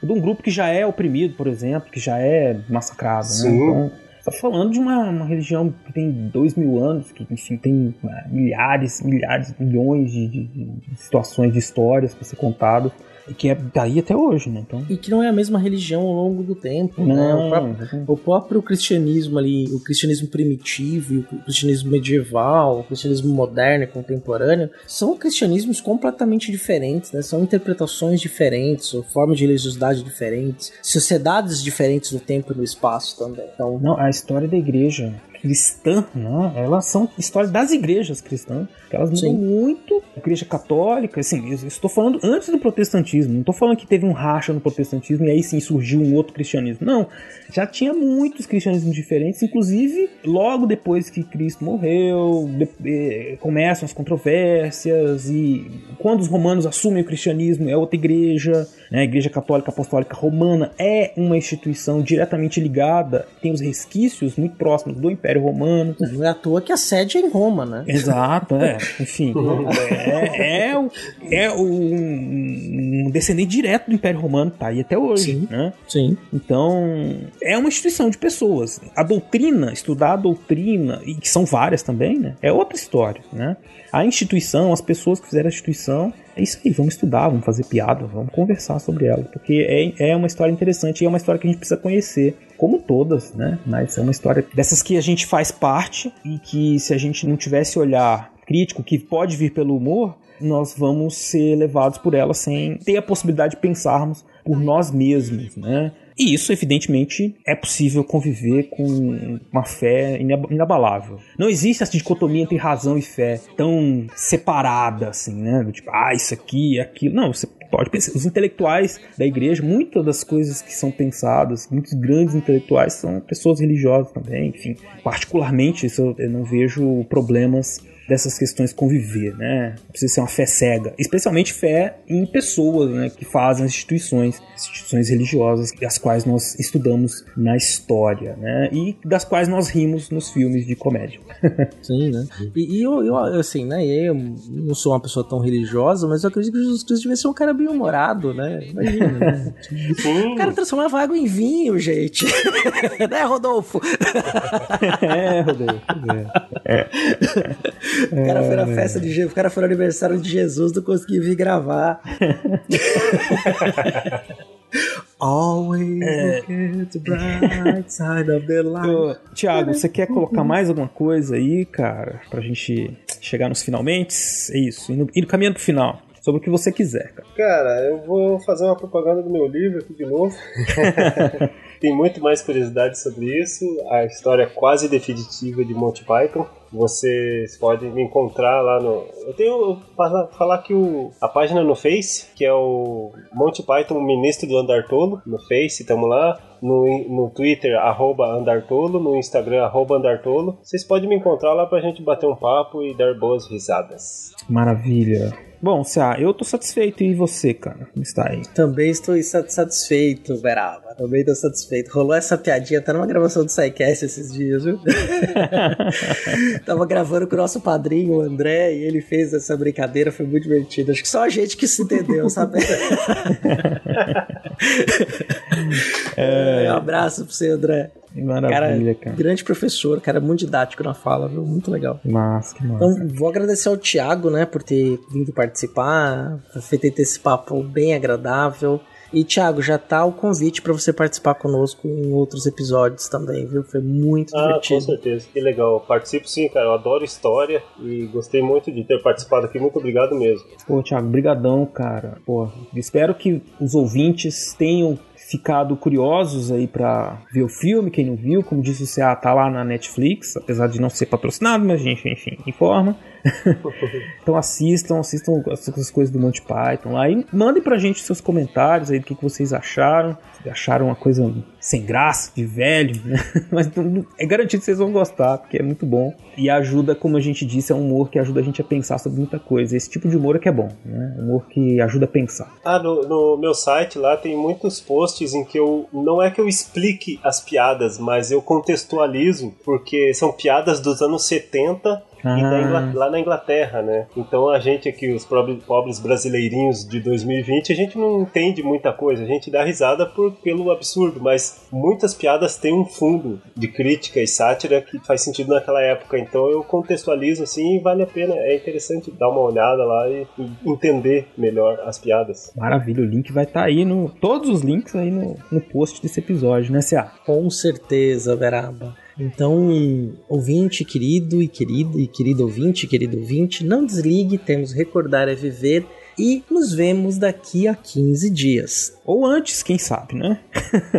De um grupo que já é oprimido, por exemplo, que já é massacrado, Sim. né? Então, você tá falando de uma, uma religião que tem dois mil anos, que enfim, tem ah, milhares, milhares, milhões de, de- de situações, de histórias para ser contadas, e que é daí até hoje, né? Então, E que não é a mesma religião ao longo do tempo, né? Não, O próprio, o próprio cristianismo ali, o cristianismo primitivo, o cristianismo medieval, o cristianismo moderno e contemporâneo, são cristianismos completamente diferentes, né? São interpretações diferentes, ou formas de religiosidade diferentes, sociedades diferentes no tempo e no espaço também. Então, Não, a história da igreja cristã, né? Elas são histórias das igrejas cristãs, que elas mudam Sim. muito. A igreja católica, assim, estou falando antes do protestantismo, não estou falando que teve um racha no protestantismo e aí sim surgiu um outro cristianismo. Não, já tinha muitos cristianismos diferentes, inclusive logo depois que Cristo morreu, de- eh, começam as controvérsias e quando os romanos assumem o cristianismo é outra igreja, né? A igreja católica apostólica romana é uma instituição diretamente ligada, tem os resquícios muito próximos do Império Romano. não é à toa que a sede é em Roma, né? Exato, é. Enfim, é, é, o- é um, um descendente direto do Império Romano, tá aí até hoje, né? Sim. Então, é uma instituição de pessoas. A doutrina, estudar a doutrina, e que são várias também, né? É outra história, né? A instituição, as pessoas que fizeram a instituição, é isso aí, vamos estudar, vamos fazer piada, vamos conversar sobre ela, porque é, é uma história interessante e é uma história que a gente precisa conhecer, como todas, né? Mas é uma história dessas que a gente faz parte e que se a gente não tivesse olhar crítico, que pode vir pelo humor, nós vamos ser levados por ela sem ter a possibilidade de pensarmos por nós mesmos, né? E isso, evidentemente, é possível conviver com uma fé inab- inabalável. Não existe essa dicotomia entre razão e fé tão separada, assim, né? Tipo, ah, isso aqui, aquilo. Não, você pode pensar. Os intelectuais da igreja, muitas das coisas que são pensadas, muitos grandes intelectuais são pessoas religiosas também, enfim. Particularmente, isso eu não vejo problemas dessas questões conviver, né? Precisa ser uma fé cega, especialmente fé em pessoas, né, que fazem as instituições, instituições religiosas, as quais nós estudamos na história, né? E das quais nós rimos nos filmes de comédia. Sim, né? E, e eu, eu, assim, né? Eu não sou uma pessoa tão religiosa, mas eu acredito que Jesus Cristo devia ser um cara bem humorado, né? Imagina, né? O cara transformava água em vinho, gente. né, Rodolfo? é, Rodolfo. É. O cara foi na É. festa de Jesus, o cara foi no aniversário de Jesus, não conseguiu vir gravar. Always É. look at the bright side of the light. Tiago, você quer colocar mais alguma coisa aí, cara, pra gente chegar nos finalmente? É isso, indo, indo caminhando pro final. Sobre o que você quiser, cara. Cara, eu vou fazer uma propaganda do meu livro aqui de novo. Tem muito mais curiosidade sobre isso. A história quase definitiva de Monty Python. Vocês podem me encontrar lá no. Eu tenho para falar que o, a página no Face, que é o Monty Python Ministro do Andartolo, no Face, estamos lá. No, no Twitter, arroba Andartolo, no Instagram, arroba Andartolo. Vocês podem me encontrar lá pra gente bater um papo e dar boas risadas. Maravilha. Bom, Cia, eu tô satisfeito. E você, cara? Como está aí? Também estou satisfeito, Beraba. Também estou satisfeito. Rolou essa piadinha até numa gravação do SciCast esses dias, viu? Tava gravando com o nosso padrinho, o André, e ele fez essa brincadeira, foi muito divertido. Acho que só a gente que se entendeu, sabe? É, um abraço pra você, André. Maravilha, cara. Grande professor, cara, muito didático na fala, viu? Muito legal. Massa, que massa. Então, vou agradecer ao Thiago, né, por ter vindo participar, por ter esse papo bem agradável. E Thiago, já tá o convite para você participar conosco em outros episódios também, viu? Foi muito ah, divertido. Com certeza, que legal. Participo sim, cara. Eu adoro história e gostei muito de ter participado aqui. Muito obrigado mesmo. Pô, Thiago, brigadão, cara. Pô, espero que os ouvintes tenham ficado curiosos aí para ver o filme, quem não viu, como disse o CA, tá lá na Netflix, apesar de não ser patrocinado, mas a gente, enfim, informa. então assistam, assistam as coisas do Monty Python lá e mandem pra gente seus comentários aí do que, que vocês acharam. Se acharam uma coisa sem graça, de velho, né? Mas é garantido que vocês vão gostar, porque é muito bom. E ajuda, como a gente disse, é um humor que ajuda a gente a pensar sobre muita coisa. Esse tipo de humor é que é bom, né? Humor que ajuda a pensar. Ah, no, no meu site lá tem muitos posts em que eu. Não é que eu explique as piadas, mas eu contextualizo, porque são piadas dos anos 70 ah. e lá na Inglaterra, né? Então a gente aqui, os pobres brasileirinhos de 2020, a gente não entende muita coisa, a gente dá risada por, pelo absurdo, mas muitas piadas têm um fundo de crítica e sátira que faz sentido naquela época. Então eu contextualizo assim e vale a pena, é interessante dar uma olhada lá e, e entender melhor as piadas. Maravilha, o link vai estar tá aí no. Todos os links aí no, no post desse episódio, né, Cia? Com certeza, Veraba. Então, ouvinte querido e querido e querido ouvinte, querido ouvinte, não desligue, temos recordar é viver e nos vemos daqui a 15 dias. Ou antes, quem sabe, né?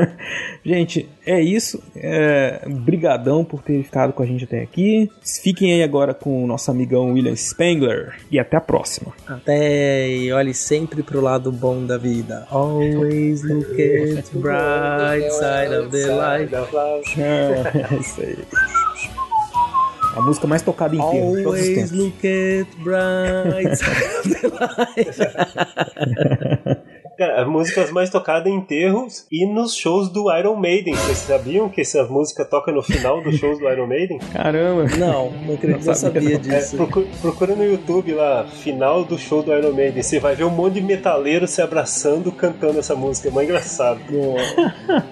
gente, é isso. É, brigadão por ter ficado com a gente até aqui. Fiquem aí agora com o nosso amigão William Spengler e até a próxima. Até e olhe sempre pro lado bom da vida. Always look at the bright side of the life. É, isso aí. A música mais tocada em inteiro. Always look at bright Cara, as músicas mais tocadas em enterros e nos shows do Iron Maiden. Vocês sabiam que essa música toca no final dos shows do Iron Maiden? Caramba! Não, não acredito, não sabia disso. É, procura, procura, no YouTube lá, final do show do Iron Maiden. Você vai ver um monte de metaleiro se abraçando cantando essa música. É muito engraçado.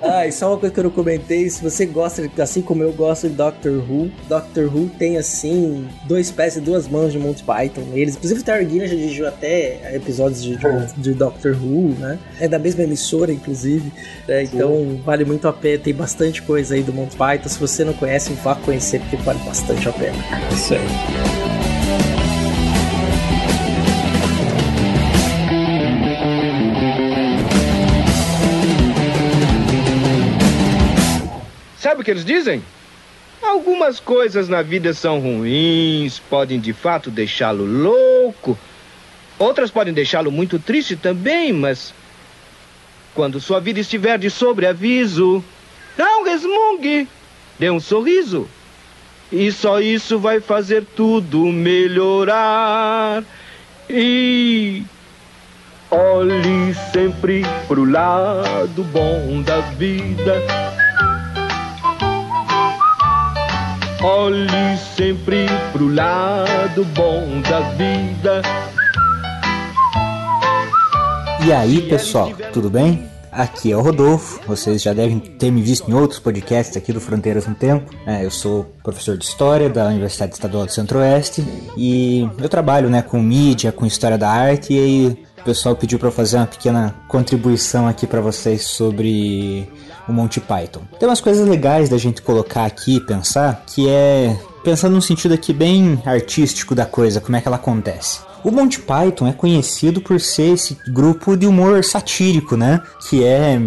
ah, e só uma coisa que eu não comentei: se você gosta, assim como eu gosto de Doctor Who, Doctor Who tem assim, dois pés e duas mãos de Monty Python. Eles, inclusive, o Gilliam já dirigiu até episódios de, de, de Doctor Who né? É da mesma emissora, inclusive. Né? Então vale muito a pena. Tem bastante coisa aí do Monty Python. Se você não conhece, vá conhecer, porque vale bastante a pena. Isso aí. Sabe o que eles dizem? Algumas coisas na vida são ruins, podem de fato deixá-lo louco, Outras podem deixá-lo muito triste também, mas. Quando sua vida estiver de sobreaviso, não resmungue, dê um sorriso. E só isso vai fazer tudo melhorar. E. Olhe sempre pro lado bom da vida. Olhe sempre pro lado bom da vida. E aí pessoal, tudo bem? Aqui é o Rodolfo, vocês já devem ter me visto em outros podcasts aqui do Fronteiras no Tempo. É, eu sou professor de História da Universidade Estadual do Centro-Oeste e eu trabalho né, com mídia, com História da Arte e o pessoal pediu para fazer uma pequena contribuição aqui para vocês sobre o Monty Python. Tem umas coisas legais da gente colocar aqui e pensar, que é pensando num sentido aqui bem artístico da coisa, como é que ela acontece. O Monty Python é conhecido por ser esse grupo de humor satírico, né? Que é,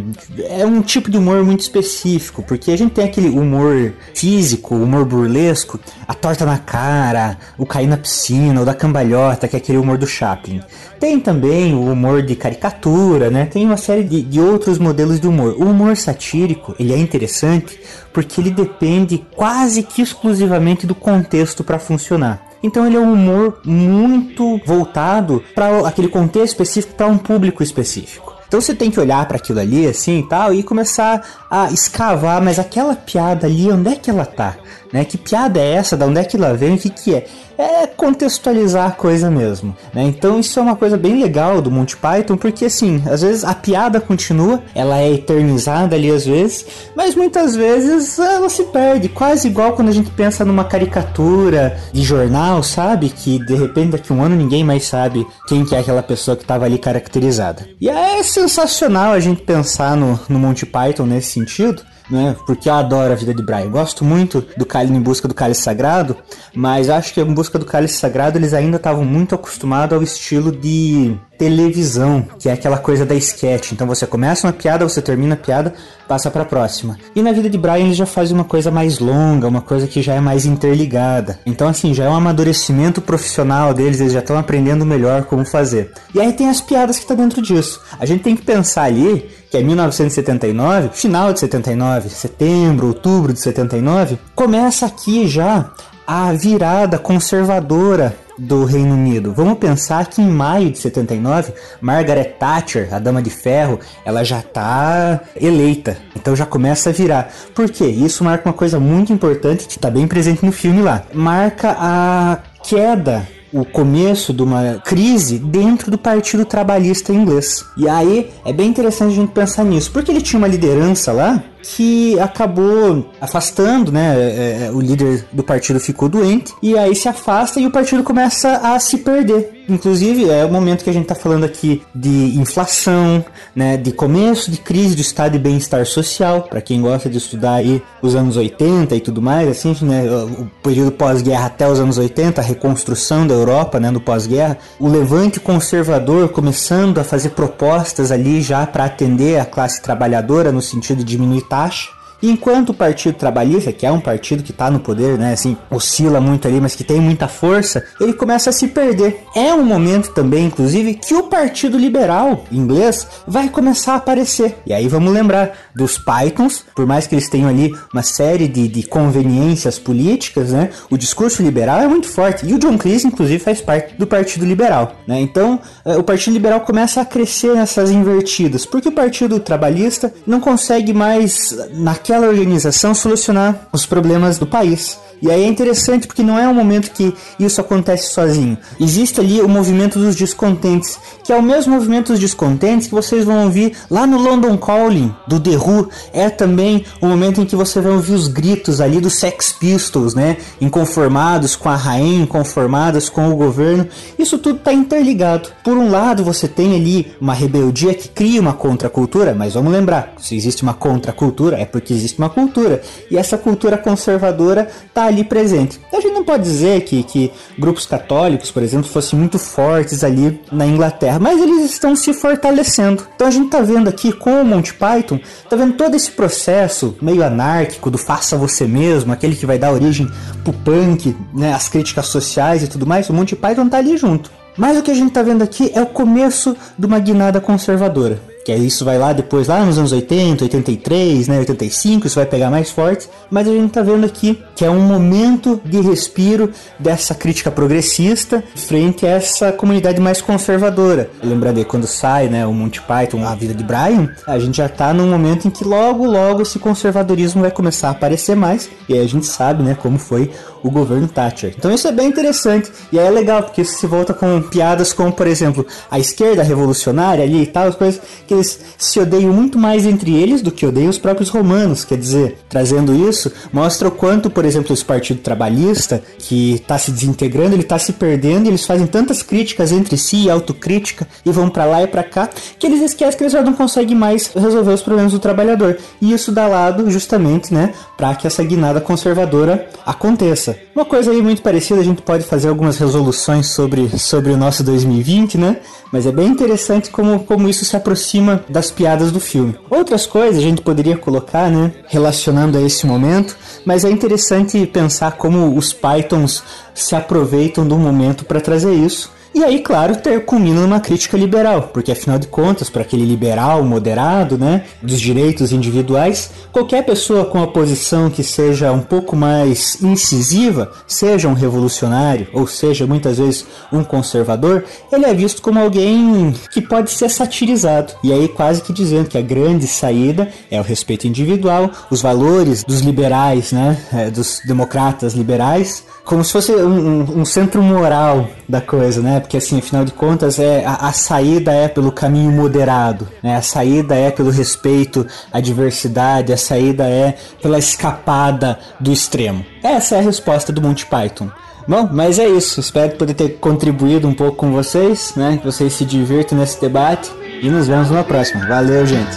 é um tipo de humor muito específico, porque a gente tem aquele humor físico, humor burlesco, a torta na cara, o cair na piscina, o da cambalhota, que é aquele humor do Chaplin. Tem também o humor de caricatura, né? Tem uma série de, de outros modelos de humor. O humor satírico, ele é interessante porque ele depende quase que exclusivamente do contexto para funcionar. Então ele é um humor muito voltado para aquele contexto específico, para um público específico. Então você tem que olhar para aquilo ali assim e tal e começar a escavar, mas aquela piada ali, onde é que ela tá? Né? Que piada é essa? Da onde é que ela vem? O que que é? é contextualizar a coisa mesmo. Né? Então isso é uma coisa bem legal do Monty Python, porque assim, às vezes a piada continua, ela é eternizada ali às vezes, mas muitas vezes ela se perde, quase igual quando a gente pensa numa caricatura de jornal, sabe? Que de repente daqui um ano ninguém mais sabe quem que é aquela pessoa que estava ali caracterizada. E é sensacional a gente pensar no, no Monty Python nesse sentido, né? Porque eu adoro a vida de Brian. Gosto muito do em busca do Cálice Sagrado, mas acho que em busca do Cálice Sagrado eles ainda estavam muito acostumados ao estilo de televisão, que é aquela coisa da sketch. Então você começa uma piada, você termina a piada, passa para a próxima. E na vida de Brian eles já fazem uma coisa mais longa, uma coisa que já é mais interligada. Então assim, já é um amadurecimento profissional deles, eles já estão aprendendo melhor como fazer. E aí tem as piadas que tá dentro disso. A gente tem que pensar ali que é 1979, final de 79, setembro, outubro de 79, começa aqui já a virada conservadora do Reino Unido. Vamos pensar que em maio de 79, Margaret Thatcher, a Dama de Ferro, ela já está eleita. Então já começa a virar. Por quê? Isso marca uma coisa muito importante que está bem presente no filme lá. Marca a queda o começo de uma crise dentro do Partido Trabalhista inglês. E aí é bem interessante a gente pensar nisso, porque ele tinha uma liderança lá que acabou afastando, né? É, é, o líder do partido ficou doente e aí se afasta e o partido começa a se perder. Inclusive, é o momento que a gente está falando aqui de inflação, né, de começo de crise do estado de bem-estar social, para quem gosta de estudar aí os anos 80 e tudo mais, assim, né, o período pós-guerra até os anos 80, a reconstrução da Europa, né, no pós-guerra, o levante conservador começando a fazer propostas ali já para atender a classe trabalhadora no sentido de diminuir taxa. Enquanto o Partido Trabalhista, que é um partido que está no poder, né, assim, oscila muito ali, mas que tem muita força, ele começa a se perder. É um momento também, inclusive, que o Partido Liberal inglês vai começar a aparecer. E aí vamos lembrar dos Pythons, por mais que eles tenham ali uma série de, de conveniências políticas, né, o discurso liberal é muito forte. E o John Cleese, inclusive, faz parte do Partido Liberal. Né? Então, o Partido Liberal começa a crescer nessas invertidas, porque o Partido Trabalhista não consegue mais, naquela aquela organização solucionar os problemas do país. E aí é interessante porque não é um momento que isso acontece sozinho. Existe ali o movimento dos descontentes, que é o mesmo movimento dos descontentes que vocês vão ouvir lá no London Calling do The Who. É também o momento em que você vai ouvir os gritos ali dos Sex Pistols, né? Inconformados com a rainha, inconformados com o governo. Isso tudo está interligado. Por um lado, você tem ali uma rebeldia que cria uma contracultura, mas vamos lembrar, se existe uma contracultura é porque existe uma cultura. E essa cultura conservadora está ali presente. A gente não pode dizer que, que grupos católicos, por exemplo, fossem muito fortes ali na Inglaterra, mas eles estão se fortalecendo. Então a gente está vendo aqui com o Monty Python, está vendo todo esse processo meio anárquico do faça você mesmo, aquele que vai dar origem pro punk, né, as críticas sociais e tudo mais. O Monty Python está ali junto. Mas o que a gente está vendo aqui é o começo de uma guinada conservadora que isso vai lá depois, lá nos anos 80, 83, né, 85, isso vai pegar mais forte, mas a gente tá vendo aqui que é um momento de respiro dessa crítica progressista frente a essa comunidade mais conservadora. Lembrando aí, quando sai, né, o Monty Python, a vida de Brian, a gente já tá num momento em que logo, logo esse conservadorismo vai começar a aparecer mais, e aí a gente sabe, né, como foi o governo Thatcher. Então isso é bem interessante, e aí é legal, porque isso se volta com piadas como, por exemplo, a esquerda revolucionária ali e tal, as coisas que eles se odeiam muito mais entre eles do que odeiam os próprios romanos. Quer dizer, trazendo isso, mostra o quanto, por exemplo, esse Partido Trabalhista, que está se desintegrando, ele está se perdendo, e eles fazem tantas críticas entre si, autocrítica, e vão para lá e para cá, que eles esquecem que eles já não conseguem mais resolver os problemas do trabalhador. E isso dá lado justamente, né, para que essa guinada conservadora aconteça. Uma coisa aí muito parecida, a gente pode fazer algumas resoluções sobre, sobre o nosso 2020, né? Mas é bem interessante como, como isso se aproxima das piadas do filme. Outras coisas a gente poderia colocar, né, relacionando a esse momento, mas é interessante pensar como os Pythons se aproveitam do momento para trazer isso. E aí, claro, ter, culmina numa crítica liberal, porque afinal de contas, para aquele liberal moderado, né, dos direitos individuais, qualquer pessoa com a posição que seja um pouco mais incisiva, seja um revolucionário ou seja muitas vezes um conservador, ele é visto como alguém que pode ser satirizado. E aí quase que dizendo que a grande saída é o respeito individual, os valores dos liberais, né, é, dos democratas liberais, como se fosse um, um, centro moral da coisa, né? Porque assim, afinal de contas, é a, a, saída é pelo caminho moderado, né? A saída é pelo respeito à diversidade, a saída é pela escapada do extremo. Essa é a resposta do Monty Python. Bom, mas é isso. Espero poder ter contribuído um pouco com vocês, né? Que vocês se divirtam nesse debate e nos vemos numa próxima. Valeu, gente.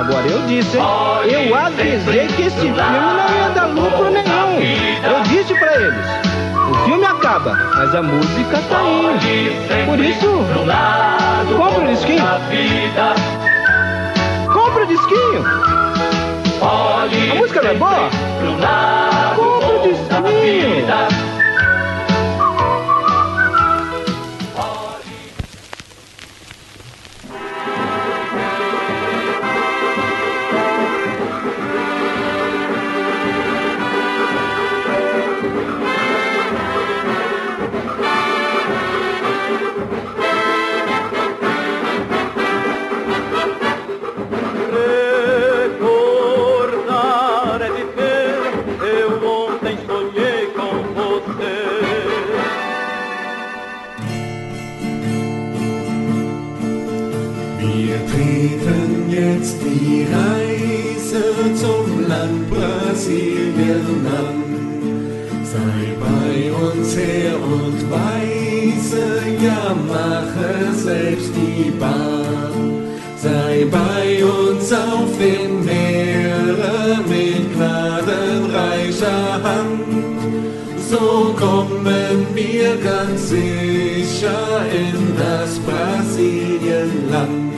Agora eu disse, hein? Eu avisei que esse filme não ia dar lucro nenhum. Eu disse pra eles. Acaba, mas a música tá indo. Por isso, compra o disquinho. Compra o disquinho. A música não é boa? Compra o disquinho. Bei uns her und weise, ja mache selbst die Bahn. Sei bei uns auf den Meeren mit gnadenreicher Hand. So kommen wir ganz sicher in das Brasilienland.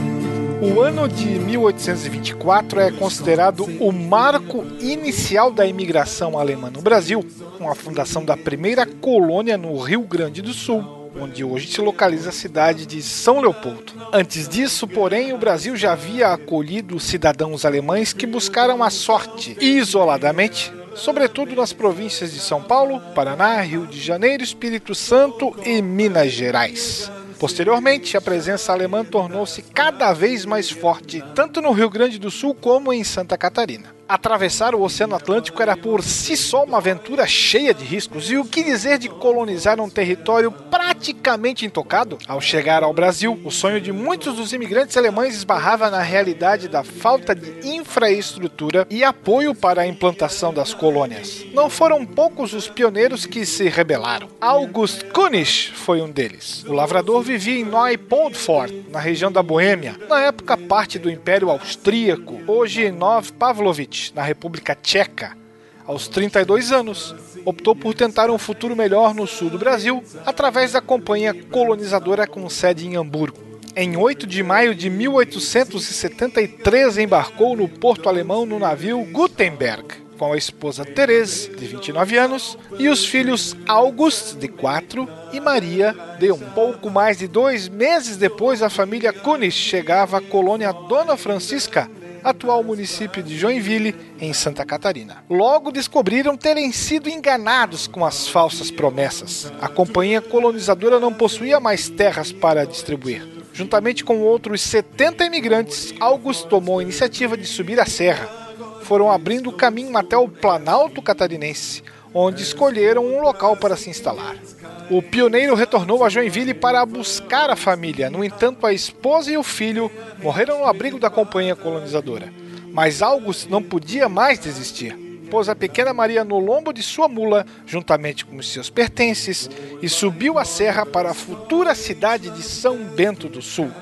O ano de 1824 é considerado o marco inicial da imigração alemã no Brasil, com a fundação da primeira colônia no Rio Grande do Sul, onde hoje se localiza a cidade de São Leopoldo. Antes disso, porém, o Brasil já havia acolhido cidadãos alemães que buscaram a sorte isoladamente sobretudo nas províncias de São Paulo, Paraná, Rio de Janeiro, Espírito Santo e Minas Gerais. Posteriormente, a presença alemã tornou-se cada vez mais forte, tanto no Rio Grande do Sul como em Santa Catarina. Atravessar o Oceano Atlântico era por si só uma aventura cheia de riscos, e o que dizer de colonizar um território praticamente intocado? Ao chegar ao Brasil, o sonho de muitos dos imigrantes alemães esbarrava na realidade da falta de infraestrutura e apoio para a implantação das colônias. Não foram poucos os pioneiros que se rebelaram. August Kunich foi um deles. O lavrador vivia em Neupoldfort, na região da Boêmia, na época parte do Império Austríaco, hoje Nov Pavlovich na República Tcheca, aos 32 anos, optou por tentar um futuro melhor no sul do Brasil através da companhia colonizadora com sede em Hamburgo. Em 8 de maio de 1873, embarcou no porto alemão no navio Gutenberg, com a esposa Therese, de 29 anos, e os filhos August, de 4, e Maria, de 1. Pouco mais de dois meses depois, a família Kunis chegava à colônia Dona Francisca, atual município de Joinville, em Santa Catarina. Logo descobriram terem sido enganados com as falsas promessas. A companhia colonizadora não possuía mais terras para distribuir. Juntamente com outros 70 imigrantes, August tomou a iniciativa de subir a serra. Foram abrindo o caminho até o Planalto Catarinense, onde escolheram um local para se instalar. O pioneiro retornou a Joinville para buscar a família. No entanto, a esposa e o filho morreram no abrigo da companhia colonizadora. Mas August não podia mais desistir. Pôs a pequena Maria no lombo de sua mula, juntamente com os seus pertences, e subiu a serra para a futura cidade de São Bento do Sul.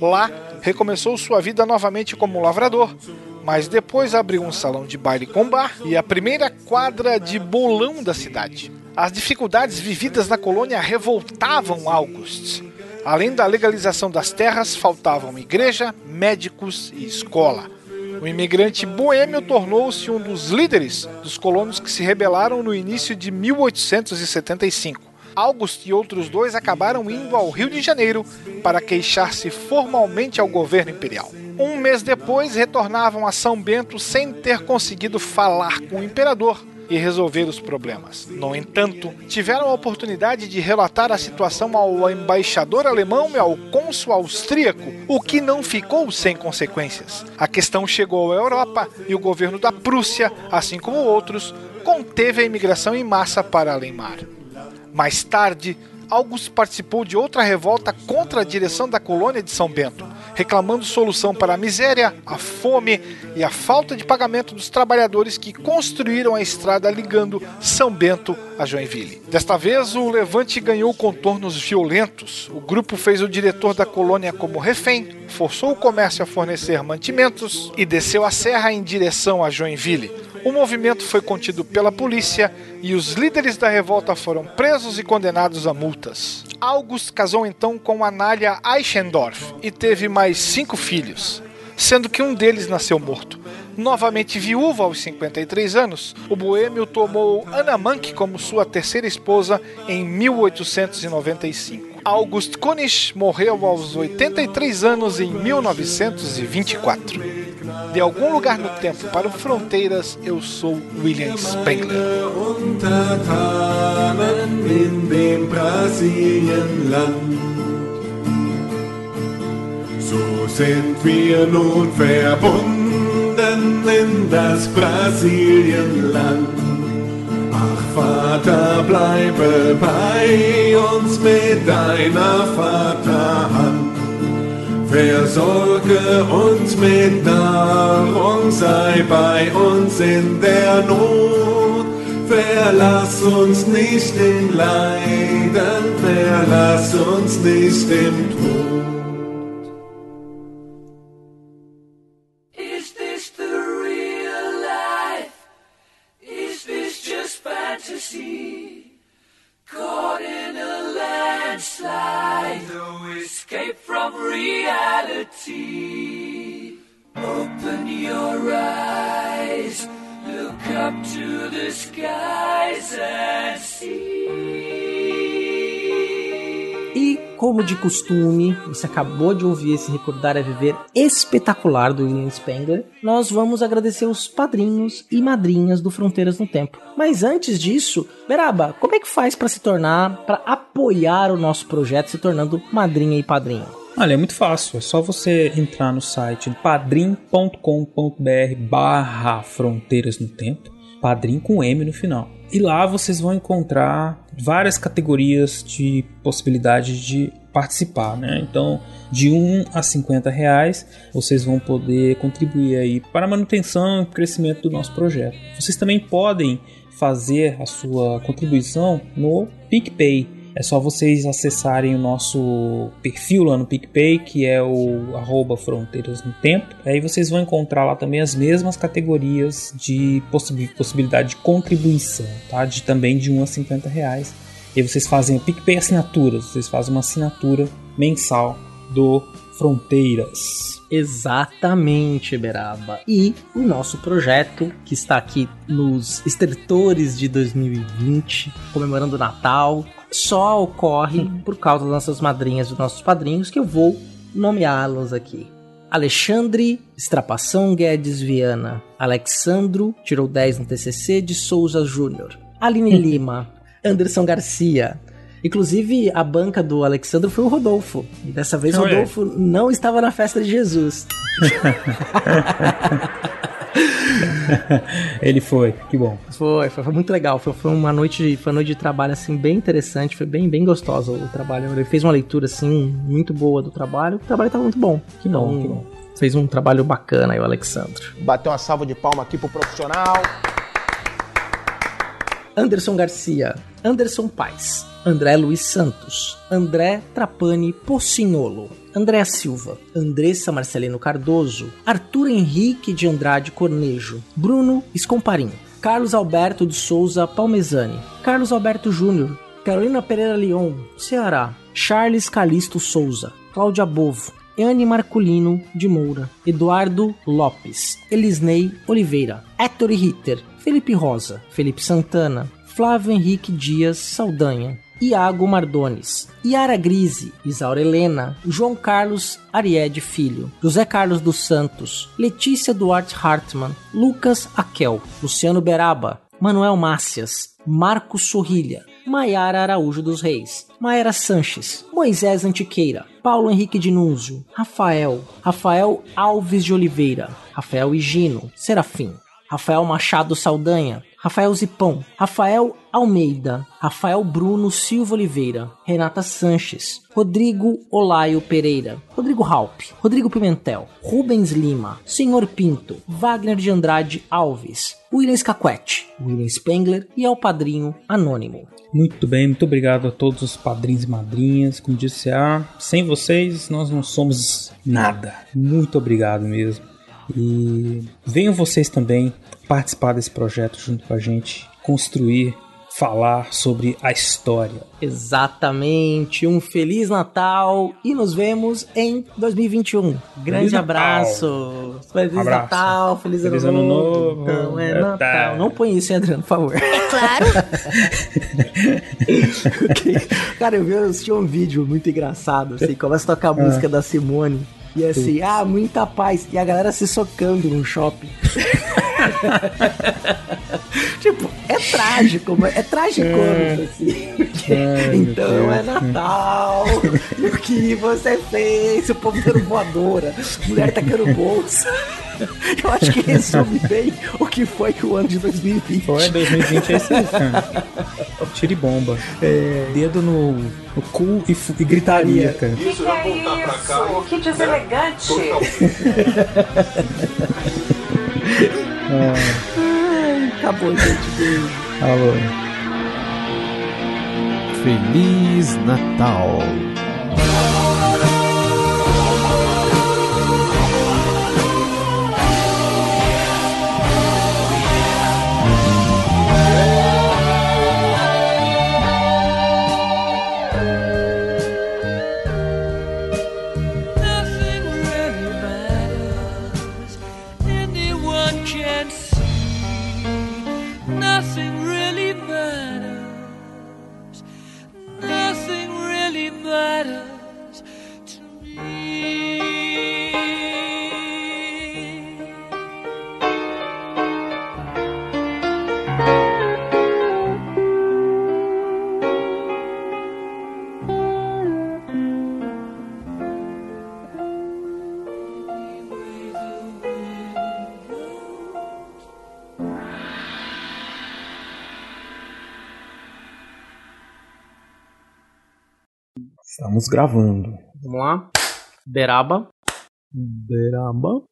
Lá, recomeçou sua vida novamente como lavrador, mas depois abriu um salão de baile com bar e a primeira quadra de bolão da cidade. As dificuldades vividas na colônia revoltavam August. Além da legalização das terras, faltavam igreja, médicos e escola. O imigrante boêmio tornou-se um dos líderes dos colonos que se rebelaram no início de 1875. August e outros dois acabaram indo ao Rio de Janeiro para queixar-se formalmente ao governo imperial. Um mês depois, retornavam a São Bento sem ter conseguido falar com o imperador e resolver os problemas. No entanto, tiveram a oportunidade de relatar a situação ao embaixador alemão e ao cônsul austríaco, o que não ficou sem consequências. A questão chegou à Europa e o governo da Prússia, assim como outros, conteve a imigração em massa para Além-Mar. Mais tarde, August participou de outra revolta contra a direção da colônia de São Bento, reclamando solução para a miséria, a fome e a falta de pagamento dos trabalhadores que construíram a estrada ligando São Bento a Joinville. Desta vez, o levante ganhou contornos violentos. O grupo fez o diretor da colônia como refém, forçou o comércio a fornecer mantimentos e desceu a serra em direção a Joinville. O movimento foi contido pela polícia e os líderes da revolta foram presos e condenados a multas. August casou então com Anália Eichendorff e teve mais cinco filhos, sendo que um deles nasceu morto. Novamente viúva aos 53 anos, o boêmio tomou Anna Mank como sua terceira esposa em 1895. August Kunisch morreu aos 83 anos em 1924. De algum lugar no tempo para o Fronteiras, eu sou William Spengler. So sind wir nun verbunden in das Brasilienland. Ach Vater, bleibe bei uns mit deiner Vaterhand. Versorge uns mit Nahrung, sei bei uns in der Not. Verlass uns nicht in Leiden, verlass uns nicht im Tod. Open your eyes, look up to the skies and see. E, como de costume, você acabou de ouvir esse Recordar é Viver espetacular do William Spengler. Nós vamos agradecer os padrinhos e madrinhas do Fronteiras no Tempo. Mas antes disso, Beraba, como é que faz para se tornar, para apoiar o nosso projeto se tornando madrinha e padrinho? Olha, é muito fácil, é só você entrar no site padrim.com.br barra Fronteiras no Tempo, padrim com M no final. E lá vocês vão encontrar várias categorias de possibilidade de participar, né? Então, de 1 a 50 reais, vocês vão poder contribuir aí para a manutenção e crescimento do nosso projeto. Vocês também podem fazer a sua contribuição no PicPay. É só vocês acessarem o nosso perfil lá no PicPay, que é o arroba Fronteiras no Tempo. Aí vocês vão encontrar lá também as mesmas categorias de possi- possibilidade de contribuição, tá? De também de 1 a 50 reais. E vocês fazem o PicPay assinaturas, vocês fazem uma assinatura mensal do Fronteiras. Exatamente, Beraba. E o nosso projeto, que está aqui nos estertores de 2020, comemorando o Natal, só ocorre por causa das nossas madrinhas e dos nossos padrinhos, que eu vou nomeá-los aqui. Alexandre Estrapação Guedes Viana. Alexandro, tirou 10 no TCC, de Souza Júnior. Aline Lima. Anderson Garcia. Inclusive, a banca do Alexandro foi o Rodolfo. E dessa vez. Rodolfo não estava na festa de Jesus. Ele foi, que bom. Foi, foi, foi muito legal. Foi, foi uma noite, foi uma noite de trabalho assim bem interessante, foi bem, bem gostosa o trabalho. Ele fez uma leitura assim muito boa do trabalho. O trabalho estava muito bom. Que bom, que bom. Fez um trabalho bacana aí o Alexandro. Bater uma salva de palma aqui pro profissional. Anderson Garcia, Anderson Paes, André Luiz Santos, André Trapani Pocinholo, André Silva, Andressa Marcelino Cardoso, Arthur Henrique de Andrade Cornejo, Bruno Escomparim, Carlos Alberto de Souza Palmezani, Carlos Alberto Júnior, Carolina Pereira Leon, Ceará, Charles Calisto Souza, Cláudia Bovo, Anne Marculino de Moura, Eduardo Lopes, Elisnei Oliveira, Héctor Ritter, Felipe Rosa, Felipe Santana, Flávio Henrique Dias Saldanha, Iago Mardones, Yara Grise, Isaura Helena, João Carlos Ariede Filho, José Carlos dos Santos, Letícia Duarte Hartmann, Lucas Aquel, Luciano Beraba, Manuel Mácias, Marcos Sorrilha, Maiara Araújo dos Reis, Maera Sanches, Moisés Antiqueira, Paulo Henrique Dinúzio, Rafael, Rafael Alves de Oliveira, Rafael Higino, Serafim, Rafael Machado Saldanha, Rafael Zipão, Rafael Almeida, Rafael Bruno Silva Oliveira, Renata Sanches, Rodrigo Olaio Pereira, Rodrigo Halp, Rodrigo Pimentel, Rubens Lima, Senhor Pinto, Wagner de Andrade Alves, William Scaquete, William Spengler e ao padrinho Anônimo. Muito bem, muito obrigado a todos os padrinhos e madrinhas. Como disse a, sem vocês nós não somos nada. Muito obrigado mesmo. E venham vocês também participar desse projeto junto com a gente, construir, falar sobre a história. Exatamente. Um feliz Natal e nos vemos em 2021. Grande Feliz Natal. abraço. Feliz Abraço. Natal, feliz, Feliz ano, ano novo. novo. Então é É, Natal. tá. Não põe isso, hein, Adriano, por favor. É claro. Cara, eu vi eu assisti um vídeo muito engraçado, assim, começa a tocar a música da Simone. E assim, ah, muita paz. E a galera se socando no shopping. tipo, é trágico, mas é tragicômico, assim. Ai, então é. Natal. E o que você fez? O povo dando voadora, mulher tacando bolsa. Eu acho que resume bem o que foi o ano de 2020. Foi 2020 é isso aí, cara. Tiro e bomba. Dedo no, no cu e, e gritaria, cara. Isso, vai voltar pra cá. Que deselegante. Ah, Acabou, gente. Beijo. alô. Feliz Natal. Estamos gravando. Vamos lá. Beraba. Beraba.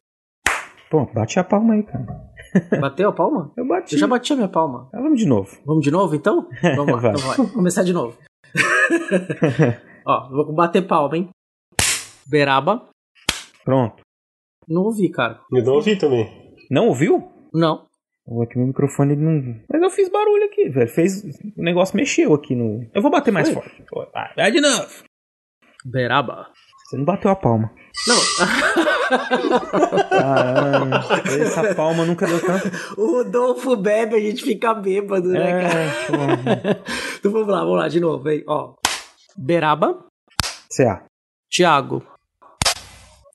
Pô, bate a palma aí, cara. Bateu a palma? Eu bati. Eu já bati a minha palma. Ah, vamos de novo. Vamos de novo, então? Vamos lá, Vai. então vai. Vamos começar de novo. Ó, vou bater palma, hein? Beraba. Pronto. Não ouvi, cara. Eu não ouvi também. Não ouviu? Não. O aqui meu microfone ele não. Mas eu fiz barulho aqui, velho. Fez. O negócio mexeu aqui no. Eu vou bater mais Foi? forte. Vai de novo. Beraba. Você não bateu a palma. Não. Caralho. Essa palma nunca deu tanto. o Rodolfo bebe, a gente fica bêbado, né, É, cara? então vamos lá, vamos lá, de novo, hein? Ó. Beraba. CA. Thiago.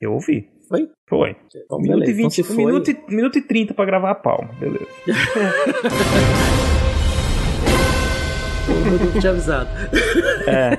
Eu ouvi. Foi? Foi. Então, minuto, e 20, Então, foi- minuto, e, minuto e 30 pra gravar a palma. Beleza. O Rodolfo tinha avisado. É.